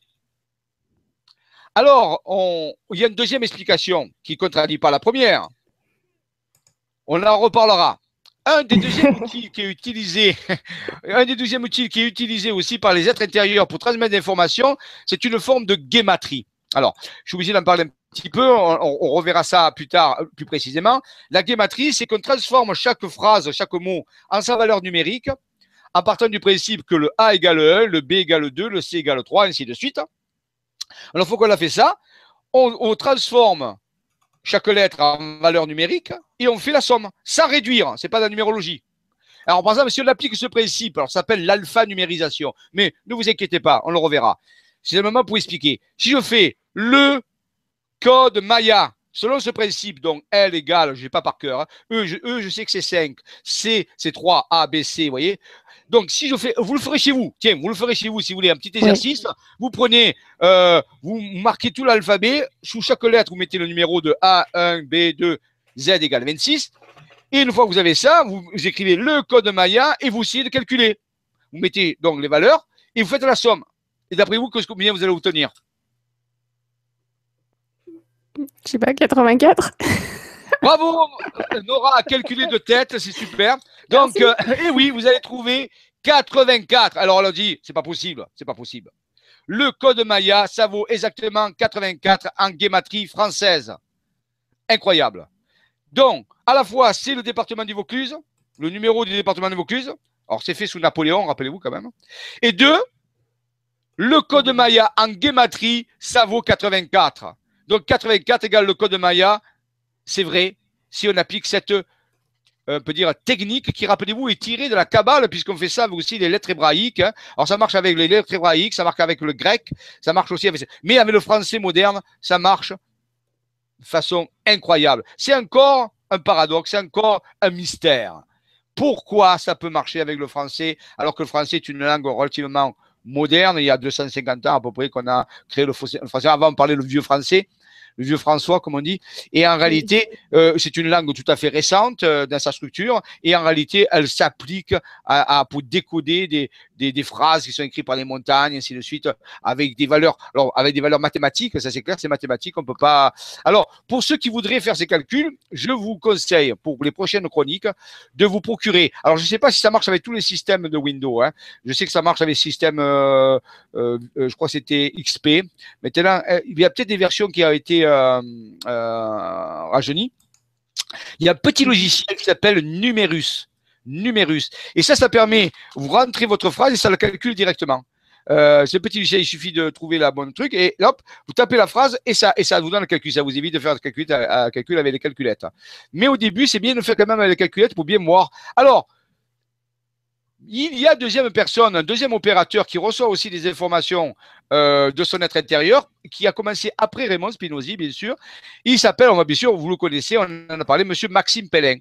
Alors, on, il y a une deuxième explication qui ne contredit pas la première. On en reparlera. Un des deuxièmes <laughs> outils qui est utilisé, <laughs> un des deuxièmes outils qui est utilisé aussi par les êtres intérieurs pour transmettre des informations, c'est une forme de guématrie. Alors, je suis obligé d'en parler un petit peu, on, reverra ça plus tard, plus précisément. La guématrie, c'est qu'on transforme chaque phrase, chaque mot en sa valeur numérique, en partant du principe que le A égale 1, le B égale 2, le C égale 3, ainsi de suite. Alors, faut qu'on a fait ça? On, transforme chaque lettre en valeur numérique et on fait la somme, sans réduire. Ce n'est pas de la numérologie. Alors, par exemple, si on applique ce principe, alors ça s'appelle l'alpha-numérisation. Mais ne vous inquiétez pas, on le reverra. C'est le moment pour expliquer. Si je fais le code Maya, selon ce principe, donc L égale, je n'ai pas par cœur, hein, e, je, e, je sais que c'est 5, C, c'est 3, A, B, C, vous voyez donc, si je fais, vous le ferez chez vous. Tiens, vous le ferez chez vous si vous voulez un petit exercice. Vous prenez, euh, vous marquez tout l'alphabet. Sous chaque lettre, vous mettez le numéro de A1, B2, Z égale 26. Et une fois que vous avez ça, vous, écrivez le code Maya et vous essayez de calculer. Vous mettez donc les valeurs et vous faites la somme. Et d'après vous, combien vous allez obtenir? Je sais pas, 84 Bravo Nora a calculé de tête, c'est super. Donc, euh, <laughs> et oui, vous allez trouver 84. Alors, on a dit, c'est pas possible, c'est pas possible. Le code Maya, ça vaut exactement 84 en guématrie française. Incroyable. Donc, à la fois, c'est le département du Vaucluse, le numéro du département du Vaucluse. Alors, c'est fait sous Napoléon, rappelez-vous quand même. Et deux, le code Maya en guématrie, ça vaut 84. Donc, 84 égale le code Maya c'est vrai, si on applique cette euh, peut dire technique qui, rappelez-vous, est tirée de la Kabbale, puisqu'on fait ça avec aussi les lettres hébraïques. Hein. Alors ça marche avec les lettres hébraïques, ça marche avec le grec, ça marche aussi avec... Mais avec le français moderne, ça marche de façon incroyable. C'est encore un paradoxe, c'est encore un mystère. Pourquoi ça peut marcher avec le français alors que le français est une langue relativement moderne, il y a 250 ans à peu près qu'on a créé le français. Avant, on parlait le vieux français? Le vieux François, comme on dit. Et en réalité, euh, c'est une langue tout à fait récente euh, dans sa structure. Et en réalité, elle s'applique à, pour décoder des, des, des, phrases qui sont écrites par les montagnes, ainsi de suite, avec des valeurs, alors avec des valeurs mathématiques. Ça, c'est clair, c'est mathématique. On peut pas. Alors, pour ceux qui voudraient faire ces calculs, je vous conseille pour les prochaines chroniques de vous procurer. Alors, je ne sais pas si ça marche avec tous les systèmes de Windows. Hein. Je sais que ça marche avec le système, euh, euh, je crois que c'était XP. Maintenant, il y a peut-être des versions qui ont été euh, euh, il y a un petit logiciel qui s'appelle Numerus. Numerus. Et ça, ça permet, vous rentrez votre phrase et ça le calcule directement. Euh, ce petit logiciel, il suffit de trouver la bonne truc et hop, vous tapez la phrase et ça, et ça vous donne le calcul. Ça vous évite de faire calcul, à, calcul avec les calculettes. Mais au début, c'est bien de faire quand même avec les calculettes pour bien voir. Alors, il y a deuxième personne, un deuxième opérateur qui reçoit aussi des informations euh, de son être intérieur, qui a commencé après Raymond Spinozzi, bien sûr. Il s'appelle, on va bien sûr, vous le connaissez, on en a parlé, Monsieur Maxime Pellin.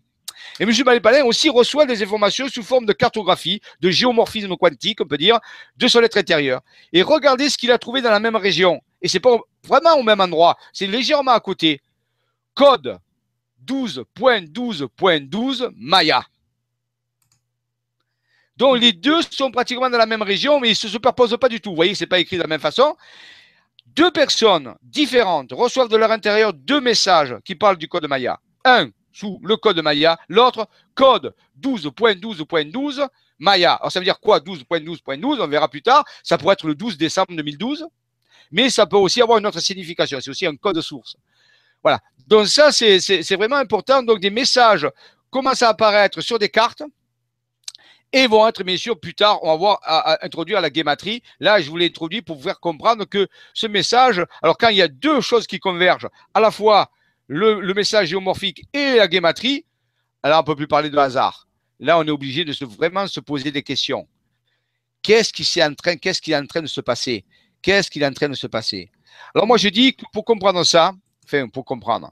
Et M. Pellin aussi reçoit des informations sous forme de cartographie, de géomorphisme quantique, on peut dire, de son être intérieur. Et regardez ce qu'il a trouvé dans la même région. Et c'est pas vraiment au même endroit, c'est légèrement à côté. Code 12.12.12 Maya. Donc les deux sont pratiquement dans la même région, mais ils ne se superposent pas du tout. Vous voyez, ce n'est pas écrit de la même façon. Deux personnes différentes reçoivent de leur intérieur deux messages qui parlent du code Maya. Un sous le code Maya, l'autre code 12.12.12 Maya. Alors ça veut dire quoi 12.12.12 On verra plus tard. Ça pourrait être le 12 décembre 2012, mais ça peut aussi avoir une autre signification. C'est aussi un code source. Voilà. Donc ça, c'est vraiment important. Donc des messages commencent à apparaître sur des cartes et vont être, bien sûr, plus tard, on va voir, à, introduire la guématrie. Là, je vous l'ai introduit pour vous faire comprendre que ce message, alors quand il y a deux choses qui convergent, à la fois le, message géomorphique et la guématrie, alors on ne peut plus parler de hasard. Là, on est obligé de vraiment se poser des questions. Qu'est-ce qui, est en train, qu'est-ce qui est en train de se passer? Qu'est-ce qui est en train de se passer? Alors moi, je dis que pour comprendre ça, enfin, pour comprendre,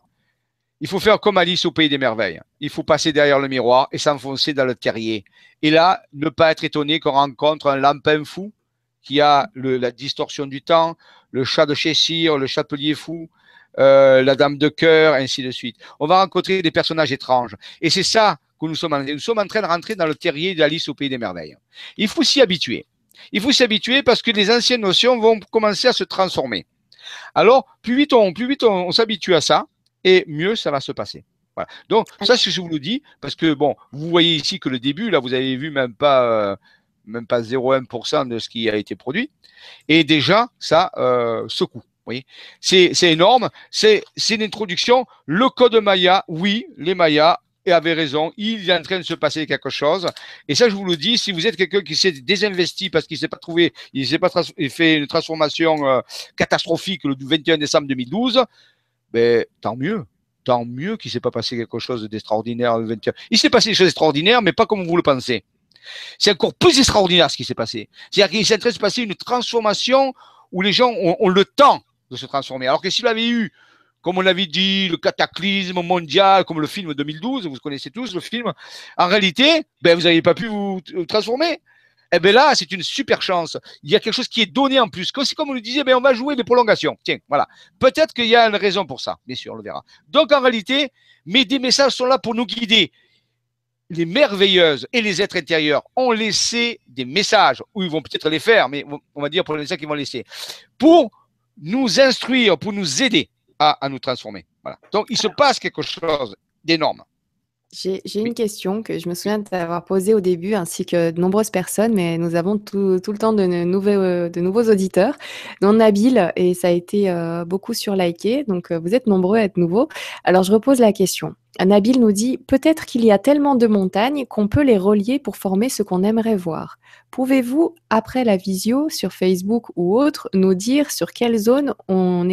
il faut faire comme Alice au Pays des Merveilles. Il faut passer derrière le miroir et s'enfoncer dans le terrier. Et là, ne pas être étonné qu'on rencontre un lampin fou qui a la distorsion du temps, le chat de Cheshire, le chapelier fou, euh, la dame de cœur, ainsi de suite. On va rencontrer des personnages étranges. Et c'est ça que nous sommes en, nous sommes en train de rentrer dans le terrier d'Alice au Pays des Merveilles. Il faut s'y habituer. Il faut s'y habituer parce que les anciennes notions vont commencer à se transformer. Alors, plus vite on, plus vite on, s'habitue à ça, et mieux ça va se passer. Voilà. Donc, ça, c'est ce que je vous le dis, parce que, bon, vous voyez ici que le début, là, vous avez vu même pas, euh, même pas 0,1% de ce qui a été produit. Et déjà, ça euh, secoue. Oui, c'est énorme. C'est une introduction. Le code Maya, oui, les Mayas avaient raison. Il est en train de se passer quelque chose. Et ça, je vous le dis, si vous êtes quelqu'un qui s'est désinvesti parce qu'il ne s'est pas trouvé, il s'est pas fait une transformation euh, catastrophique le 21 décembre 2012, ben, tant mieux. Tant mieux qu'il ne s'est pas passé quelque chose d'extraordinaire le 21. Il s'est passé des choses extraordinaires, mais pas comme vous le pensez. C'est encore plus extraordinaire ce qui s'est passé. C'est-à-dire qu'il s'est en une transformation où les gens ont le temps de se transformer. Alors que s'il avait eu, comme on l'avait dit, le cataclysme mondial, comme le film 2012, vous connaissez tous le film, en réalité, ben, vous n'avez pas pu vous transformer. Eh bien là, c'est une super chance. Il y a quelque chose qui est donné en plus. C'est comme on nous disait, ben, on va jouer des prolongations. Tiens, voilà. Peut-être qu'il y a une raison pour ça. Bien sûr, on le verra. Donc en réalité, mais des messages sont là pour nous guider. Les merveilleuses et les êtres intérieurs ont laissé des messages, ou ils vont peut-être les faire, mais on va dire pour les messages qu'ils vont laisser, pour nous instruire, pour nous aider à, nous transformer. Donc, il se passe quelque chose d'énorme. J'ai une question que je me souviens d'avoir posée au début, ainsi que de nombreuses personnes, mais nous avons tout, le temps de, nouveaux, de nouveaux auditeurs, dont Nabil, et ça a été euh, beaucoup sur liké, donc euh, vous êtes nombreux à être nouveaux. Alors je repose la question. Nabil nous dit Peut-être qu'il y a tellement de montagnes qu'on peut les relier pour former ce qu'on aimerait voir. Pouvez-vous, après la visio sur Facebook ou autre, nous dire sur quelle zone on,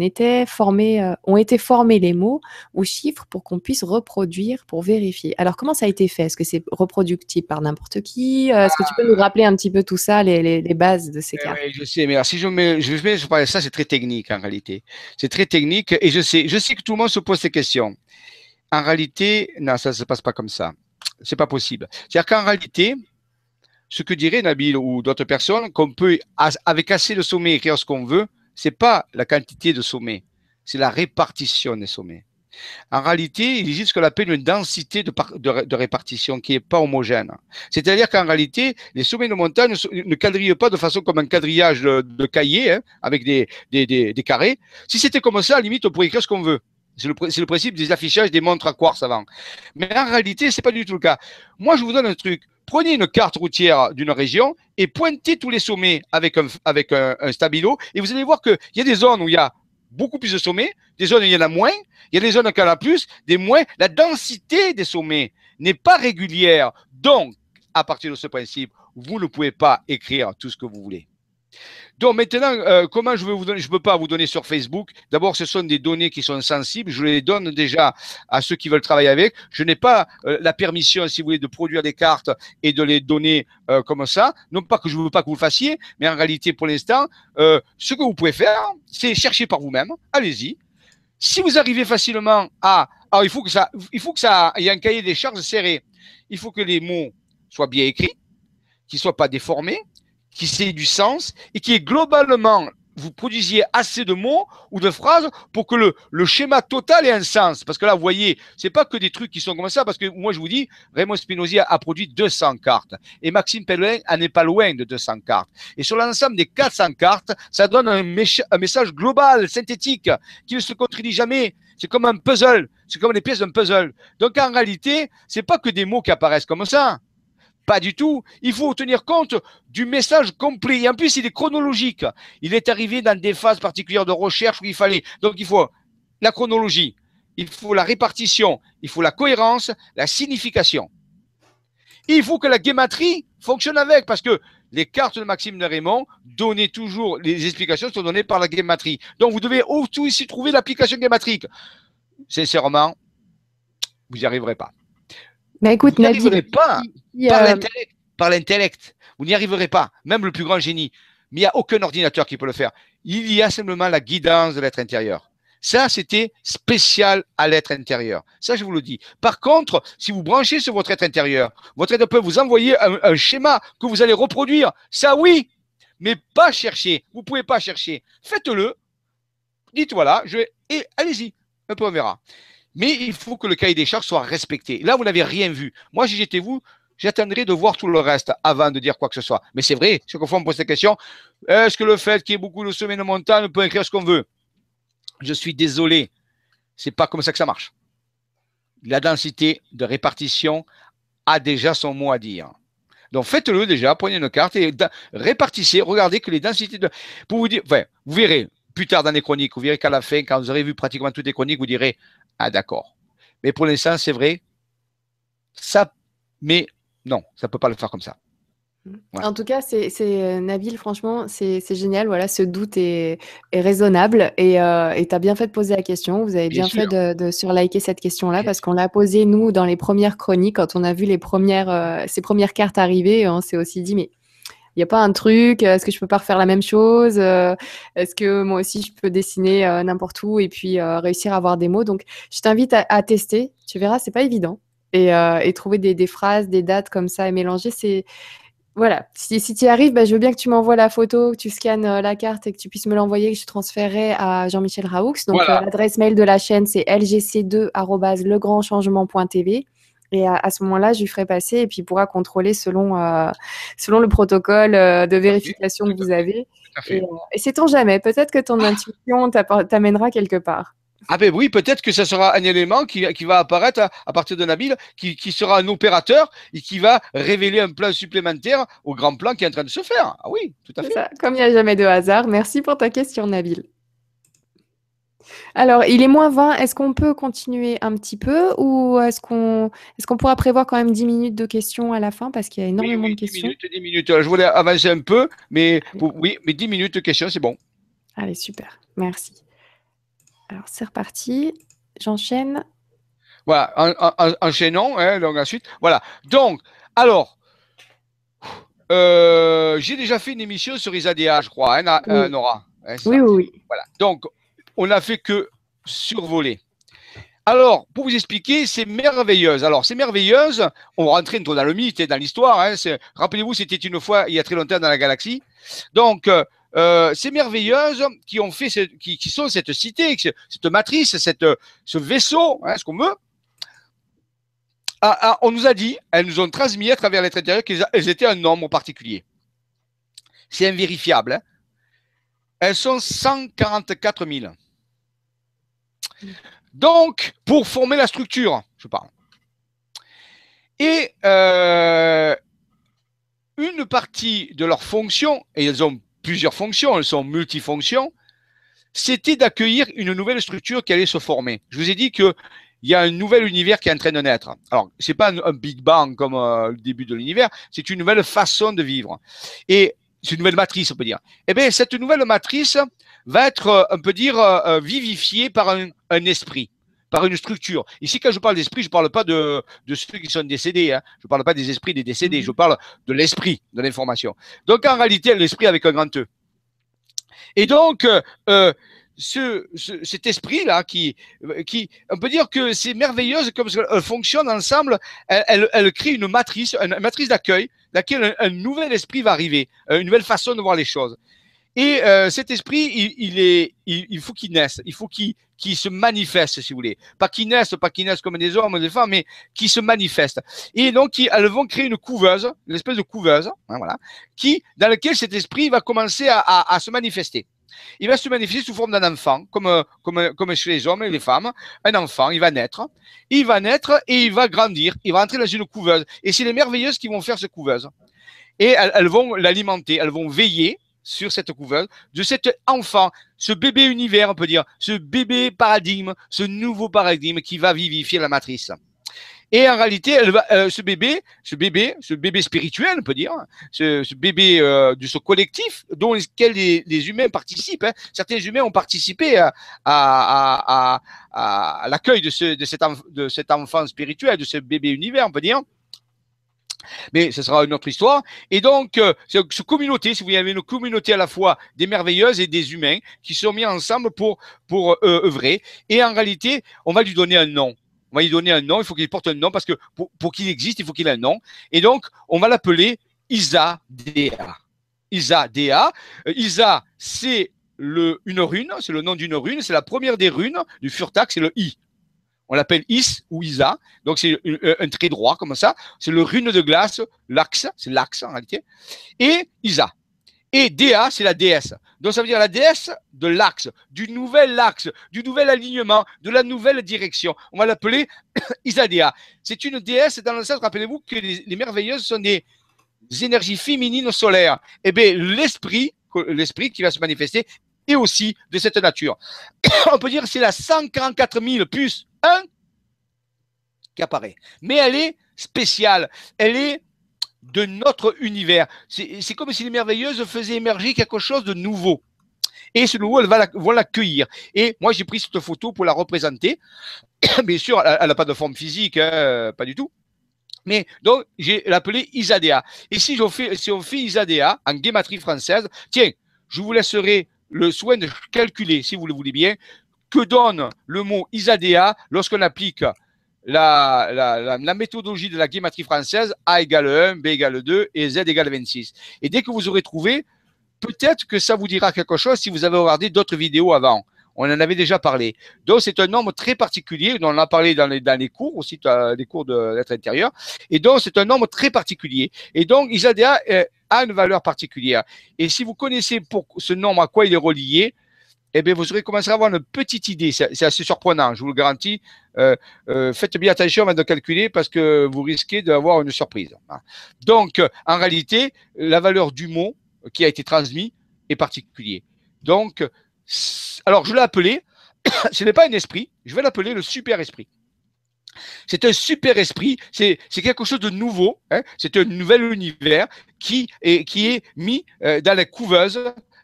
était formé, euh, ont été formés les mots ou chiffres pour qu'on puisse reproduire, pour vérifier? Alors, comment ça a été fait? Est-ce que c'est reproductible par n'importe qui? Euh, Est-ce que tu peux nous rappeler un petit peu tout ça, les, bases de ces eh cas Oui, je sais, mais si je mets, je vais parler de ça, c'est très technique en réalité. C'est très technique et je sais, je sais que tout le monde se pose ces questions. En réalité, non, ça ne se passe pas comme ça. C'est pas possible. C'est-à-dire qu'en réalité, ce que dirait Nabil ou d'autres personnes, qu'on peut, avec assez de sommets, écrire ce qu'on veut, c'est pas la quantité de sommets, c'est la répartition des sommets. En réalité, il existe ce qu'on appelle une densité de, répartition qui n'est pas homogène. C'est-à-dire qu'en réalité, les sommets de montagne ne quadrillent pas de façon comme un quadrillage de, de cahier, hein, avec des, des, carrés. Si c'était comme ça, à la limite, on pourrait écrire ce qu'on veut. C'est le, principe des affichages des montres à quartz avant. Mais en réalité, c'est pas du tout le cas. Moi, je vous donne un truc. Prenez une carte routière d'une région et pointez tous les sommets avec un, avec un, stabilo et vous allez voir qu'il y a des zones où il y a beaucoup plus de sommets, des zones où il y en a moins, il y a des zones où il y en a plus, des moins. La densité des sommets n'est pas régulière. Donc, à partir de ce principe, vous ne pouvez pas écrire tout ce que vous voulez. Donc maintenant, euh, comment je ne peux pas vous donner sur Facebook. D'abord, ce sont des données qui sont sensibles. Je les donne déjà à ceux qui veulent travailler avec. Je n'ai pas euh, la permission, si vous voulez, de produire des cartes et de les donner euh, comme ça. Non pas que je ne veux pas que vous le fassiez, mais en réalité, pour l'instant, ce que vous pouvez faire, c'est chercher par vous-même. Allez-y. Si vous arrivez facilement à, alors il faut que ça, il faut que ça, il y ait un cahier des charges serré. Il faut que les mots soient bien écrits, qu'ils soient pas déformés, qui ait du sens et qui est globalement vous produisiez assez de mots ou de phrases pour que le, le schéma total ait un sens. Parce que là, vous voyez, c'est pas que des trucs qui sont comme ça, parce que moi, je vous dis, Raymond Spinozzi a, produit 200 cartes et Maxime Pellin en est pas loin de 200 cartes. Et sur l'ensemble des 400 cartes, ça donne un, un message global, synthétique, qui ne se contredit jamais. C'est comme un puzzle. C'est comme les pièces d'un puzzle. Donc, en réalité, c'est pas que des mots qui apparaissent comme ça. Pas du tout. Il faut tenir compte du message complet. Et en plus, il est chronologique. Il est arrivé dans des phases particulières de recherche où il fallait. Donc, il faut la chronologie, il faut la répartition, il faut la cohérence, la signification. il faut que la guématrie fonctionne avec, parce que les cartes de Maxime de Raymond donnaient toujours, les explications sont données par la guématrie. Donc, vous devez aussi ici trouver l'application guématrique. Sincèrement, vous n'y arriverez pas. Mais écoute, vous n'y arriverez pas par l'intellect. Vous n'y arriverez pas, même le plus grand génie. Mais il n'y a aucun ordinateur qui peut le faire. Il y a simplement la guidance de l'être intérieur. Ça, c'était spécial à l'être intérieur. Ça, je vous le dis. Par contre, si vous branchez sur votre être intérieur, votre être peut vous envoyer un, schéma que vous allez reproduire. Ça, oui, mais pas chercher. Vous pouvez pas chercher. Faites-le. Dites voilà, je vais, et allez-y. Un peu, on verra. Mais il faut que le cahier des charges soit respecté. Là, vous n'avez rien vu. Moi, si j'étais vous, j'attendrai de voir tout le reste avant de dire quoi que ce soit. Mais c'est vrai, ce qu'on me pose cette question, est-ce que le fait qu'il y ait beaucoup de sommets de montagne peut écrire ce qu'on veut? Je suis désolé, c'est pas comme ça que ça marche. La densité de répartition a déjà son mot à dire. Donc faites-le déjà, prenez une carte et répartissez, regardez que les densités de... Pour vous dire, vous verrez plus tard dans les chroniques, vous verrez qu'à la fin, quand vous aurez vu pratiquement toutes les chroniques, vous direz, ah d'accord. Mais pour l'instant, c'est vrai, ça, mais non, ça ne peut pas le faire comme ça. En tout cas, c'est euh, Nabil, franchement, c'est génial. Voilà, ce doute est, raisonnable et euh, tu as bien fait de poser la question. Vous avez bien, fait de, surliker cette question-là parce qu'on l'a posée, nous, dans les premières chroniques, quand on a vu les premières, euh, ces premières cartes arriver. On s'est aussi dit, mais il n'y a pas un truc Est-ce que je peux pas refaire la même chose Est-ce que moi aussi, je peux dessiner n'importe où et puis réussir à avoir des mots Donc, je t'invite à, à, tester. Tu verras, c'est pas évident. Euh, et, trouver des, phrases, des dates comme ça et mélanger, c'est. Voilà, si, tu y arrives, bah, je veux bien que tu m'envoies la photo, que tu scannes euh, la carte et que tu puisses me l'envoyer, que je transférerai à Jean-Michel Raoux. Donc, euh, l'adresse mail de la chaîne, c'est lgc2.legrandchangement.tv. Et à, ce moment-là, je lui ferai passer et puis il pourra contrôler selon, selon le protocole de vérification que vous avez. Et, et sait-on jamais, peut-être que ton intuition t'amènera quelque part. Ah ben oui, peut-être que ce sera un élément qui, va apparaître à, partir de Nabil, qui, qui, sera un opérateur et qui va révéler un plan supplémentaire au grand plan qui est en train de se faire. Ah oui, tout à fait. Ça. Comme il n'y a jamais de hasard. Merci pour ta question, Nabil. Alors, il est moins 20. Est-ce qu'on peut continuer un petit peu ou est-ce qu'on est qu'on pourra prévoir quand même 10 minutes de questions à la fin parce qu'il y a énormément de questions 10 minutes, 10 minutes. Je voulais avancer un peu, mais oui, mais 10 minutes de questions, c'est bon. Allez, super. Merci. Alors, c'est reparti. J'enchaîne. Voilà, enchaînons, hein, donc ensuite. Voilà. Donc, alors, euh, j'ai déjà fait une émission sur Isadea, je crois, hein, euh, Nora. Hein, oui, oui, oui. Voilà. Donc, on n'a fait que survoler. Alors, pour vous expliquer, c'est merveilleuse. Alors, c'est merveilleuse. On rentre dans le mythe et dans l'histoire. Rappelez-vous, c'était une fois, il y a très longtemps dans la galaxie. Donc, euh, euh, ces merveilleuses qui ont fait, qui, sont cette cité, cette matrice, cette, ce vaisseau, hein, ce qu'on veut. Ah, ah, on nous a dit, elles nous ont transmis à travers l'être intérieur qu'elles étaient un nombre particulier. C'est invérifiable. Hein. Elles sont 144 000. Donc, pour former la structure, je parle. Et euh, une partie de leur fonction, et elles ont plusieurs fonctions, elles sont multifonctions, c'était d'accueillir une nouvelle structure qui allait se former. Je vous ai dit que il y a un nouvel univers qui est en train de naître. Alors, c'est pas un, Big Bang comme euh, le début de l'univers, c'est une nouvelle façon de vivre. Et c'est une nouvelle matrice, on peut dire. Eh bien, cette nouvelle matrice va être, euh, on peut dire, euh, vivifiée par un esprit par une structure. Ici, quand je parle d'esprit, je ne parle pas de, de, ceux qui sont décédés. Hein. Je ne parle pas des esprits des décédés. Je mhm. parle de l'esprit de l'information. Donc, en réalité, l'esprit avec un grand E. Et donc, euh, euh ce, cet esprit-là, qui, qui, on peut dire que c'est merveilleuse comme elle fonctionne ensemble, elle, elle, elle, crée une matrice, une matrice d'accueil, laquelle un, un, nouvel esprit va arriver, euh, une nouvelle façon de voir les choses. Et euh, cet esprit, il, est, il, il, faut qu'il naisse, il faut qu'il qu se manifeste, si vous voulez. Pas qu'il naisse, pas qu'il naisse comme des hommes des femmes, mais qu'il se manifeste. Et donc, elles vont créer une couveuse, une espèce de couveuse, hein, voilà, qui, dans laquelle cet esprit va commencer à, à, à se manifester. Il va se manifester sous forme d'un enfant, comme, comme, comme chez les hommes et les femmes. Un enfant, il va naître. Il va naître et il va grandir. Il va entrer dans une couveuse. Et c'est les merveilleuses qui vont faire cette couveuse. Et elles, elles vont l'alimenter, elles vont veiller sur cette couveuse de cet enfant, ce bébé univers, on peut dire, ce bébé paradigme, ce nouveau paradigme qui va vivifier la matrice. Et en réalité, euh, ce bébé, ce bébé, ce bébé spirituel, on peut dire, ce, bébé euh, de ce collectif dont les, les humains participent. Hein. Certains humains ont participé à l'accueil de, ce, de, cet de cet enfant spirituel, de ce bébé univers, on peut dire. Mais ce sera une autre histoire. Et donc, euh, ce communauté, si vous avez une communauté à la fois des merveilleuses et des humains qui sont mis ensemble pour, pour euh, œuvrer. Et en réalité, on va lui donner un nom. On va lui donner un nom, il faut qu'il porte un nom parce que pour, pour qu'il existe, il faut qu'il ait un nom. Et donc, on va l'appeler Isa Dea. Isa Dea. Euh, Isa, c'est le, une rune, c'est le nom d'une rune, c'est la première des runes du Furtak, c'est le I. On l'appelle Is ou Isa, donc c'est un, trait droit comme ça. C'est le rune de glace, l'axe, c'est l'axe en réalité. Et Isa. Et Dea, c'est la déesse. Donc ça veut dire la déesse de l'axe, du nouvel axe, du nouvel alignement, de la nouvelle direction. On va l'appeler <coughs> Isadea. C'est une déesse dans le sens, rappelez-vous que les, les merveilleuses sont des énergies féminines solaires. Eh bien, l'esprit, l'esprit qui va se manifester est aussi de cette nature. <coughs> On peut dire que c'est la 144 000 plus 1 qui apparaît. Mais elle est spéciale. Elle est de notre univers. C'est comme si les merveilleuses faisaient émerger quelque chose de nouveau. Et ce nouveau, elles vont l'accueillir. Et moi, j'ai pris cette photo pour la représenter. <coughs> Bien sûr, elle n'a pas de forme physique, hein, pas du tout. Mais donc, j'ai l'appelé Isadea. Et si, si on fait Isadea en guématrie française, tiens, je vous laisserai le soin de calculer, si vous le voulez bien, que donne le mot Isadea lorsqu'on applique la, la, méthodologie de la guématrie française, A égale 1, B égale 2 et Z égale 26. Et dès que vous aurez trouvé, peut-être que ça vous dira quelque chose si vous avez regardé d'autres vidéos avant. On en avait déjà parlé. Donc, c'est un nombre très particulier, dont on a parlé dans les, dans cours, aussi les cours d'être intérieur. Et donc, c'est un nombre très particulier. Et donc, Isadea euh, a une valeur particulière. Et si vous connaissez pour ce nombre à quoi il est relié, eh bien, vous aurez commencé à avoir une petite idée. C'est assez surprenant, je vous le garantis. Euh, euh, faites bien attention avant de calculer parce que vous risquez d'avoir une surprise. Donc, en réalité, la valeur du mot qui a été transmis est particulier. Donc, alors, je l'ai appelé, <coughs> ce n'est pas un esprit, je vais l'appeler le super esprit. C'est un super esprit, c'est quelque chose de nouveau, hein, c'est un nouvel univers qui est, qui est mis euh, dans la couveuse,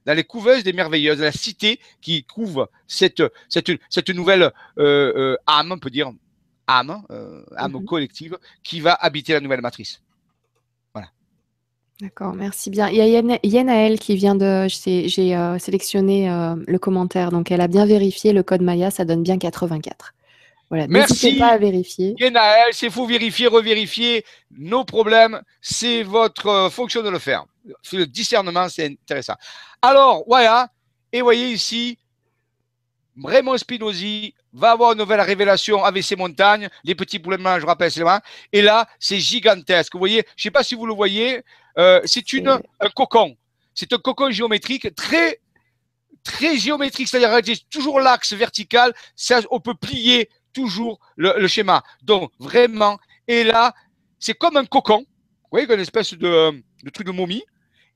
dans les couveuses des merveilleuses, la cité qui couvre cette, cette, cette nouvelle euh, euh, âme, on peut dire âme, âme mhm. collective, qui va habiter la nouvelle matrice. D'accord, merci bien. Il y a Yenaël qui vient de. J'ai sélectionné le commentaire, donc elle a bien vérifié le code Maya, ça donne bien 84. Voilà, Merci. pas à vérifier. Yenaël, c'est faut vérifier, revérifier. Nos problèmes, c'est votre euh, fonction de le faire. Le discernement, c'est intéressant. Alors, voilà. Et voyez ici, Raymond Spinozzi va avoir une nouvelle révélation avec ses montagnes, les petits poulets je rappelle, c'est Et là, c'est gigantesque. Vous voyez, je ne sais pas si vous le voyez, euh, c'est une un cocon. C'est un cocon géométrique très très géométrique, c'est-à-dire toujours l'axe vertical. Ça, on peut plier toujours le, schéma. Donc vraiment, et là, c'est comme un cocon. Vous voyez, une espèce de, de truc de momie.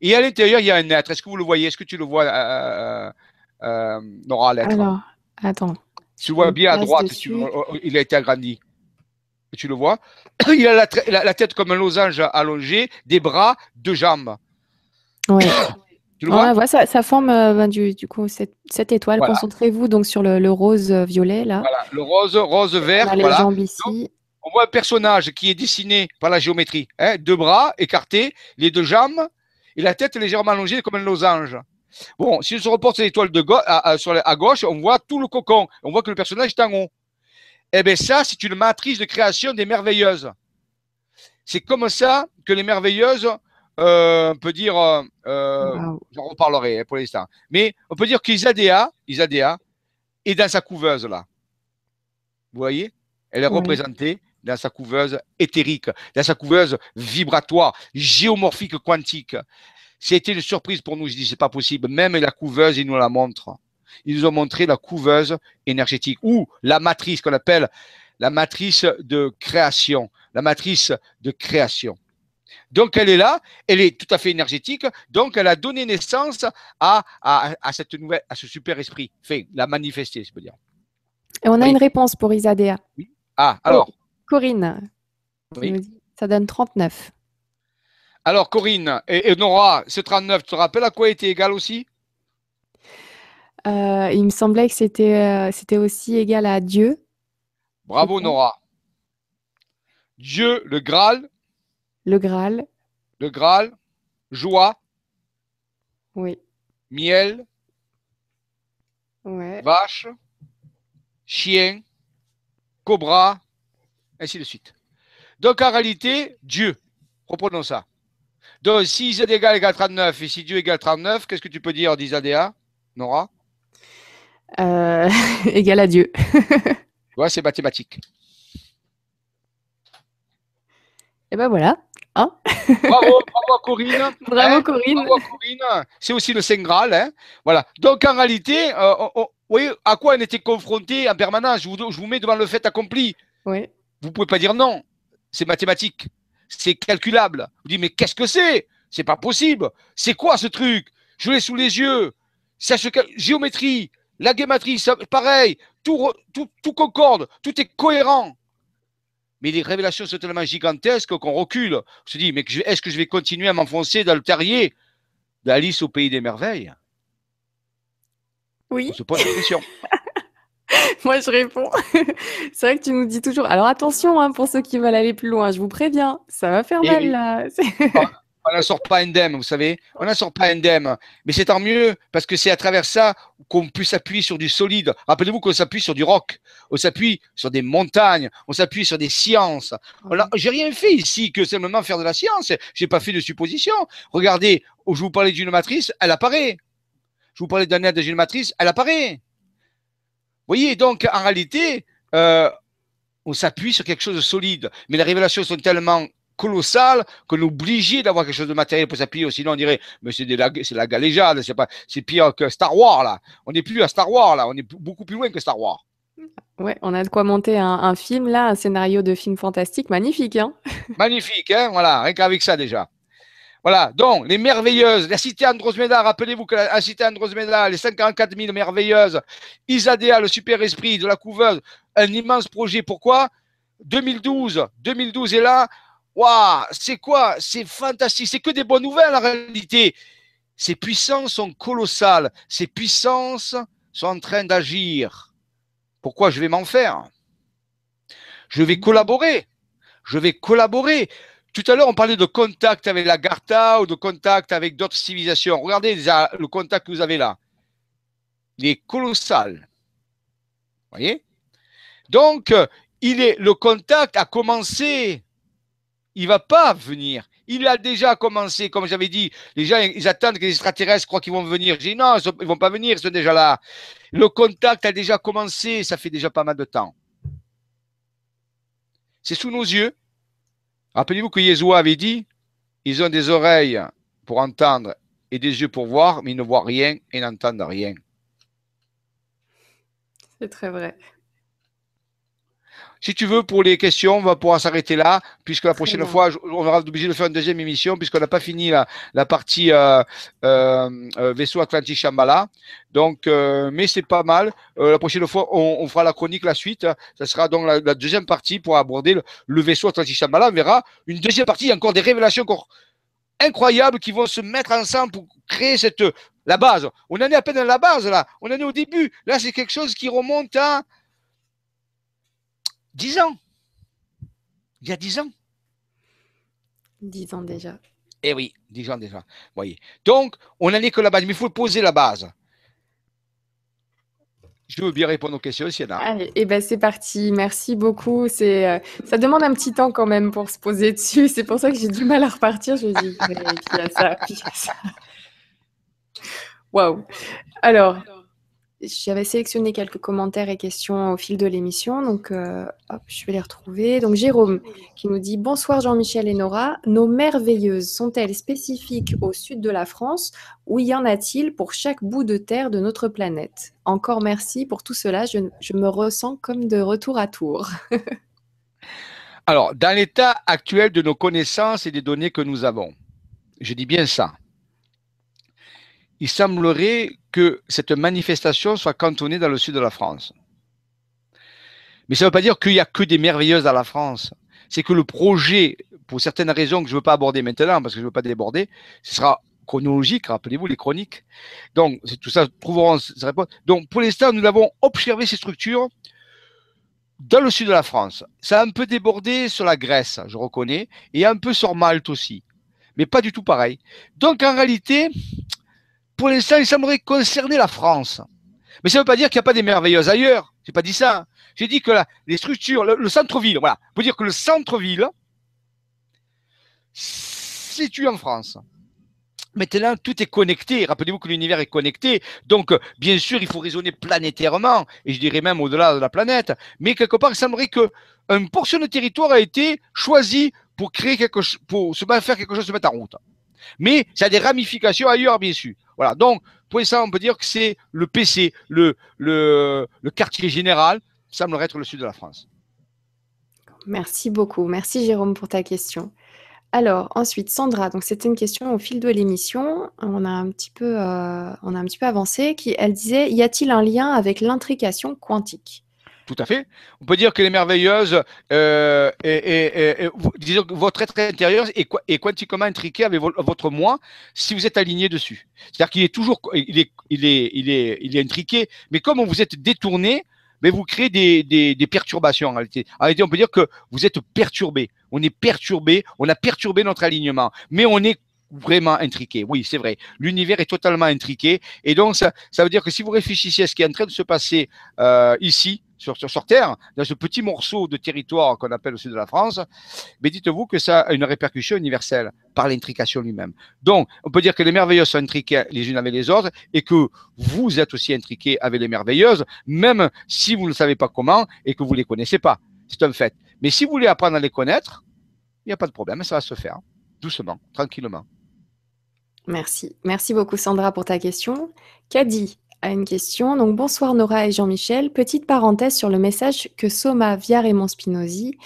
Et à l'intérieur, il y a un être. Est-ce que vous le voyez? Est-ce que tu le vois, euh, euh, Nora, l'être? Alors, attends. Tu vois bien à droite, il a été agrandi tu le vois? <clears throat> Il a la, tête comme un losange allongé, des bras, deux jambes. Oui. <clears throat> tu le vois? Ça, forme euh, ben, du, coup cette, étoile. Concentrez-vous donc sur le, rose euh, violet là. Voilà, le rose, rose vert. On a jambes ici. on voit un personnage qui est dessiné par la géométrie. Hein, deux bras écartés, les deux jambes et la tête légèrement allongée comme un losange. Bon, si on se reporte sur l'étoile de à, sur à gauche, on voit tout le cocon. On voit que le personnage est en haut. Eh bien, ça, c'est une matrice de création des merveilleuses. C'est comme ça que les merveilleuses, euh, on peut dire, euh, euh j'en reparlerai hein, pour l'instant, mais on peut dire qu'Isadea, Isadea est dans sa couveuse là. Vous voyez? Elle est représentée dans sa couveuse éthérique, dans sa couveuse vibratoire, géomorphique, quantique. C'était une surprise pour nous. Je dis, c'est pas possible. Même la couveuse, il nous la montre ils nous ont montré la couveuse énergétique ou la matrice qu'on appelle la matrice de création, la matrice de création. Donc elle est là, elle est tout à fait énergétique, donc elle a donné naissance à, à, cette nouvelle, à ce super esprit, fait la manifester, je peux dire. Et on a une réponse pour Isadea. Ah, alors. Corinne, ça donne 39. Alors Corinne et, et Nora, ce 39, tu te rappelles à quoi était égal aussi? Euh, il me semblait que c'était euh, c'était aussi égal à Dieu. Bravo Nora. Dieu, le Graal, Le Graal. Le Graal. Joie. Oui. Miel. Ouais. Vache. Chien. Cobra. Ainsi de suite. Donc en réalité, Dieu. Reprenons ça. Donc si Z égale, égale 39 et si Dieu égale 39, qu'est-ce que tu peux dire d'Isadéa, Nora? Euh, <laughs> égal à Dieu. Ouais, c'est mathématique. Et ben voilà. Bravo, bravo à Corinne. <laughs> Bravo Hein Corinne. Bravo Corinne. C'est aussi le Saint Graal. Hein. Voilà. Donc en réalité, euh, on- voyez à quoi on était confronté en permanence? Je vous, je vous mets devant le fait accompli. Oui. Vous pouvez pas dire non. C'est mathématique. C'est calculable. Vous dites, mais qu'est-ce que c'est? C'est pas possible. C'est quoi ce truc? Je l'ai sous les yeux. Ça se cal- Géométrie, la guématrie, ça- pareil. Tout, re- tout, tout concorde. Tout est cohérent. Mais les révélations sont tellement gigantesques qu'on recule. On se dit, mais je- est-ce que je vais continuer à m'enfoncer dans le terrier d'Alice au pays des merveilles? Oui. On se pose la question. <laughs> Moi, je réponds. <laughs> C'est vrai que tu nous dis toujours. Alors attention, hein, pour ceux qui veulent aller plus loin, je vous préviens, ça va faire Eh mal oui. là. On n'en sort pas indemne, vous savez. On n'en sort pas indemne. Mais c'est tant mieux, parce que c'est à travers ça qu'on peut s'appuyer sur du solide. Rappelez-vous qu'on s'appuie sur du roc, on s'appuie sur des montagnes, on s'appuie sur des sciences. J'ai rien fait ici que simplement faire de la science. J'ai pas fait de suppositions. Regardez, je vous parlais d'une matrice, elle apparaît. Je vous parlais d'un aide d'une matrice, elle apparaît. Vous voyez, donc en réalité, euh, on s'appuie sur quelque chose de solide. Mais les révélations sont tellement colossales qu'on est obligé d'avoir quelque chose de matériel pour s'appuyer. Sinon, on dirait, mais c'est de la, c'est la galéjade, c'est pas, c'est pire que Star Wars là. On n'est plus à Star Wars là, on est beaucoup plus loin que Star Wars. Ouais, on a de quoi monter un, un film là, un scénario de film fantastique magnifique. Hein <laughs> Magnifique, hein, voilà, rien qu'avec ça déjà. Voilà, donc les merveilleuses, la cité Androsmeda, rappelez-vous que la, la cité Androsmeda, les 144 000 merveilleuses, Isadea, le super esprit de la couveuse, un immense projet. Pourquoi? 2012, 2012 est là. Waouh, c'est quoi? C'est fantastique, c'est que des bonnes nouvelles en réalité. Ces puissances sont colossales, ces puissances sont en train d'agir. Pourquoi je vais m'en faire? Je vais collaborer. Je vais collaborer. Tout à l'heure, on parlait de contact avec la Gartha ou de contact avec d'autres civilisations. Regardez le contact que vous avez là. Il est colossal. Vous voyez? Donc, il est, le contact a commencé. Il ne va pas venir. Il a déjà commencé, comme j'avais dit. Les gens, ils attendent que les extraterrestres croient qu'ils vont venir. J'ai dit non, ils ne vont pas venir, ils sont déjà là. Le contact a déjà commencé, ça fait déjà pas mal de temps. C'est sous nos yeux. Rappelez-vous que Yeshua avait dit, ils ont des oreilles pour entendre et des yeux pour voir, mais ils ne voient rien et n'entendent rien. C'est très vrai. Si tu veux, pour les questions, on va pouvoir s'arrêter là, puisque la prochaine bien. fois, on aura obligé de faire une deuxième émission, puisqu'on n'a pas fini la, la partie euh, euh, euh, vaisseau Atlantique Shambhala. Donc, euh, mais c'est pas mal. La prochaine fois, on, on fera la chronique, la suite. Ça sera donc la, la deuxième partie pour aborder le, le vaisseau Atlantique Shambhala. On verra une deuxième partie, il y a encore des révélations encore incroyables qui vont se mettre ensemble pour créer cette la base. On en est à peine à la base là. On en est au début. Là, c'est quelque chose qui remonte à 10 ans. Il y a 10 ans. Dix ans déjà. Eh oui, 10 ans déjà. Voyez. Donc, on n'en est que la base, mais il faut poser la base. Je veux bien répondre aux questions s'il y en a. Allez, et ben c'est parti. Merci beaucoup. C'est, euh, ça demande un petit temps quand même pour se poser dessus. C'est pour ça que j'ai du mal à repartir. Je dis, puis il y a ça, puis il y a ça. Waouh. Alors, j'avais sélectionné quelques commentaires et questions au fil de l'émission, donc euh, je vais les retrouver. Donc Jérôme qui nous dit bonsoir Jean-Michel et Nora. Nos merveilleuses sont-elles spécifiques au sud de la France ou y en a-t-il pour chaque bout de terre de notre planète? Encore merci pour tout cela. Je, je me ressens comme de retour à tour. <laughs> Alors, dans l'état actuel de nos connaissances et des données que nous avons, je dis bien ça, il semblerait que cette manifestation soit cantonnée dans le sud de la France. Mais ça ne veut pas dire qu'il n'y a que des merveilleuses dans la France. C'est que le projet, pour certaines raisons que je ne veux pas aborder maintenant, parce que je ne veux pas déborder, ce sera chronologique, rappelez-vous les chroniques. Donc, tout ça. Donc, pour l'instant, nous avons observé ces structures dans le sud de la France. Ça a un peu débordé sur la Grèce, je reconnais, et un peu sur Malte aussi. Mais pas du tout pareil. Donc en réalité, pour l'instant, il semblerait concerner la France. Mais ça ne veut pas dire qu'il n'y a pas des merveilleuses ailleurs. J'ai pas dit ça. J'ai dit que les structures, le, centre-ville, voilà. Pour dire que le centre-ville situe en France. Maintenant, tout est connecté. Rappelez-vous que l'univers est connecté. Donc, bien sûr, il faut raisonner planétairement, et je dirais même au-delà de la planète. Mais quelque part, il semblerait qu'une portion de territoire a été choisie pour créer quelque chose, pour se faire quelque chose, se mettre en route. Mais ça a des ramifications ailleurs, bien sûr. Voilà. Donc, pour ça, on peut dire que c'est le PC, le, le, quartier général, semblerait être le sud de la France. Merci beaucoup. Merci Jérôme pour ta question. Alors ensuite, Sandra, donc c'était une question au fil de l'émission. On a un petit peu, euh, on a un petit peu avancé. Qui, elle disait, y a-t-il un lien avec l'intrication quantique? Tout à fait. On peut dire que les merveilleuses, euh, et, votre être intérieur est, quantiquement intriqué avec votre moi si vous êtes aligné dessus. C'est-à-dire qu'il est toujours, il est, il est, intriqué, mais comme vous êtes détourné, mais vous créez des, perturbations en réalité. En réalité, on peut dire que vous êtes perturbé on est perturbé, on a perturbé notre alignement, mais on est vraiment intriqué. Oui, c'est vrai. L'univers est totalement intriqué. Et donc, ça, ça, veut dire que si vous réfléchissez à ce qui est en train de se passer euh, ici, sur, Terre, dans ce petit morceau de territoire qu'on appelle le sud de la France, mais dites-vous que ça a une répercussion universelle par l'intrication lui-même. Donc, on peut dire que les merveilleuses sont intriquées les unes avec les autres et que vous êtes aussi intriqués avec les merveilleuses, même si vous ne savez pas comment et que vous ne les connaissez pas. C'est un fait. Mais si vous voulez apprendre à les connaître, il n'y a pas de problème, ça va se faire doucement, tranquillement. Merci. Merci beaucoup Sandra pour ta question. Kadi une question. Donc bonsoir Nora et Jean-Michel. Petite parenthèse sur le message que Soma via Raymond Spinozzi,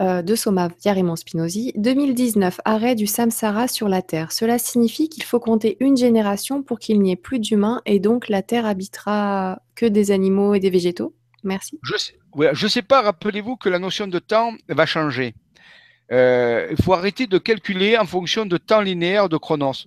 euh, de Soma via Raymond Spinozzi. 2019, arrêt du samsara sur la Terre. Cela signifie qu'il faut compter une génération pour qu'il n'y ait plus d'humains et donc la Terre habitera que des animaux et des végétaux Merci. Je sais, sais pas, rappelez-vous que la notion de temps va changer. Euh, il faut arrêter de calculer en fonction de temps linéaire de Chronos.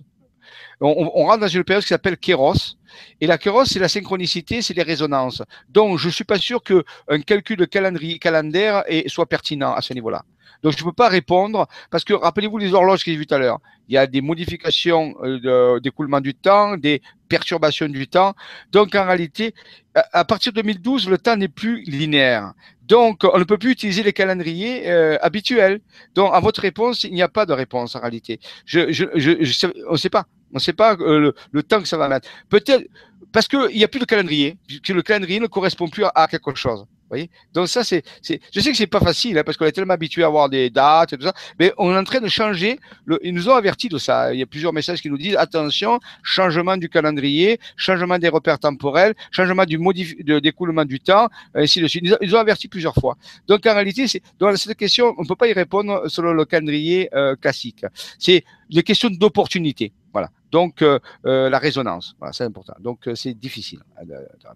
On, on rentre dans une période qui s'appelle Kéros. Et la Kéros, c'est la synchronicité, c'est les résonances. Donc, je ne suis pas sûr qu'un calcul de calendrier, calendaire soit pertinent à ce niveau-là. Donc, je ne peux pas répondre parce que rappelez-vous les horloges que j'ai vues tout à l'heure. Il y a des modifications euh, d'écoulement du temps, des perturbations du temps. Donc, en réalité, à partir de 2012, le temps n'est plus linéaire. Donc, on ne peut plus utiliser les calendriers euh, habituels. Donc, à votre réponse, il n'y a pas de réponse en réalité. Je, on ne sait pas. On ne sait pas euh, le, temps que ça va mettre. Peut-être parce qu'il n'y a plus de calendrier, que le calendrier ne correspond plus à quelque chose voyez Donc ça, c'est, je sais que c'est pas facile hein, parce qu'on est tellement habitué à avoir des dates et tout ça, mais on est en train de changer. Le, ils nous ont averti de ça. Il y a plusieurs messages qui nous disent attention, changement du calendrier, changement des repères temporels, changement du modif, de, d'écoulement du temps, ainsi de suite. Ils, ont averti plusieurs fois. Donc en réalité, c'est, dans cette question, on peut pas y répondre selon le calendrier euh, classique. C'est des questions d'opportunité. Voilà. Donc euh, euh, la résonance, voilà, c'est important. Donc euh, c'est difficile à, à,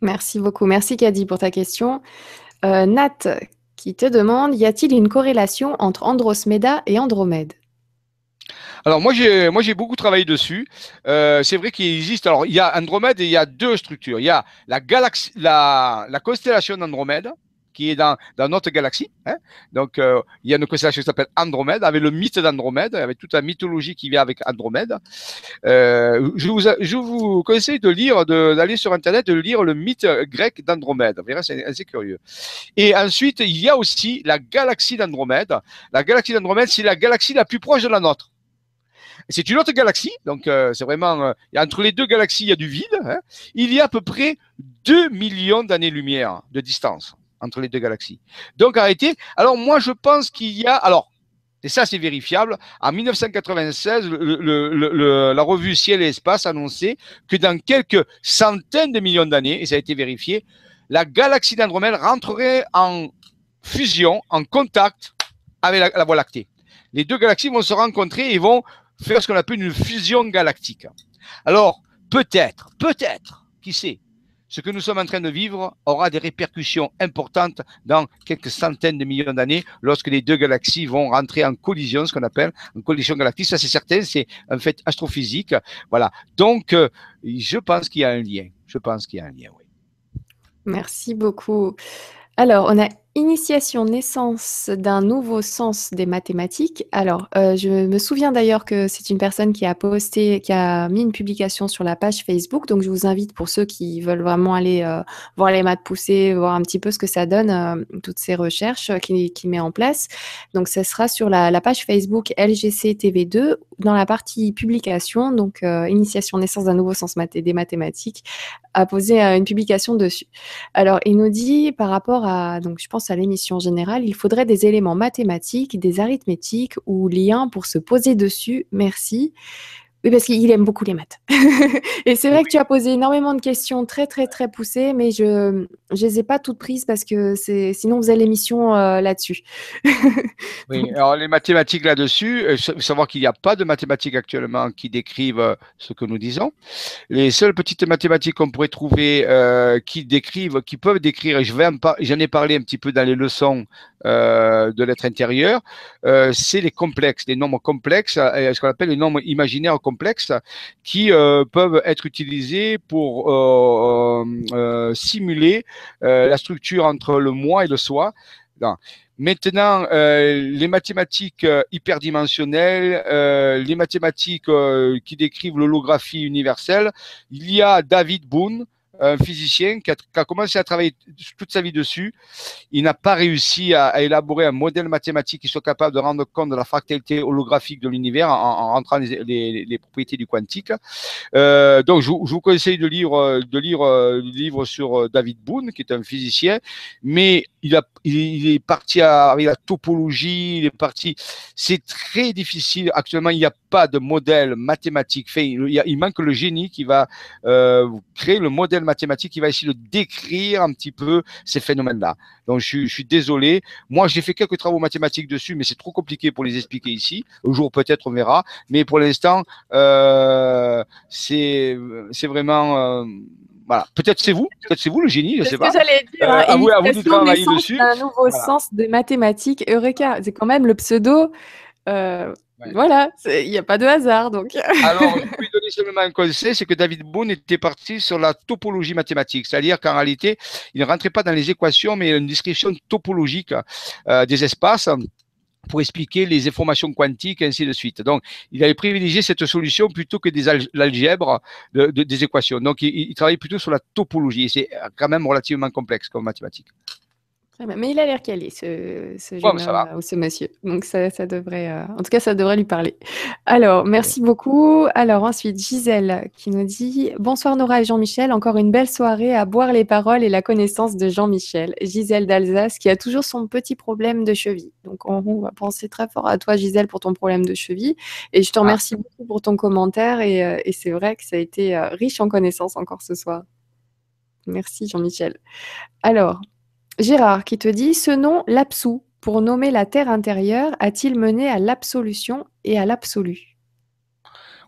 Merci beaucoup. Merci Kadi pour ta question. Euh, Nat qui te demande, y a-t-il une corrélation entre Andromeda et Andromède? Alors moi j'ai beaucoup travaillé dessus. Euh, c'est vrai qu'il existe. Alors il y a Andromède et il y a deux structures. Il y a la, la constellation d'Andromède qui est dans, notre galaxie. Hein. Donc, euh, il y a une constellation qui s'appelle Andromède, avec le mythe d'Andromède, avec toute la mythologie qui vient avec Andromède. Euh, je, vous, conseille de lire, d'aller sur Internet, de lire le mythe grec d'Andromède. Vous verrez, c'est assez curieux. Et ensuite, il y a aussi la galaxie d'Andromède. La galaxie d'Andromède, c'est la galaxie la plus proche de la nôtre. C'est une autre galaxie, donc euh, c'est vraiment entre les deux galaxies, il y a du vide. Hein. Il y a à peu près 2 millions d'années-lumière de distance entre les deux galaxies. Donc arrêtez. Alors moi je pense qu'il y a, alors et ça c'est vérifiable, en 1996, le, la revue Ciel et Espace annonçait que dans quelques centaines de millions d'années, et ça a été vérifié, la galaxie d'Andromède rentrerait en fusion, en contact avec la Voie lactée. Les deux galaxies vont se rencontrer et vont faire ce qu'on appelle une fusion galactique. Alors, peut-être, peut-être, qui sait, ce que nous sommes en train de vivre aura des répercussions importantes dans quelques centaines de millions d'années lorsque les deux galaxies vont rentrer en collision, ce qu'on appelle en collision galactique. Ça, c'est certain, c'est un fait astrophysique. Voilà. Donc, euh, je pense qu'il y a un lien. Je pense qu'il y a un lien, oui. Merci beaucoup. Alors, on a Initiation, naissance d'un nouveau sens des mathématiques. Alors, euh, je me souviens d'ailleurs que c'est une personne qui a posté, qui a mis une publication sur la page Facebook. Donc, je vous invite pour ceux qui veulent vraiment aller euh, voir les maths poussées, voir un petit peu ce que ça donne, euh, toutes ces recherches qu'il met en place. Donc, ce sera sur la, la page Facebook LGC TV2 dans la partie publication. Donc, initiation, naissance d'un nouveau sens des mathématiques a posé une publication dessus. Alors, il nous dit par rapport à, donc je pense à l'émission générale, il faudrait des éléments mathématiques, des arithmétiques ou liens pour se poser dessus. Merci. Oui, parce qu'il aime beaucoup les maths. <laughs> et c'est vrai que tu as posé énormément de questions très, très, très poussées, mais je ne les ai pas toutes prises parce que sinon vous avez l'émission euh, là-dessus. oui, <laughs> alors les mathématiques là-dessus, faut savoir qu'il n'y a pas de mathématiques actuellement qui décrivent euh, ce que nous disons. Les seules petites mathématiques qu'on pourrait trouver euh, qui décrivent, qui peuvent décrire, et j'en ai parlé un petit peu dans les leçons de l'être intérieur, c'est les complexes, les nombres complexes, ce qu'on appelle les nombres imaginaires complexes complexes qui euh, peuvent être utilisés pour euh, euh, simuler la structure entre le moi et le soi. Maintenant, les mathématiques hyperdimensionnelles, les mathématiques qui décrivent l'holographie universelle, il y a David Boone, un physicien qui a, commencé à travailler toute sa vie dessus. Il n'a pas réussi à, élaborer un modèle mathématique qui soit capable de rendre compte de la fractalité holographique de l'univers en, rentrant les, propriétés du quantique. Euh, donc, je, je, vous conseille de lire, de lire euh, le livre sur euh, David Boone, qui est un physicien, mais il, a, il est parti avec la topologie, il est parti. C'est très difficile. Actuellement, il n'y a pas de modèle mathématique fait. Il, manque le génie qui va euh, créer le modèle mathématique qui va essayer de décrire un petit peu ces phénomènes-là. Donc, je, je, suis désolé. Moi, j'ai fait quelques travaux mathématiques dessus, mais c'est trop compliqué pour les expliquer ici. Au jour peut-être, on verra. Mais pour l'instant, euh, c'est vraiment. Euh, voilà. Peut-être c'est vous, peut-être c'est vous le génie, je sais pas. J'allais dire. Euh, à, vous, à vous de travailler dessus. Un nouveau sens de mathématiques. Eureka, c'est quand même le pseudo. Euh, voilà, il n'y a pas de hasard. Donc. <laughs> Alors, je peux donner seulement un conseil, c'est que David Boone était parti sur la topologie mathématique, c'est-à-dire qu'en réalité, il ne rentrait pas dans les équations, mais une description topologique euh, des espaces pour expliquer les informations quantiques et ainsi de suite. Donc, il avait privilégié cette solution plutôt que des l'algèbre de, des équations. Donc, il, il travaille plutôt sur la topologie. C'est quand même relativement complexe comme mathématique. Mais il a l'air calé, ce, ce jeune homme, ou ce monsieur. Donc ça, ça devrait, euh, en tout cas, ça devrait lui parler. Alors, merci beaucoup. Alors ensuite, Gisèle qui nous dit Bonsoir Nora et Jean-Michel, encore une belle soirée à boire les paroles et la connaissance de Jean-Michel. Gisèle d'Alsace qui a toujours son petit problème de cheville. Donc on, va penser très fort à toi, Gisèle, pour ton problème de cheville. Et je te ah. remercie beaucoup pour ton commentaire. Et, euh, et c'est vrai que ça a été euh, riche en connaissances encore ce soir. Merci Jean-Michel. Alors, Gérard qui te dit Ce nom, l'absou, pour nommer la terre intérieure, a-t-il mené à l'absolution et à l'absolu?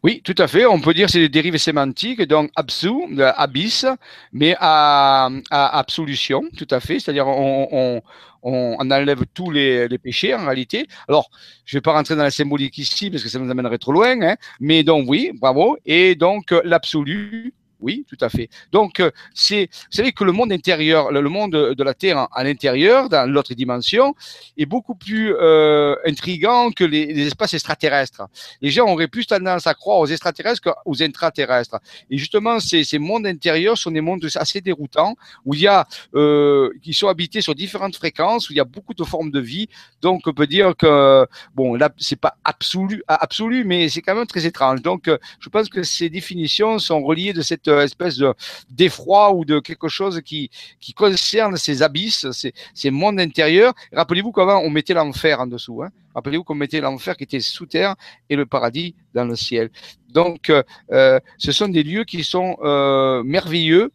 Oui, tout à fait. On peut dire c'est des dérivés sémantiques, donc absu, abysse, mais à, absolution, tout à fait. C'est-à-dire on, enlève tous les, péchés en réalité. Alors, je ne vais pas rentrer dans la symbolique ici parce que ça nous amènerait trop loin, hein. mais donc oui, bravo. Et donc l'absolu, oui, tout à fait. Donc, euh, c'est, vous savez que le monde intérieur, le monde de la Terre à l'intérieur, dans l'autre dimension, est beaucoup plus euh, intrigant que les, espaces extraterrestres. Les gens auraient plus tendance à croire aux extraterrestres qu'aux intraterrestres. Et justement, ces, mondes intérieurs sont des mondes assez déroutants, où il y a, euh, qui sont habités sur différentes fréquences, où il y a beaucoup de formes de vie. Donc, on peut dire que, bon, là, c'est pas absolu, absolu, mais c'est quand même très étrange. Donc, je pense que ces définitions sont reliées de cette espèce de d'effroi ou de quelque chose qui, qui concerne ces abysses, ces, ces mondes intérieurs. Rappelez-vous qu'avant, on mettait l'enfer en dessous. Hein. Rappelez-vous qu'on mettait l'enfer qui était sous terre et le paradis dans le ciel. Donc, euh, euh, ce sont des lieux qui sont euh, merveilleux,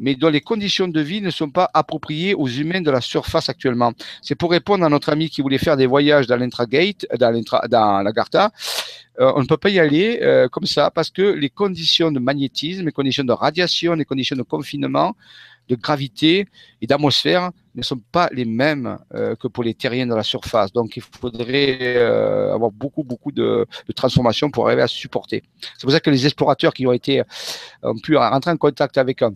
mais dont les conditions de vie ne sont pas appropriées aux humains de la surface actuellement. C'est pour répondre à notre ami qui voulait faire des voyages dans l'intragate, dans, la Garta. Euh, on ne peut pas y aller euh, comme ça parce que les conditions de magnétisme, les conditions de radiation, les conditions de confinement, de gravité et d'atmosphère ne sont pas les mêmes euh, que pour les terriens de la surface. Donc, il faudrait avoir beaucoup, beaucoup de, de transformations pour arriver à supporter. C'est pour ça que les explorateurs qui ont été ont pu rentrer en contact avec un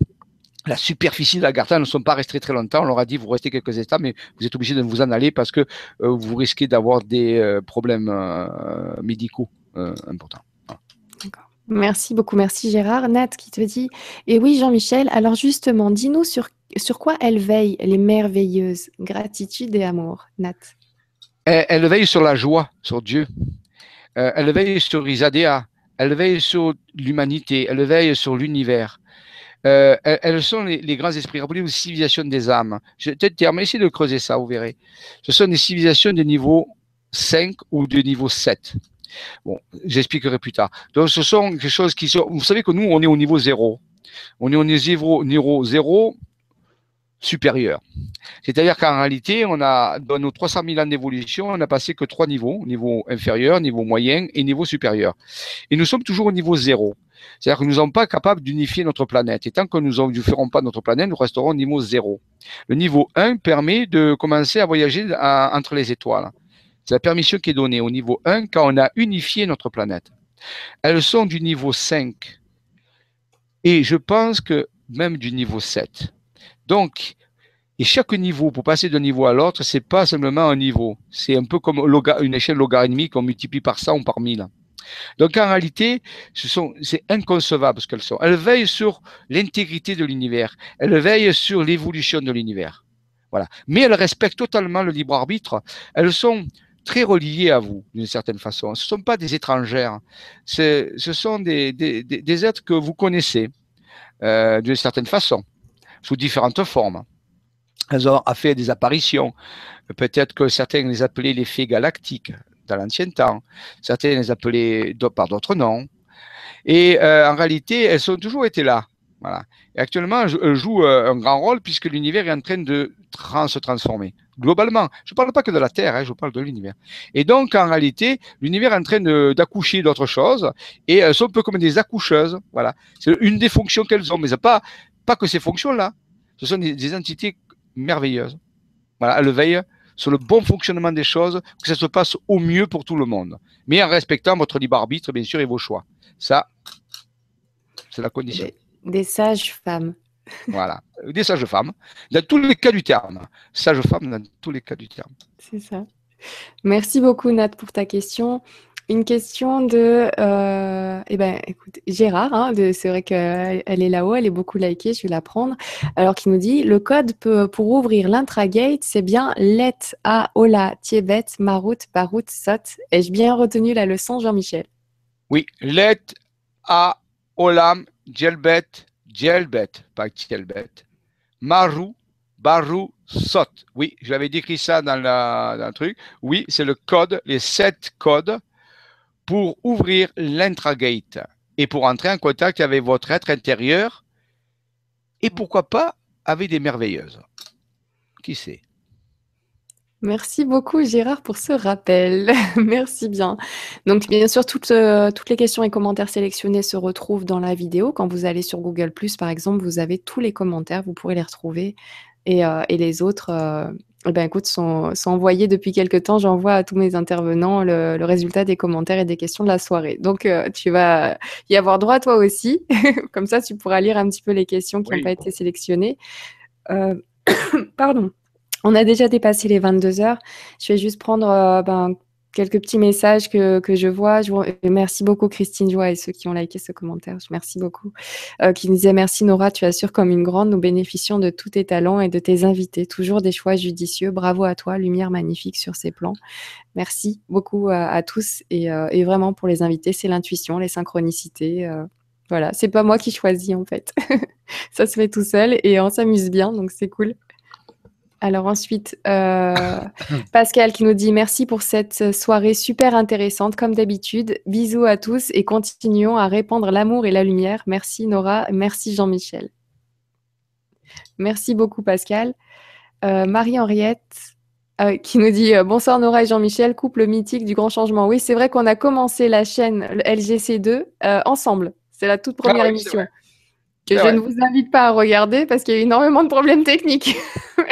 la superficie de la garta ne sont pas restés très longtemps. On leur a dit, vous restez quelques instants, mais vous êtes obligé de vous en aller parce que vous risquez d'avoir des problèmes médicaux importants. Merci beaucoup, merci Gérard. Nat qui te dit, et oui Jean-Michel, alors justement, dis-nous sur, sur quoi elles veillent, les merveilleuses, gratitude et amour, Nat? Elles, veillent sur la joie, sur Dieu. Euh, elles veillent sur Isadéa. Elles veillent sur l'humanité. Elles veillent sur l'univers. Euh, elles, sont les, grands esprits. Rappelez-vous, civilisation des âmes. Je vais peut-être essayer de creuser ça, vous verrez. Ce sont des civilisations de niveau 5 ou de niveau 7. Bon, j'expliquerai plus tard. Donc, ce sont quelque chose qui sont. Vous savez que nous, on est au niveau zéro. On est au niveau, niveau zéro supérieur. C'est-à-dire qu'en réalité, on a, dans nos 300 000 ans d'évolution, on n'a passé que trois niveaux, niveau inférieur, niveau moyen et niveau supérieur. Et nous sommes toujours au niveau zéro. C'est-à-dire que nous ne sommes pas capables d'unifier notre planète. Et tant que nous ne ferons pas notre planète, nous resterons au niveau zéro. Le niveau 1 permet de commencer à voyager entre les étoiles. C'est la permission qui est donnée au niveau 1 quand on a unifié notre planète. Elles sont du niveau 5 et je pense que même du niveau 7. Donc, et chaque niveau, pour passer d'un niveau à l'autre, c'est pas simplement un niveau. C'est un peu comme une échelle logarithmique qu'on multiplie par 100 ou par 1000. Donc en réalité, ce c'est inconcevable ce qu'elles sont. Elles veillent sur l'intégrité de l'univers. Elles veillent sur l'évolution de l'univers. Voilà. Mais elles respectent totalement le libre arbitre. Elles sont très reliés à vous, d'une certaine façon. Ce ne sont pas des étrangères, ce sont des, des, êtres que vous connaissez euh, d'une certaine façon, sous différentes formes. Elles ont fait des apparitions. Peut-être que certains les appelaient les fées galactiques dans l'ancien temps, certains les appelaient par d'autres noms. Et euh, en réalité, elles ont toujours été là. Voilà. Et actuellement, elles jouent euh, un grand rôle puisque l'univers est en train de se transformer globalement. Je ne parle pas que de la Terre, hein, je parle de l'univers. Et donc, en réalité, l'univers est en train d'accoucher d'autres choses, et elles sont un peu comme des accoucheuses. Voilà. C'est une des fonctions qu'elles ont, mais ce pas, pas que ces fonctions-là. Ce sont des, entités merveilleuses. Voilà, elles veillent sur le bon fonctionnement des choses, que ça se passe au mieux pour tout le monde. Mais en respectant votre libre arbitre, bien sûr, et vos choix. Ça, c'est la condition. des sages femmes. <laughs> Voilà, des sages femmes, dans tous les cas du terme. Sages femmes dans tous les cas du terme. C'est ça. Merci beaucoup, Nat, pour ta question. Une question de, euh, eh ben, écoute, Gérard, hein, c'est vrai qu'elle est là-haut, elle est beaucoup likée, je vais la prendre. Alors, qui nous dit, le code pour ouvrir l'intragate, c'est bien let a ola tiebet marut parut sot. Ai-je bien retenu la leçon, Jean-Michel? Oui, let a olam jelbet Djelbet, pas Djelbet. Maru, Baru, Sot. Oui, je l'avais décrit ça dans, le truc. Oui, c'est le code, les sept codes pour ouvrir l'intragate et pour entrer en contact avec votre être intérieur et pourquoi pas avec des merveilleuses. Qui sait? Merci beaucoup Gérard pour ce rappel. <laughs> Merci bien. Donc bien sûr, toutes, euh, toutes les questions et commentaires sélectionnés se retrouvent dans la vidéo. Quand vous allez sur Google ⁇ par exemple, vous avez tous les commentaires, vous pourrez les retrouver. Et, euh, les autres, euh, eh ben, écoute, sont, envoyés depuis quelques temps. J'envoie à tous mes intervenants le, résultat des commentaires et des questions de la soirée. Donc tu vas y avoir droit toi aussi. <laughs> Comme ça, tu pourras lire un petit peu les questions qui n'ont pas été sélectionnées. <coughs> Pardon. On a déjà dépassé les 22 heures. Je vais juste prendre euh, ben, quelques petits messages que, je vois. merci beaucoup Christine Joie et ceux qui ont liké ce commentaire. Merci beaucoup. Euh, qui nous disait merci Nora, tu assures comme une grande. Nous bénéficions de tous tes talents et de tes invités. Toujours des choix judicieux. Bravo à toi. Lumière magnifique sur ces plans. Merci beaucoup à, tous euh, et, vraiment pour les invités, c'est l'intuition, les synchronicités. voilà, c'est pas moi qui choisis en fait. <laughs> Ça se fait tout seul et on s'amuse bien, donc c'est cool. Alors ensuite, euh, Pascal qui nous dit merci pour cette soirée super intéressante comme d'habitude. Bisous à tous et continuons à répandre l'amour et la lumière. Merci Nora, merci Jean-Michel. Merci beaucoup Pascal. Euh, Marie-Henriette euh, qui nous dit bonsoir Nora et Jean-Michel, couple mythique du grand changement. Oui, c'est vrai qu'on a commencé la chaîne LGC2 ensemble. C'est la toute première ah émission que je ne vous invite pas à regarder parce qu'il y a énormément de problèmes techniques. <laughs>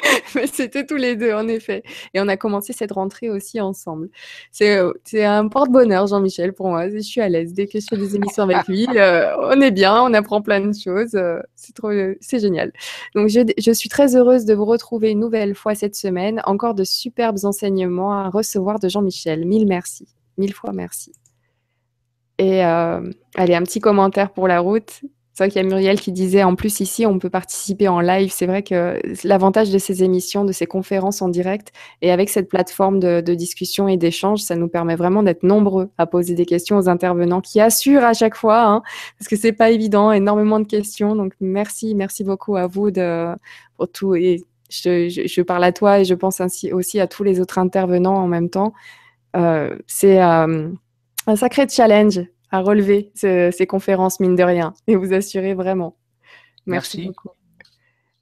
<laughs> C'était tous les deux, en effet. Et on a commencé cette rentrée aussi ensemble. C'est euh, un porte-bonheur, Jean-Michel, pour moi. Je suis à l'aise. Dès que je fais des émissions avec lui, euh, on est bien, on apprend plein de choses. Euh, c'est trop, c'est génial. Donc, je, je, suis très heureuse de vous retrouver une nouvelle fois cette semaine. Encore de superbes enseignements à recevoir de Jean-Michel. Mille merci. Mille fois merci. Et allez, un petit commentaire pour la route. C'est vrai qu'il y a Muriel qui disait en plus ici, on peut participer en live. C'est vrai que l'avantage de ces émissions, de ces conférences en direct et avec cette plateforme de, discussion et d'échange, ça nous permet vraiment d'être nombreux à poser des questions aux intervenants qui assurent à chaque fois, hein, parce que c'est pas évident, énormément de questions. Donc merci, merci beaucoup à vous de, pour tout. Et je, parle à toi et je pense aussi à tous les autres intervenants en même temps. Euh, c'est euh, un sacré challenge à relever ces conférences, mine de rien, et vous assurer vraiment. Merci, beaucoup.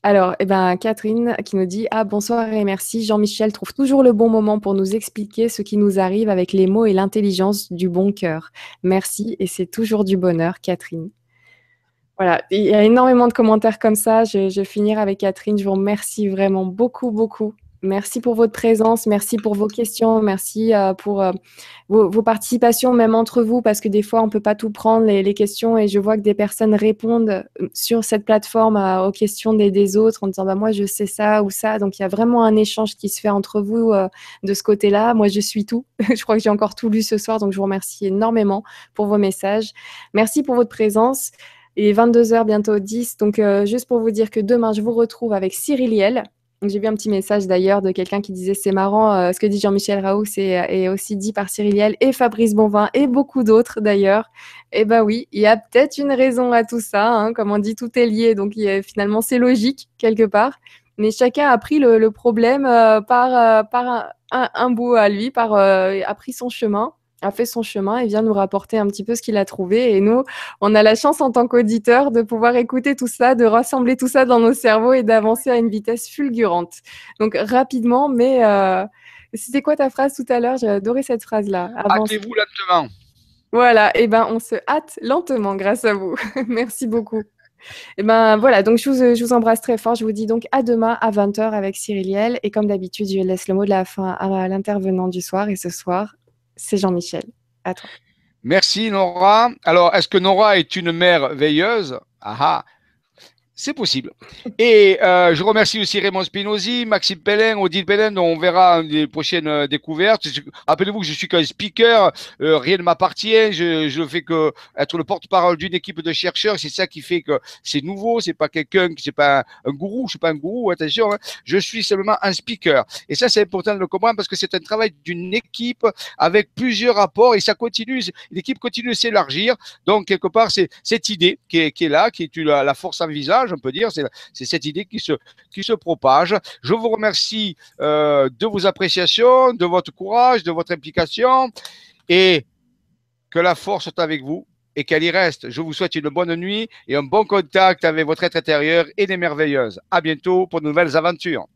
Alors, eh ben, Catherine qui nous dit Ah, bonsoir et merci. Jean-Michel trouve toujours le bon moment pour nous expliquer ce qui nous arrive avec les mots et l'intelligence du bon cœur. Merci et c'est toujours du bonheur, Catherine. Voilà, il y a énormément de commentaires comme ça. Je, je vais finir avec Catherine. Je vous remercie vraiment beaucoup, beaucoup Merci pour votre présence, merci pour vos questions, merci euh, pour euh, vos, participations, même entre vous, parce que des fois, on ne peut pas tout prendre, les, questions, et je vois que des personnes répondent euh, sur cette plateforme aux questions des, autres en disant, bah, moi, je sais ça ou ça. Donc, il y a vraiment un échange qui se fait entre vous de ce côté-là. Moi, je suis tout. <laughs> je crois que j'ai encore tout lu ce soir, donc je vous remercie énormément pour vos messages. Merci pour votre présence. Et 22h, bientôt 10. Donc, juste pour vous dire que demain, je vous retrouve avec Cyril Liel j'ai vu un petit message d'ailleurs de quelqu'un qui disait c'est marrant euh, ce que dit Jean-Michel Raoult, c'est aussi dit par Cyril et Fabrice Bonvin et beaucoup d'autres d'ailleurs. Eh ben oui, il y a peut-être une raison à tout ça. Hein. comme on dit, tout est lié, donc finalement c'est logique quelque part. Mais chacun a pris le, problème euh, par, euh, par un, bout à lui, par, a pris son chemin a fait son chemin et vient nous rapporter un petit peu ce qu'il a trouvé. Et nous, on a la chance en tant qu'auditeur de pouvoir écouter tout ça, de rassembler tout ça dans nos cerveaux et d'avancer à une vitesse fulgurante. Donc rapidement, mais euh, c'était quoi ta phrase tout à l'heure? J'ai adoré cette phrase-là. Hâtez-vous lentement. Voilà, et eh ben on se hâte lentement grâce à vous. <laughs> Merci beaucoup. Et eh ben voilà, donc je vous, je vous, embrasse très fort. Je vous dis donc à demain à 20h avec Cyriliel. Et comme d'habitude, je laisse le mot de la fin à l'intervenant du soir. Et ce soir, c'est Jean-Michel. À toi. Merci Nora. Alors, est-ce que Nora est une mère veilleuse? Ah ah c'est possible. Et euh, je remercie aussi Raymond Spinozzi, Maxime Pellin, Odile Pellin, dont on verra les prochaines euh, découvertes. Rappelez-vous que je suis qu'un speaker, euh, rien ne m'appartient. Je, je fais que être le porte-parole d'une équipe de chercheurs. C'est ça qui fait que c'est nouveau. C'est pas quelqu'un c'est pas un, gourou. Je suis pas un gourou. Attention, hein. je suis seulement un speaker. Et ça, c'est important de le comprendre parce que c'est un travail d'une équipe avec plusieurs rapports et ça continue. L'équipe continue de s'élargir. Donc quelque part, c'est cette idée qui est, qui est là, qui est la, la force en visage on dire. C'est cette idée qui se, qui se propage. Je vous remercie euh, de vos appréciations, de votre courage, de votre implication et que la force soit avec vous et qu'elle y reste. Je vous souhaite une bonne nuit et un bon contact avec votre être intérieur et des merveilleuses. À bientôt pour de nouvelles aventures.